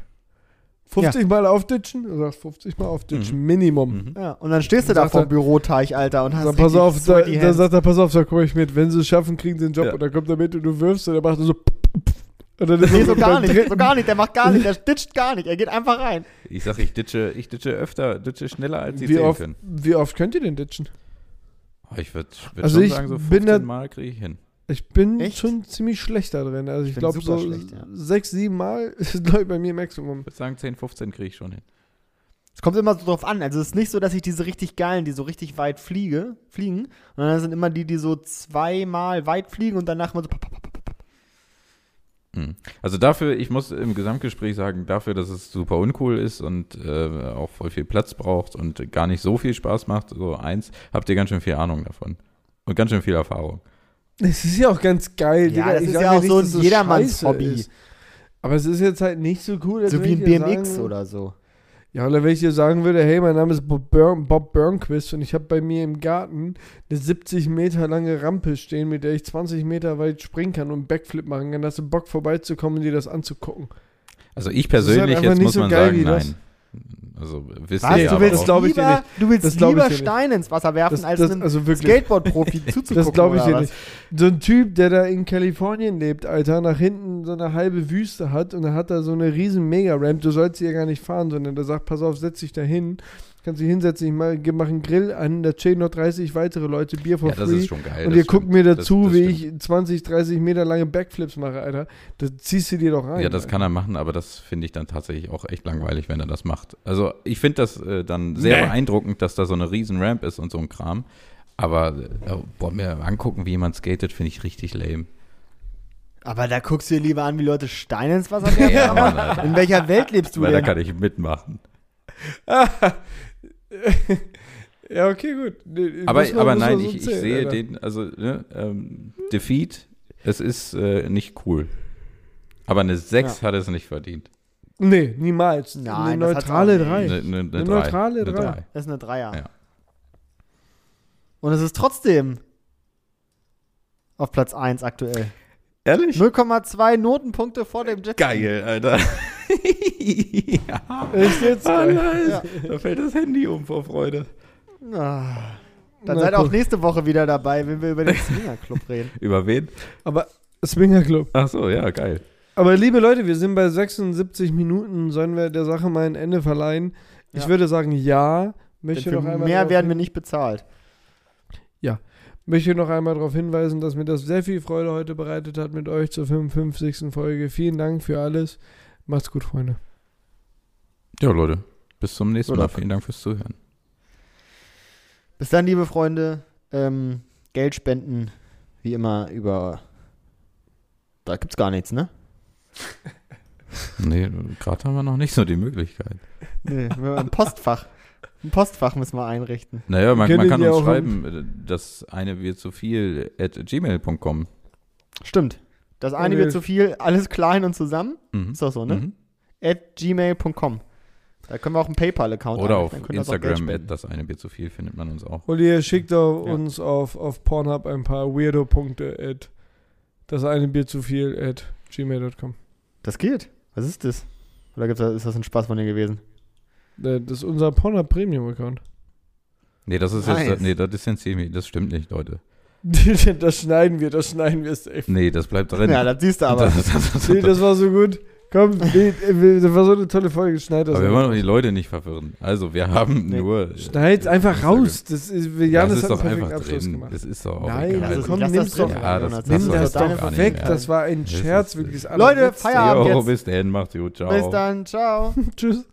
Speaker 2: 50 Mal aufditschen? Du sagst 50 Mal aufditschen, Minimum.
Speaker 3: Mhm.
Speaker 1: Ja, und dann stehst du da vor dem Büroteich, Alter, und hast
Speaker 2: Sag, pass auf, da, da sagt er, pass auf, da komme ich mit. Wenn sie es schaffen, kriegen sie den Job.
Speaker 3: Ja.
Speaker 2: Und dann kommt er mit und du wirfst und er macht so. Und dann
Speaker 1: Nee, so gar nicht,
Speaker 2: dritten-
Speaker 1: so gar nicht, der macht gar nicht, der [LAUGHS] ditcht gar nicht, er geht einfach rein.
Speaker 3: Ich sag, ich ditche, ich ditche öfter, ditche schneller, als sie
Speaker 2: Wie
Speaker 3: sehen
Speaker 2: oft,
Speaker 3: können.
Speaker 2: wie oft könnt ihr denn ditchen?
Speaker 3: Ich würde würd
Speaker 2: Also
Speaker 3: schon
Speaker 2: ich
Speaker 3: sagen, so
Speaker 2: bin
Speaker 3: 15
Speaker 2: da-
Speaker 3: Mal kriege ich hin.
Speaker 2: Ich bin
Speaker 1: Echt?
Speaker 2: schon ziemlich schlecht da drin. Also ich,
Speaker 1: bin
Speaker 2: glaube so
Speaker 1: schlecht, ja.
Speaker 2: sechs, sieben Mal [LAUGHS] ist glaube ich bei mir Maximum.
Speaker 3: Ich würde sagen, 10, 15 kriege ich schon hin.
Speaker 1: Es kommt immer so drauf an. Also es ist nicht so, dass ich diese richtig geilen, die so richtig weit fliege, fliegen, sondern das sind immer die, die so zweimal weit fliegen und danach mal so. pop, pop, pop, pop.
Speaker 3: Hm. Also dafür, ich muss im Gesamtgespräch sagen, dafür, dass es super uncool ist und äh, auch voll viel Platz braucht und gar nicht so viel Spaß macht, so eins, habt ihr ganz schön viel Ahnung davon. Und ganz schön viel Erfahrung.
Speaker 2: Es ist ja auch ganz geil.
Speaker 1: Ja,
Speaker 2: Digga.
Speaker 1: das
Speaker 2: Ich
Speaker 1: ist ja auch
Speaker 2: nicht,
Speaker 1: so ein
Speaker 2: dass es
Speaker 1: jedermanns
Speaker 2: scheiße
Speaker 1: Hobby.
Speaker 2: ist. Aber es ist jetzt halt nicht so cool. als
Speaker 1: So wie ein BMX
Speaker 2: sagen-
Speaker 1: oder so.
Speaker 2: Ja, oder wenn ich dir sagen würde, hey, mein Name ist Bob, Burn, Bob Burnquist und ich habe bei mir im Garten eine 70 Meter lange Rampe stehen, mit der ich 20 Meter weit springen kann und Backflip machen kann. Hast du Bock vorbeizukommen und dir das anzugucken?
Speaker 3: Also ich
Speaker 2: Das ist halt
Speaker 3: persönlich,
Speaker 2: einfach
Speaker 3: jetzt
Speaker 2: nicht
Speaker 3: muss
Speaker 2: so
Speaker 3: man
Speaker 2: geil
Speaker 3: sagen,
Speaker 2: wie das.
Speaker 3: Also wisst
Speaker 1: Was?
Speaker 3: ihr
Speaker 2: Ja,
Speaker 1: du willst,
Speaker 2: das
Speaker 3: auch.
Speaker 2: glaub ich
Speaker 1: lieber,
Speaker 2: nicht.
Speaker 1: du willst
Speaker 2: Das
Speaker 1: lieber. Steine ins Wasser werfen,
Speaker 2: Das,
Speaker 1: als
Speaker 2: das,
Speaker 1: einem
Speaker 2: also.
Speaker 1: Skateboard-Profi [LAUGHS] zuzugucken.
Speaker 2: Das glaube ich dir nicht. So ein Typ, der da in Kalifornien lebt, Alter, nach hinten so eine halbe Wüste hat und dann hat er so eine riesen Mega-Ramp. Du sollst hier gar nicht fahren, sondern der sagt, pass auf, setz dich da hin. Kannst dich hinsetzen, ich mach, mach einen Grill an, da chillen noch 30 weitere Leute, Bier for
Speaker 3: Ja, das
Speaker 2: free.
Speaker 3: ist schon geil.
Speaker 2: und
Speaker 3: das
Speaker 2: ihr guckt
Speaker 3: stimmt.
Speaker 2: mir
Speaker 3: Das-
Speaker 2: dazu,
Speaker 3: das
Speaker 2: wie
Speaker 3: stimmt.
Speaker 2: ich 20, 30 Meter lange Backflips mache, Alter. Das ziehst du dir doch rein.
Speaker 3: Ja, das
Speaker 2: Alter.
Speaker 3: kann er machen, aber das finde ich dann tatsächlich auch echt langweilig, wenn er das macht. Also ich finde das äh, dann sehr
Speaker 2: Nee.
Speaker 3: beeindruckend, dass da so eine riesen Ramp ist und so ein Kram. Aber äh, boah, mir angucken, wie jemand skatet, finde ich richtig lame.
Speaker 1: Aber da guckst du dir lieber an, wie Leute Steine ins Wasser werfen.
Speaker 3: Ja, Mann.
Speaker 1: In welcher Welt lebst du
Speaker 3: Weil da
Speaker 1: denn?
Speaker 3: kann ich mitmachen. [LAUGHS] [LAUGHS]
Speaker 2: ja, okay, gut. Nee,
Speaker 3: Aber,
Speaker 2: man-
Speaker 3: aber nein,
Speaker 2: so
Speaker 3: ich, ich
Speaker 2: zählen,
Speaker 3: sehe
Speaker 2: Alter.
Speaker 3: den, also ne, ähm, Defeat, es ist äh, nicht cool. Aber eine 6 hat es nicht verdient.
Speaker 2: Nee, niemals.
Speaker 1: Nein,
Speaker 2: eine neutrale
Speaker 1: auch nicht.
Speaker 2: 3.
Speaker 3: Eine, eine, eine,
Speaker 2: Eine
Speaker 3: drei.
Speaker 2: neutrale
Speaker 3: Eine
Speaker 2: drei.
Speaker 3: drei.
Speaker 1: Das ist eine Dreier.
Speaker 3: Ja.
Speaker 1: Und es ist trotzdem auf Platz 1 aktuell.
Speaker 3: Ehrlich?
Speaker 1: 0,2 Notenpunkte vor dem Jet.
Speaker 3: Geil, Alter. ja.
Speaker 2: Echt jetzt?
Speaker 3: Ah.
Speaker 1: Ja.
Speaker 3: Da fällt das Handy um vor Freude.
Speaker 1: Ah. Dann
Speaker 2: Na,
Speaker 1: seid auch
Speaker 2: guck.
Speaker 1: nächste Woche wieder dabei, wenn wir über den Swinger Club reden. [LAUGHS]
Speaker 3: Über wen?
Speaker 2: Aber Swinger Club.
Speaker 3: Ach so, ja, geil.
Speaker 2: Aber liebe Leute, wir sind bei 76 Minuten. Sollen wir der Sache mal ein Ende verleihen? Ich
Speaker 1: Ja.
Speaker 2: würde sagen, ja.
Speaker 1: Denn
Speaker 2: Möchte
Speaker 1: für
Speaker 2: noch einmal
Speaker 1: mehr werden wir nicht bezahlt.
Speaker 2: Möchte noch einmal darauf hinweisen, dass mir das sehr viel Freude heute bereitet hat mit euch zur 55. Folge. Vielen Dank für alles. Macht's gut, Freunde.
Speaker 3: Ja, Leute. Bis zum nächsten
Speaker 1: Oder-
Speaker 3: Mal. Vielen Dank fürs Zuhören.
Speaker 1: Bis dann, liebe Freunde. Ähm, Geld spenden, wie immer, über. Da gibt's gar nichts, ne?
Speaker 3: Nee, gerade haben wir noch nicht so die Möglichkeit.
Speaker 1: Nee, ein Postfach. Ein Postfach müssen wir einrichten.
Speaker 3: Naja, man, man kann uns
Speaker 2: auch-
Speaker 3: schreiben, äh, das eine wird zu viel at gmail.com.
Speaker 1: Stimmt. Das eine
Speaker 2: Okay.
Speaker 1: wird zu viel, alles klein und zusammen.
Speaker 3: Mhm.
Speaker 1: Ist doch so, ne?
Speaker 3: Mhm.
Speaker 1: At gmail.com. Da können wir auch einen PayPal-Account
Speaker 3: Oder auf Instagram, at das eine wird zu viel, findet man uns auch.
Speaker 2: Und ihr schickt auch
Speaker 1: Ja.
Speaker 2: uns auf, auf Pornhub ein paar Weirdo-Punkte at das eine Bier zu viel at gmail.com.
Speaker 1: Das geht. Was ist das? Oder gibt's ist das ein Spaß von dir gewesen?
Speaker 2: Äh, Das ist unser Pornhub Premium-Account.
Speaker 3: Nee, das ist
Speaker 1: Nice.
Speaker 3: jetzt, nee, das distanziere ich mich, das stimmt nicht, Leute. [LAUGHS]
Speaker 2: das schneiden wir, das schneiden wir safe.
Speaker 3: Nee, das bleibt drin.
Speaker 1: Ja, das siehst du aber.
Speaker 3: Das, das, das,
Speaker 2: Nee, das war so gut. Komm, [LAUGHS] nee, äh, das war so eine tolle Folge. Schneid das.
Speaker 3: aber wir wollen
Speaker 2: einfach.
Speaker 3: doch die Leute nicht verwirren. Also, wir haben
Speaker 1: Nee.
Speaker 3: nur.
Speaker 2: Schneid's einfach
Speaker 3: Instagram.
Speaker 2: raus. Das ist,
Speaker 3: Ja,
Speaker 2: Janis
Speaker 3: das ist
Speaker 2: hat
Speaker 3: doch
Speaker 2: einen
Speaker 3: einfach
Speaker 2: perfekten Abschluss
Speaker 3: drin.
Speaker 2: gemacht.
Speaker 3: Das ist doch auch
Speaker 2: Nein,
Speaker 3: egal.
Speaker 2: also komm,
Speaker 1: das
Speaker 2: nimm's
Speaker 1: drin,
Speaker 2: doch.
Speaker 3: Ja, das- das
Speaker 2: Nimm
Speaker 3: ist
Speaker 2: das
Speaker 3: doch
Speaker 2: weg.
Speaker 3: mehr.
Speaker 2: Das war ein
Speaker 3: Das
Speaker 2: Scherz,
Speaker 3: ist-
Speaker 2: wirklich. das
Speaker 1: Leute. Feierabend
Speaker 3: Jo,
Speaker 1: jetzt.
Speaker 3: bis dann, macht's gut, ciao.
Speaker 1: Bis dann, ciao. [LAUGHS]
Speaker 2: Tschüss.